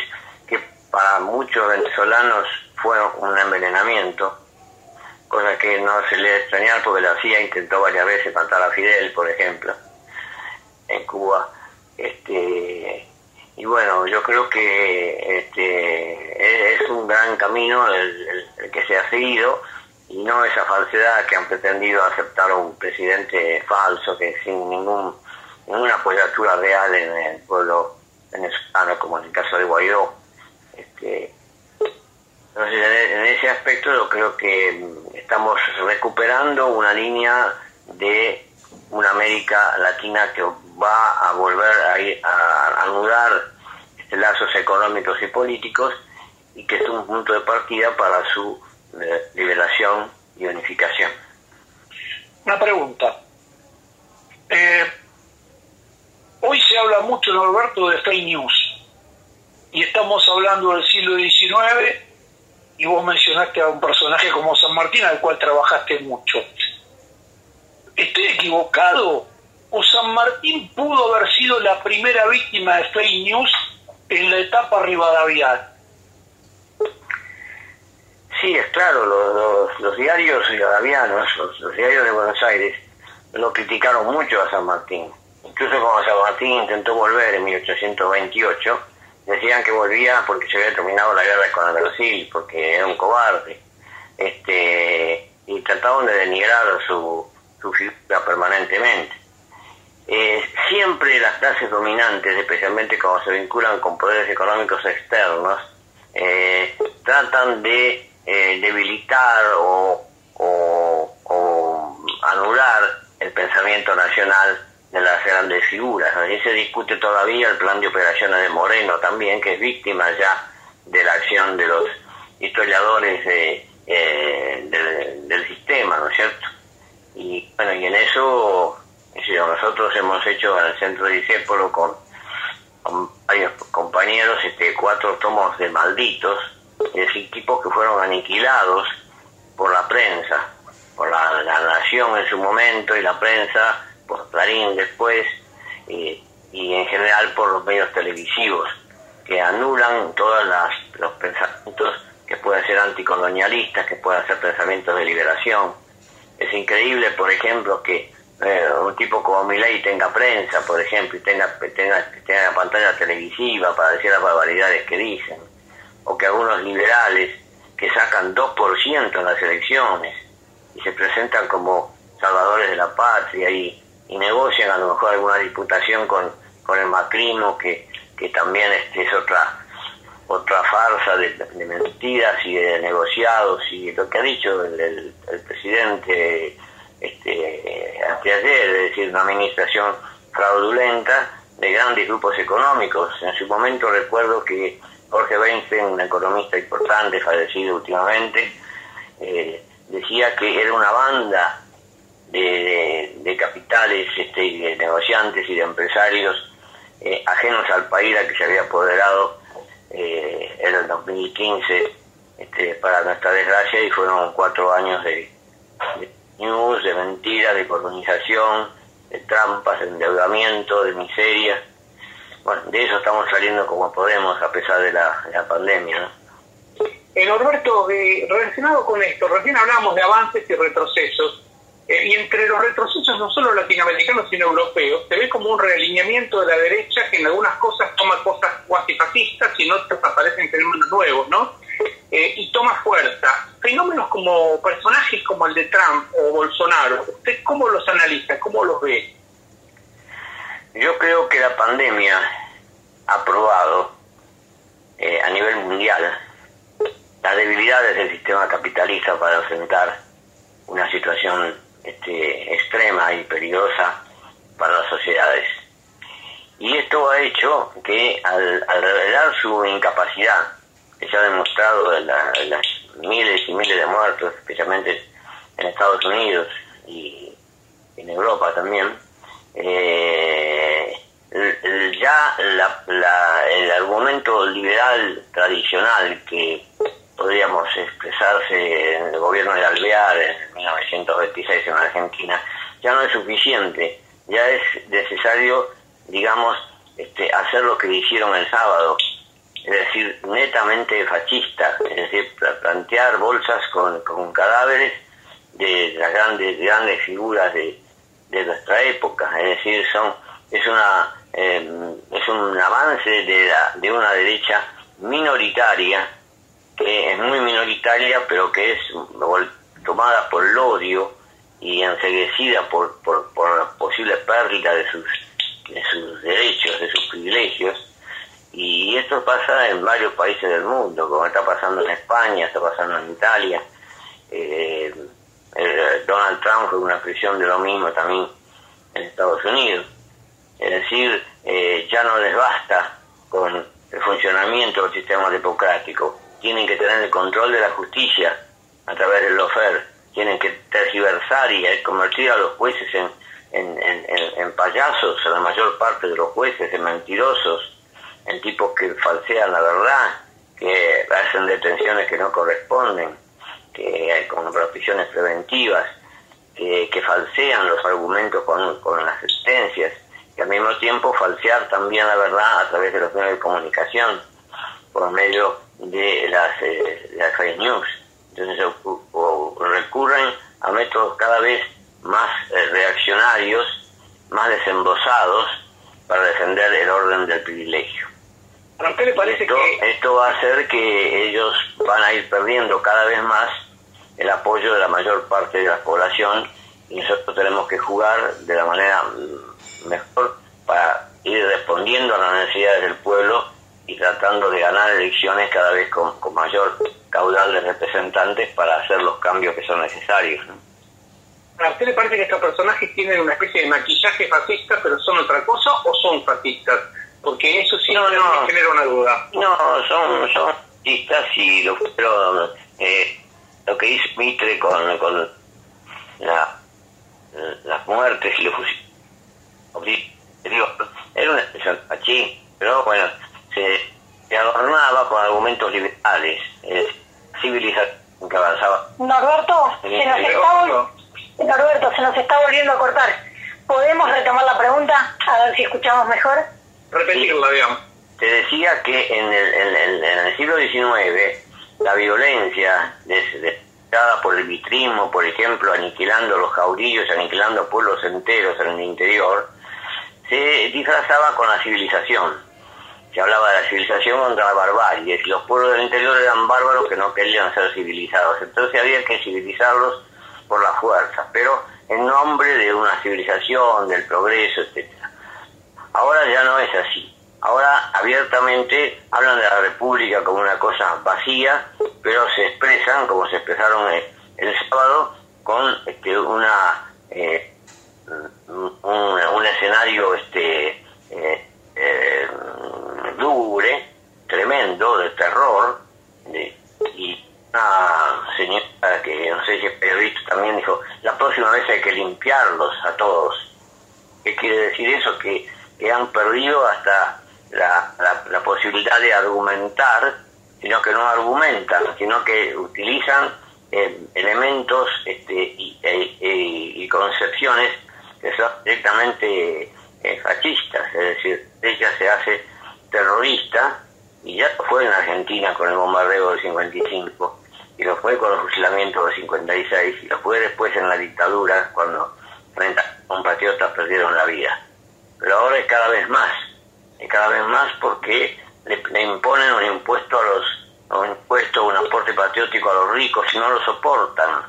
para muchos venezolanos fue un envenenamiento, cosa que no se le extrañar porque la CIA intentó varias veces matar a Fidel, por ejemplo, en Cuba. Este, y bueno, yo creo que este, es un gran camino el, que se ha seguido y no esa falsedad que han pretendido aceptar un presidente falso que sin ningún ninguna apoyatura real en el pueblo venezolano como en el caso de Guaidó. Este, entonces, en ese aspecto yo creo que mm, estamos recuperando una línea de una América Latina que va a volver a, ir, a anudar este, lazos económicos y políticos y que es un punto de partida para su eh, liberación y unificación. Una pregunta. Eh, hoy se habla mucho, Norberto, de fake news. Y estamos hablando del siglo XIX y vos mencionaste a un personaje como San Martín al cual trabajaste mucho. ¿Estoy equivocado? ¿O San Martín pudo haber sido la primera víctima de fake news en la etapa rivadaviana? Sí, es claro, los, los, diarios rivadavianos, los, los diarios de Buenos Aires, lo criticaron mucho a San Martín. Incluso cuando San Martín intentó volver en 1828, decían que volvía porque se había terminado la guerra con Brasil, porque era un cobarde. Este, y trataban de denigrar su, su figura permanentemente. Eh, siempre las clases dominantes, especialmente cuando se vinculan con poderes económicos externos, eh, tratan de eh, debilitar o, o, anular el pensamiento nacional de las grandes figuras. Allí se discute todavía el plan de operaciones de Moreno también, que es víctima ya de la acción de los historiadores del, del sistema, ¿no es cierto? Y bueno, y en eso nosotros hemos hecho en el centro de Disépolo con, varios compañeros este, cuatro tomos de malditos, es decir, tipos que fueron aniquilados por la prensa, por la, nación en su momento y la prensa, por Clarín después, y, en general por los medios televisivos, que anulan todos los pensamientos que pueden ser anticolonialistas, que pueden ser pensamientos de liberación. Es increíble, por ejemplo, que eh, un tipo como Milei tenga prensa, por ejemplo, y tenga, tenga, tenga pantalla televisiva para decir las barbaridades que dicen, o que algunos liberales que sacan 2% en las elecciones y se presentan como salvadores de la patria y, y negocian a lo mejor alguna diputación con, con el macrismo, que, que también este, es otra otra farsa de, mentiras y de negociados y lo que ha dicho el, el presidente este, anteayer, es decir, una administración fraudulenta de grandes grupos económicos. En su momento recuerdo que Jorge Weinstein, un economista importante, fallecido últimamente, eh, decía que era una banda de, capitales, este, de negociantes y de empresarios eh, ajenos al país a que se había apoderado eh, en el 2015 este, para nuestra desgracia y fueron cuatro años de news, de mentira, de colonización, de trampas, de endeudamiento, de miseria. Bueno, de eso estamos saliendo como podemos a pesar de la, pandemia. ¿no? Eh, Norberto, eh, relacionado con esto, recién hablamos de avances y retrocesos, eh, y entre los retrocesos no solo latinoamericanos sino europeos, se ve como un realineamiento de la derecha que en algunas cosas toma cosas cuasi fascistas y en otras aparecen fenómenos nuevos, ¿no? Eh, y toma fuerza. Fenómenos como personajes como el de Trump o Bolsonaro, ¿usted cómo los analiza, cómo los ve? Yo creo que la pandemia ha probado eh, a nivel mundial las debilidades del sistema capitalista para enfrentar una situación este, extrema y peligrosa para las sociedades. Y esto ha hecho que al revelar su incapacidad que se ha demostrado en, las miles y miles de muertos, especialmente en Estados Unidos y en Europa también, eh, ya el argumento liberal tradicional que podríamos expresarse en el gobierno de Alvear en 1926 en Argentina, ya no es suficiente, ya es necesario, digamos, este, hacer lo que hicieron el sábado, es decir, netamente fascista, es decir, plantear bolsas con, cadáveres de las grandes, grandes figuras de, nuestra época, es decir, son es una em, es un avance de, de una derecha minoritaria que es muy minoritaria pero que es tomada por el odio y enseguecida por, por, por la posible pérdida de sus de sus derechos, de sus privilegios y esto pasa en varios países del mundo, como está pasando en España, está pasando en Italia. Eh, Donald Trump fue una prisión de lo mismo también en Estados Unidos. Es decir, eh, ya no les basta con el funcionamiento del sistema democrático. Tienen que tener el control de la justicia a través del lofer. Tienen que tergiversar y convertir a los jueces en en, en, payasos, en la mayor parte de los jueces, en mentirosos, en tipos que falsean la verdad, que hacen detenciones que no corresponden, que hay con prisiones preventivas, que, que, falsean los argumentos con, con las sentencias, y al mismo tiempo falsear también la verdad a través de los medios de comunicación, por medio de las, eh, las fake news. Entonces recurren a métodos cada vez más eh, reaccionarios, más desembosados para defender el orden del privilegio. qué le parece esto, que... esto va a hacer que ellos van a ir perdiendo cada vez más el apoyo de la mayor parte de la población y nosotros tenemos que jugar de la manera mm, mejor para ir respondiendo a las necesidades del pueblo y tratando de ganar elecciones cada vez con, con mayor caudal de representantes para hacer los cambios que son necesarios. ¿no? ¿A usted le parece que estos personajes tienen una especie de maquillaje fascista, pero son otra cosa o son fascistas? Porque eso sí no, no, genera una duda. No, son, son fascistas y lo pero, eh, lo que hizo Mitre con, con la, las muertes y los fusiles. Era una expresión así, pero bueno, se, se adornaba con argumentos liberales, eh, civilización que avanzaba. Norberto, se nos está Norberto, se nos está volviendo a cortar. ¿Podemos retomar la pregunta? A ver si escuchamos mejor. Repetirla, digamos. Te decía que en el, en, en el siglo XIX la violencia dada por el vitrismo, por ejemplo, aniquilando los jaurillos, aniquilando pueblos enteros en el interior, se disfrazaba con la civilización. Se hablaba de la civilización contra la barbarie, y los pueblos del interior eran bárbaros que no querían ser civilizados. Entonces había que civilizarlos por la fuerza, pero en nombre de una civilización, del progreso, etcétera. Ahora ya no es así. Ahora abiertamente hablan de la República como una cosa vacía, pero se expresan, como se expresaron el, sábado, con este, una, eh, un, escenario este, eh, eh, lúgubre, tremendo, de terror, y una señora que no sé si es periodista también dijo, la próxima vez hay que limpiarlos a todos. ¿Qué quiere decir eso? Que, han perdido hasta la, la, posibilidad de argumentar, sino que no argumentan, sino que utilizan eh, elementos este, y, e, e, y, concepciones que son directamente eh, fascistas, es decir, ella se hace terrorista y ya fue en Argentina con el bombardeo del 55 y lo fue con el fusilamiento del 56 y lo fue después en la dictadura cuando 30 compatriotas perdieron la vida. Pero ahora es cada vez más, es cada vez más porque le, imponen un impuesto a los un impuesto, un aporte patriótico a los ricos y no lo soportan.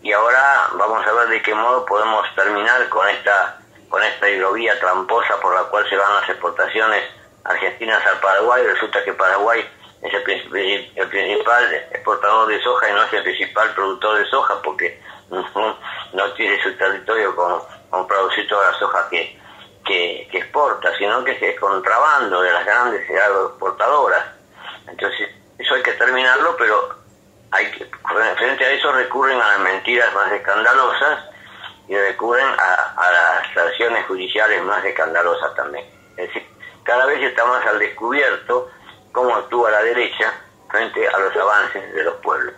Y ahora vamos a ver de qué modo podemos terminar con esta con esta hidrovía tramposa por la cual se van las exportaciones argentinas al Paraguay. Resulta que Paraguay es el, principal exportador de soja y no es el principal productor de soja porque no tiene su territorio con, producir toda la soja que, que, exporta, sino que es contrabando de las grandes exportadoras. Entonces, eso hay que terminarlo, pero hay que, frente a eso recurren a las mentiras más escandalosas y recurren a, a las acciones judiciales más escandalosas también. Es cada vez estamos al descubierto cómo actúa la derecha frente a los avances de los pueblos.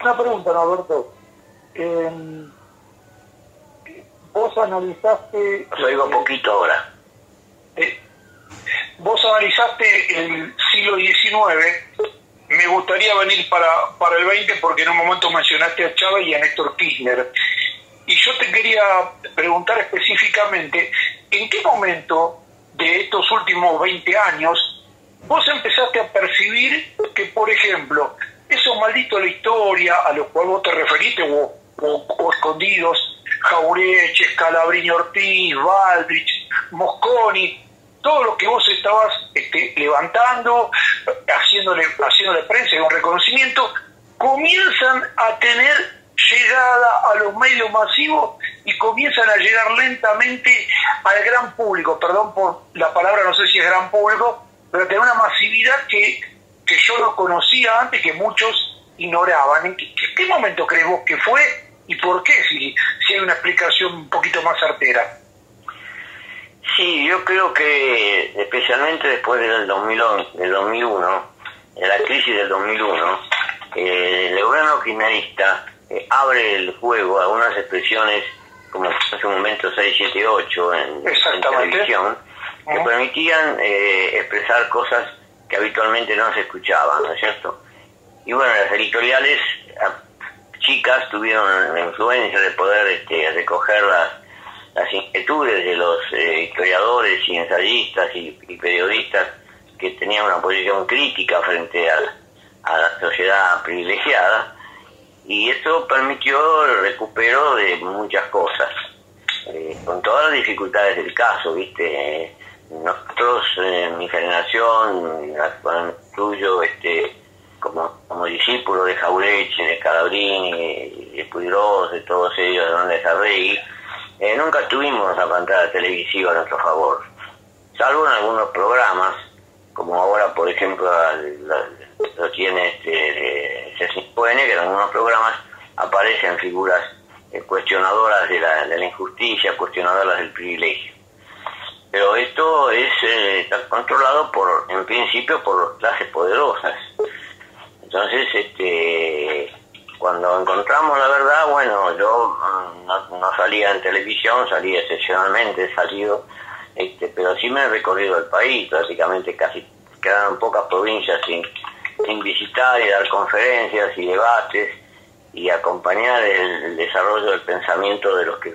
Una pregunta, Roberto. Eh, vos analizaste... Os oigo poquito ahora. Eh, vos analizaste el siglo XIX. Me gustaría venir para, para el 20 porque en un momento mencionaste a Chávez y a Néstor Kirchner. Y yo te quería preguntar específicamente, ¿en qué momento de estos últimos 20 años, vos empezaste a percibir que, por ejemplo, esos malditos de la historia a los cuales vos te referiste, o, o, escondidos, Jaureche, Calabrini Ortiz, Valdrich, Mosconi, todo lo que vos estabas este, levantando, haciéndole, haciéndole prensa y un reconocimiento, comienzan a tener llegada a los medios masivos y comienzan a llegar lentamente al gran público, perdón por la palabra, no sé si es gran público, pero tiene una masividad que, que yo no conocía antes, que muchos ignoraban. ¿En qué, momento crees vos que fue y por qué, si, si hay una explicación un poquito más certera. Sí, yo creo que especialmente después del, 2011, del 2001, de la crisis del 2001, eh, el gobierno kirchnerista eh, abre el juego a algunas expresiones como en ese momento 678 en, en televisión, que permitían eh, expresar cosas que habitualmente no se escuchaban, ¿no es cierto? Y bueno, las editoriales chicas tuvieron la influencia de poder este, recoger las, las inquietudes de los eh, historiadores y ensayistas y, periodistas que tenían una posición crítica frente a, a la sociedad privilegiada y eso permitió el recupero de muchas cosas, eh, con todas las dificultades del caso, ¿viste? Nosotros, en mi generación, incluyo este, como, como discípulo de Jaureche, de Calabrini, de Puigros, de todos ellos, de Don Arregui, eh, nunca tuvimos la pantalla televisiva a nuestro favor, salvo en algunos programas, como ahora, por ejemplo, lo tiene este, C5N, que en algunos programas aparecen figuras eh, cuestionadoras de la, de la injusticia, cuestionadoras del privilegio. Pero esto es eh, controlado por en principio por clases poderosas. Entonces este cuando encontramos la verdad bueno yo mm, no, salía en televisión salía excepcionalmente salido este pero sí me he recorrido el país prácticamente casi quedaron pocas provincias sin, sin visitar y dar conferencias y debates y acompañar el desarrollo del pensamiento de los que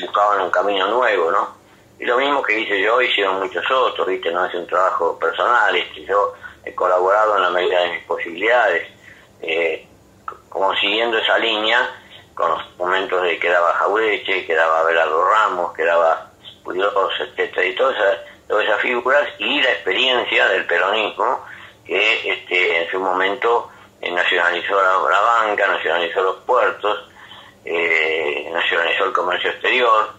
buscaban un camino nuevo no y lo mismo que hice yo, hicieron muchos otros, ¿viste? No es un trabajo personal, este, yo he colaborado en la medida de mis posibilidades, eh, como siguiendo esa línea, con los momentos de que daba Jaureche, que daba Belardo Ramos, que daba Pudiosos, etcétera, y todas esas figuras, y la experiencia del peronismo, que este, en su momento eh, nacionalizó la, banca, nacionalizó los puertos, eh, nacionalizó el comercio exterior,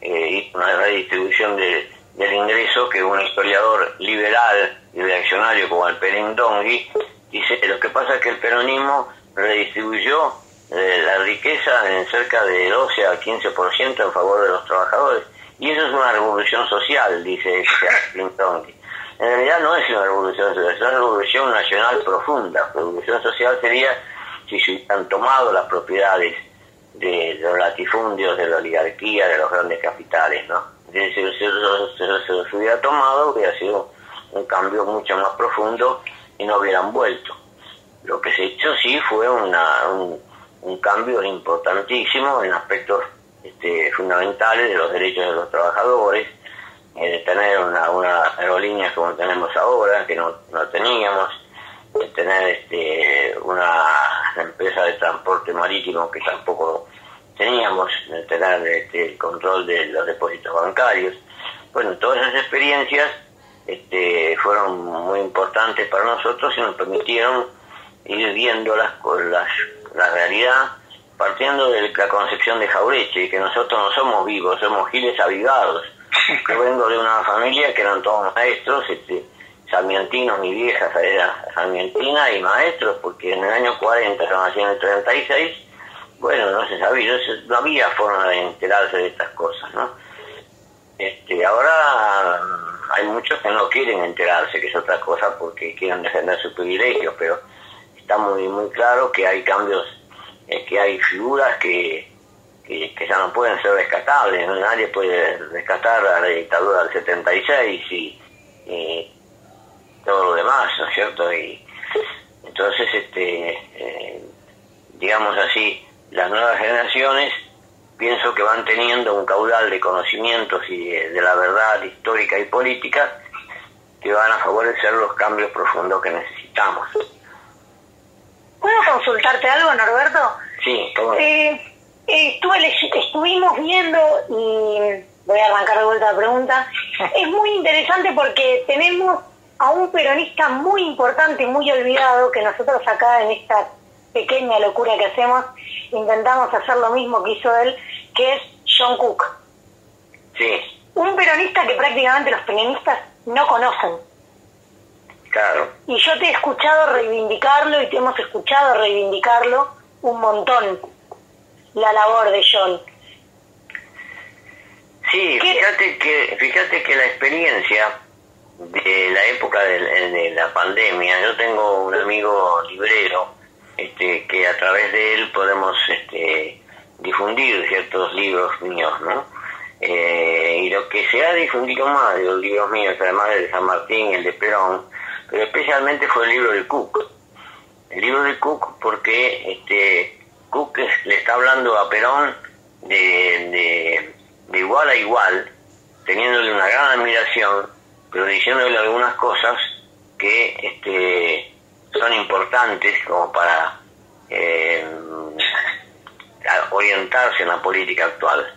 eh, una redistribución de, del ingreso que un historiador liberal y reaccionario como Alperín Dongui dice lo que pasa es que el peronismo redistribuyó eh, la riqueza en cerca de 12 a 15% en favor de los trabajadores y eso es una revolución social, dice Alperín Dongui. En realidad no es una revolución social, es una revolución nacional profunda. Revolución social sería si se hubieran tomado las propiedades de, los latifundios, de la oligarquía, de los grandes capitales, ¿no? Si se, los hubiera tomado, hubiera sido un cambio mucho más profundo y no hubieran vuelto. Lo que se hizo sí fue una, un, cambio importantísimo en aspectos este, fundamentales de los derechos de los trabajadores, eh, tener una, una aerolínea como tenemos ahora, que no, no teníamos, de tener este, una empresa de transporte marítimo que tampoco teníamos, tener este, el control de los depósitos bancarios. Bueno, todas esas experiencias este, fueron muy importantes para nosotros y nos permitieron ir viéndolas con las, la realidad partiendo de la concepción de Jaureche, que nosotros no somos vivos, somos giles avivados. Yo vengo de una familia que eran todos maestros, este, sarmientinos, mi vieja era sarmientina y maestros, porque en el año 40, yo nací en el 36, bueno, no se sabía, no había forma de enterarse de estas cosas, ¿no? Este, ahora mm, hay muchos que no quieren enterarse, que es otra cosa, porque quieren defender sus privilegios, pero está muy muy claro que hay cambios, eh, que hay figuras que, que, ya no pueden ser rescatables, nadie puede rescatar a la dictadura del 76 y, y todo lo demás, ¿no es cierto? Y entonces, este, eh, digamos así, las nuevas generaciones pienso que van teniendo un caudal de conocimientos y de, la verdad histórica y política que van a favorecer los cambios profundos que necesitamos. ¿Puedo consultarte algo, Norberto? Sí, eh, estuve, estuvimos viendo, y voy a arrancar de vuelta la pregunta, es muy interesante porque tenemos a un peronista muy importante y muy olvidado que nosotros acá en esta pequeña locura que hacemos intentamos hacer lo mismo que hizo él, que es John Cook. Sí. Un peronista que prácticamente los peronistas no conocen. Claro. Y yo te he escuchado reivindicarlo y te hemos escuchado reivindicarlo un montón. La labor de John. Sí, fíjate que, fíjate que la experiencia de la época de, de la pandemia, yo tengo un amigo librero, este, que a través de él podemos este, difundir ciertos libros míos, ¿no? Eh, y lo que se ha difundido más de los libros míos, además del de San Martín, el de Perón, pero especialmente fue el libro de Cook. El libro de Cook porque este, Cook le está hablando a Perón de, de, igual a igual, teniéndole una gran admiración, pero diciéndole algunas cosas que este, son importantes como para eh, orientarse en la política actual.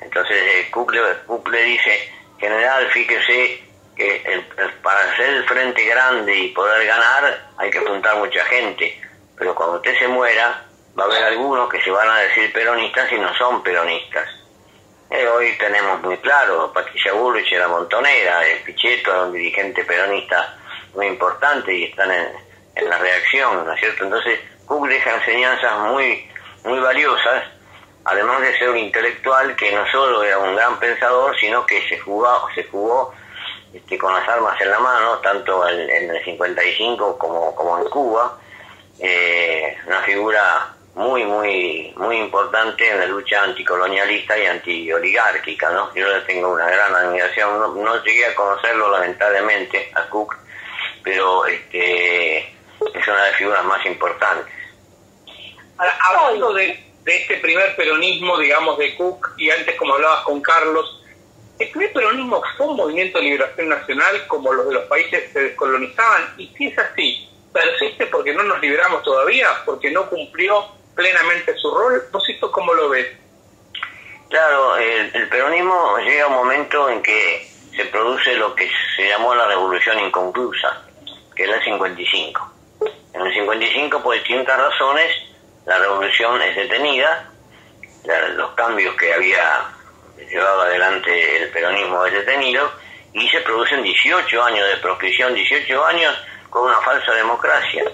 Entonces eh, Cook, le, dice, general, fíjese que para ser el frente grande y poder ganar hay que juntar mucha gente, pero cuando usted se muera va a haber algunos que se van a decir peronistas y no son peronistas. Eh, hoy tenemos muy claro, Patricia Bullrich era montonera, el Pichetto era un dirigente peronista muy importante y están en, en la reacción, ¿no es cierto? Entonces Cook deja enseñanzas muy, muy valiosas además de ser un intelectual que no solo era un gran pensador, sino que se jugó, se jugó este, con las armas en la mano, tanto en, el 55 como, como en Cuba, eh, una figura muy, muy, muy importante en la lucha anticolonialista y antioligárquica, ¿no? Yo le tengo una gran admiración, no, llegué a conocerlo lamentablemente a Cook, pero este, es una de las figuras más importantes. Hablando de, de este primer peronismo, digamos, de Cook, y antes como hablabas con Carlos, ¿el primer peronismo fue un movimiento de liberación nacional como los de los países que se descolonizaban? Y si es así, ¿persiste porque no nos liberamos todavía? ¿Porque no cumplió plenamente su rol? ¿Vos cómo lo ves? Claro, el, peronismo llega a un momento en que se produce lo que se llamó la revolución inconclusa, que es el 55. En el 55, por distintas razones, la revolución es detenida, los cambios que había llevado adelante el peronismo es detenido y se producen 18 años de proscripción, 18 años con una falsa democracia.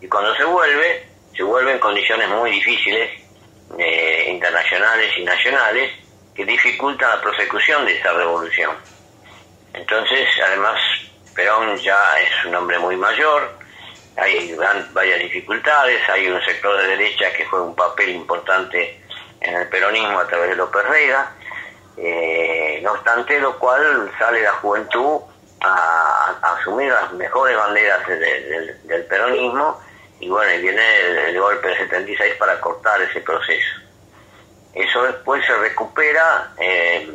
Y cuando se vuelve, se vuelve en condiciones muy difíciles, eh, internacionales y nacionales, que dificultan la prosecución de esa revolución. Entonces, además, Perón ya es un hombre muy mayor, hay varias dificultades, hay un sector de derecha que juega un papel importante en el peronismo a través de López Rega, eh, no obstante lo cual sale la juventud a, asumir las mejores banderas del peronismo y bueno, y viene el, golpe del 76 para cortar ese proceso. Eso después se recupera eh,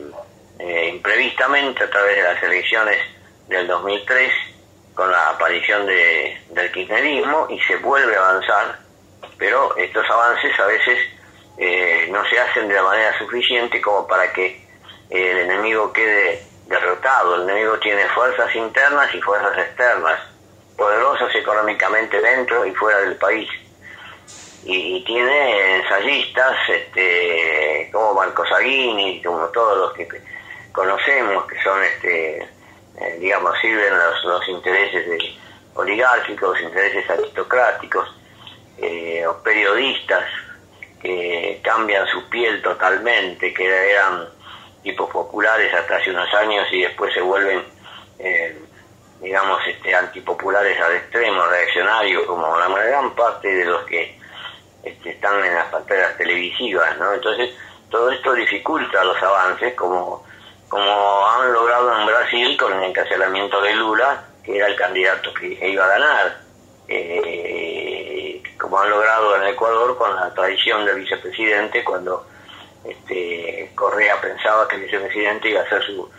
eh, imprevistamente a través de las elecciones del 2003 con la aparición de, del kirchnerismo y se vuelve a avanzar, pero estos avances a veces eh, no se hacen de la manera suficiente como para que el enemigo quede derrotado. El enemigo tiene fuerzas internas y fuerzas externas, poderosas económicamente dentro y fuera del país. Y, tiene ensayistas este, como Marco Saguini, como todos los que conocemos, que son este, eh, digamos, sirven los, los intereses de oligárquicos, intereses aristocráticos, eh, o periodistas que cambian su piel totalmente, que eran tipos populares hasta hace unos años y después se vuelven, eh, digamos, este, antipopulares al extremo, reaccionarios, como la gran parte de los que este, están en las pantallas televisivas, ¿no? Entonces, todo esto dificulta los avances, como como han logrado en Brasil con el encarcelamiento de Lula, que era el candidato que iba a ganar, eh, como han logrado en Ecuador con la traición del vicepresidente cuando este, Correa pensaba que el vicepresidente iba a ser su,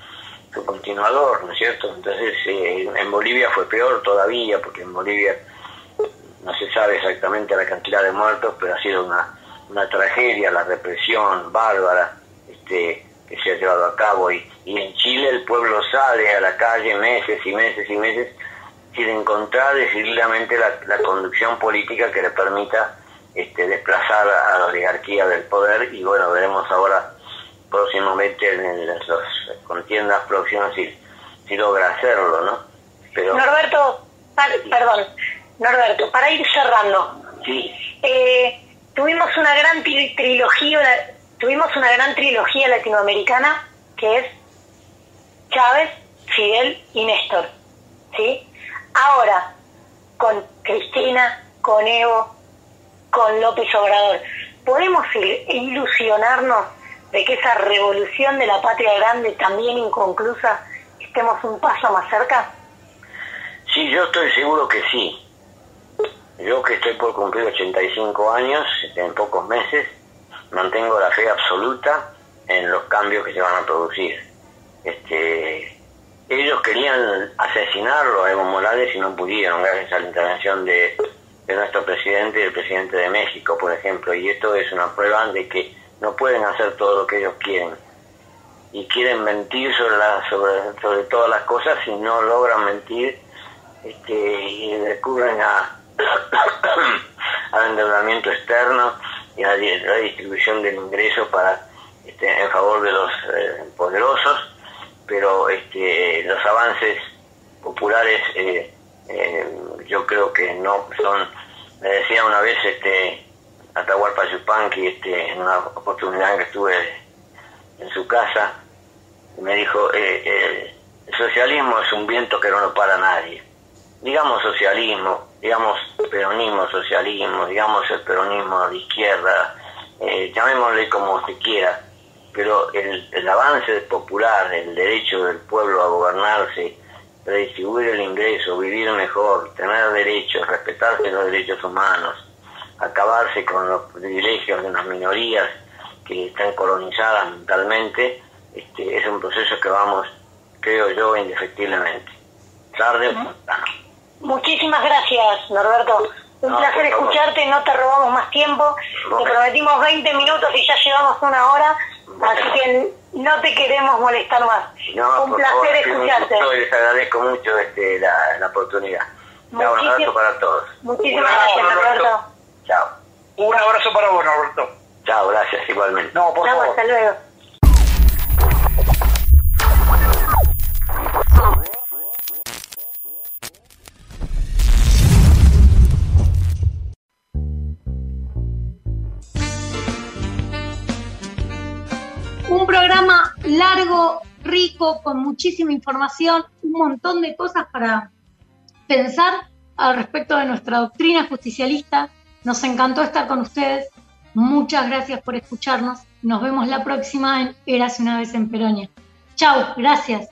continuador, ¿no es cierto? Entonces eh, en Bolivia fue peor todavía, porque en Bolivia no se sabe exactamente la cantidad de muertos, pero ha sido una, una tragedia, la represión bárbara, este, que se ha llevado a cabo y, y en Chile el pueblo sale a la calle meses y meses y meses sin encontrar decididamente la, la conducción política que le permita este, desplazar a la oligarquía del poder y bueno, veremos ahora próximamente en, las contiendas próximas si, si logra hacerlo, ¿no? Pero... Norberto, perdón, Norberto, para ir cerrando. Sí. Eh, tu tuvimos una gran trilogía, tuvimos una gran trilogía latinoamericana que es Chávez, Fidel y Néstor. ¿sí? Ahora, con Cristina, con Evo, con López Obrador, ¿podemos ilusionarnos de que esa revolución de la patria grande, también inconclusa, estemos un paso más cerca? Sí, yo estoy seguro que sí. Yo que estoy por cumplir 85 años, en pocos meses, mantengo la fe absoluta en los cambios que se van a producir. Este, ellos querían asesinarlo a Evo Morales y no pudieron, gracias a la intervención de, nuestro presidente y el presidente de México, por ejemplo. Y esto es una prueba de que no pueden hacer todo lo que ellos quieren. Y quieren mentir sobre, sobre, sobre todas las cosas y no logran mentir este, y recurren a, al endeudamiento externo y a la distribución del ingreso para este, en favor de los eh, poderosos pero este, los avances populares eh, eh, yo creo que no son, me decía una vez este Atahualpa Yupanqui este, en una oportunidad que estuve en su casa, me dijo, eh, el socialismo es un viento que no lo para nadie. Digamos socialismo, digamos peronismo, socialismo, digamos el peronismo de izquierda, llamémosle como se quiera, pero el, avance popular, el derecho del pueblo a gobernarse, redistribuir el ingreso, vivir mejor, tener derechos, respetarse los derechos humanos, acabarse con los privilegios de unas minorías que están colonizadas mentalmente, este, es un proceso que vamos, creo yo, indefectiblemente. Tarde o temprano. Muchísimas gracias, Norberto. Un placer escucharte, no te robamos más tiempo. Te prometimos 20 minutos y ya llevamos una hora. Así que no te queremos molestar más. un placer escucharte. les agradezco mucho este, la, la oportunidad. un abrazo para todos. Muchísimas gracias, Roberto. Chao. Un abrazo para vos, Roberto. Chao, gracias igualmente. No, por favor. hasta luego. Un programa largo, rico, con muchísima información, un montón de cosas para pensar al respecto de nuestra doctrina justicialista. Nos encantó estar con ustedes. Muchas gracias por escucharnos. Nos vemos la próxima en Eras una vez en Peronia. Chao, gracias.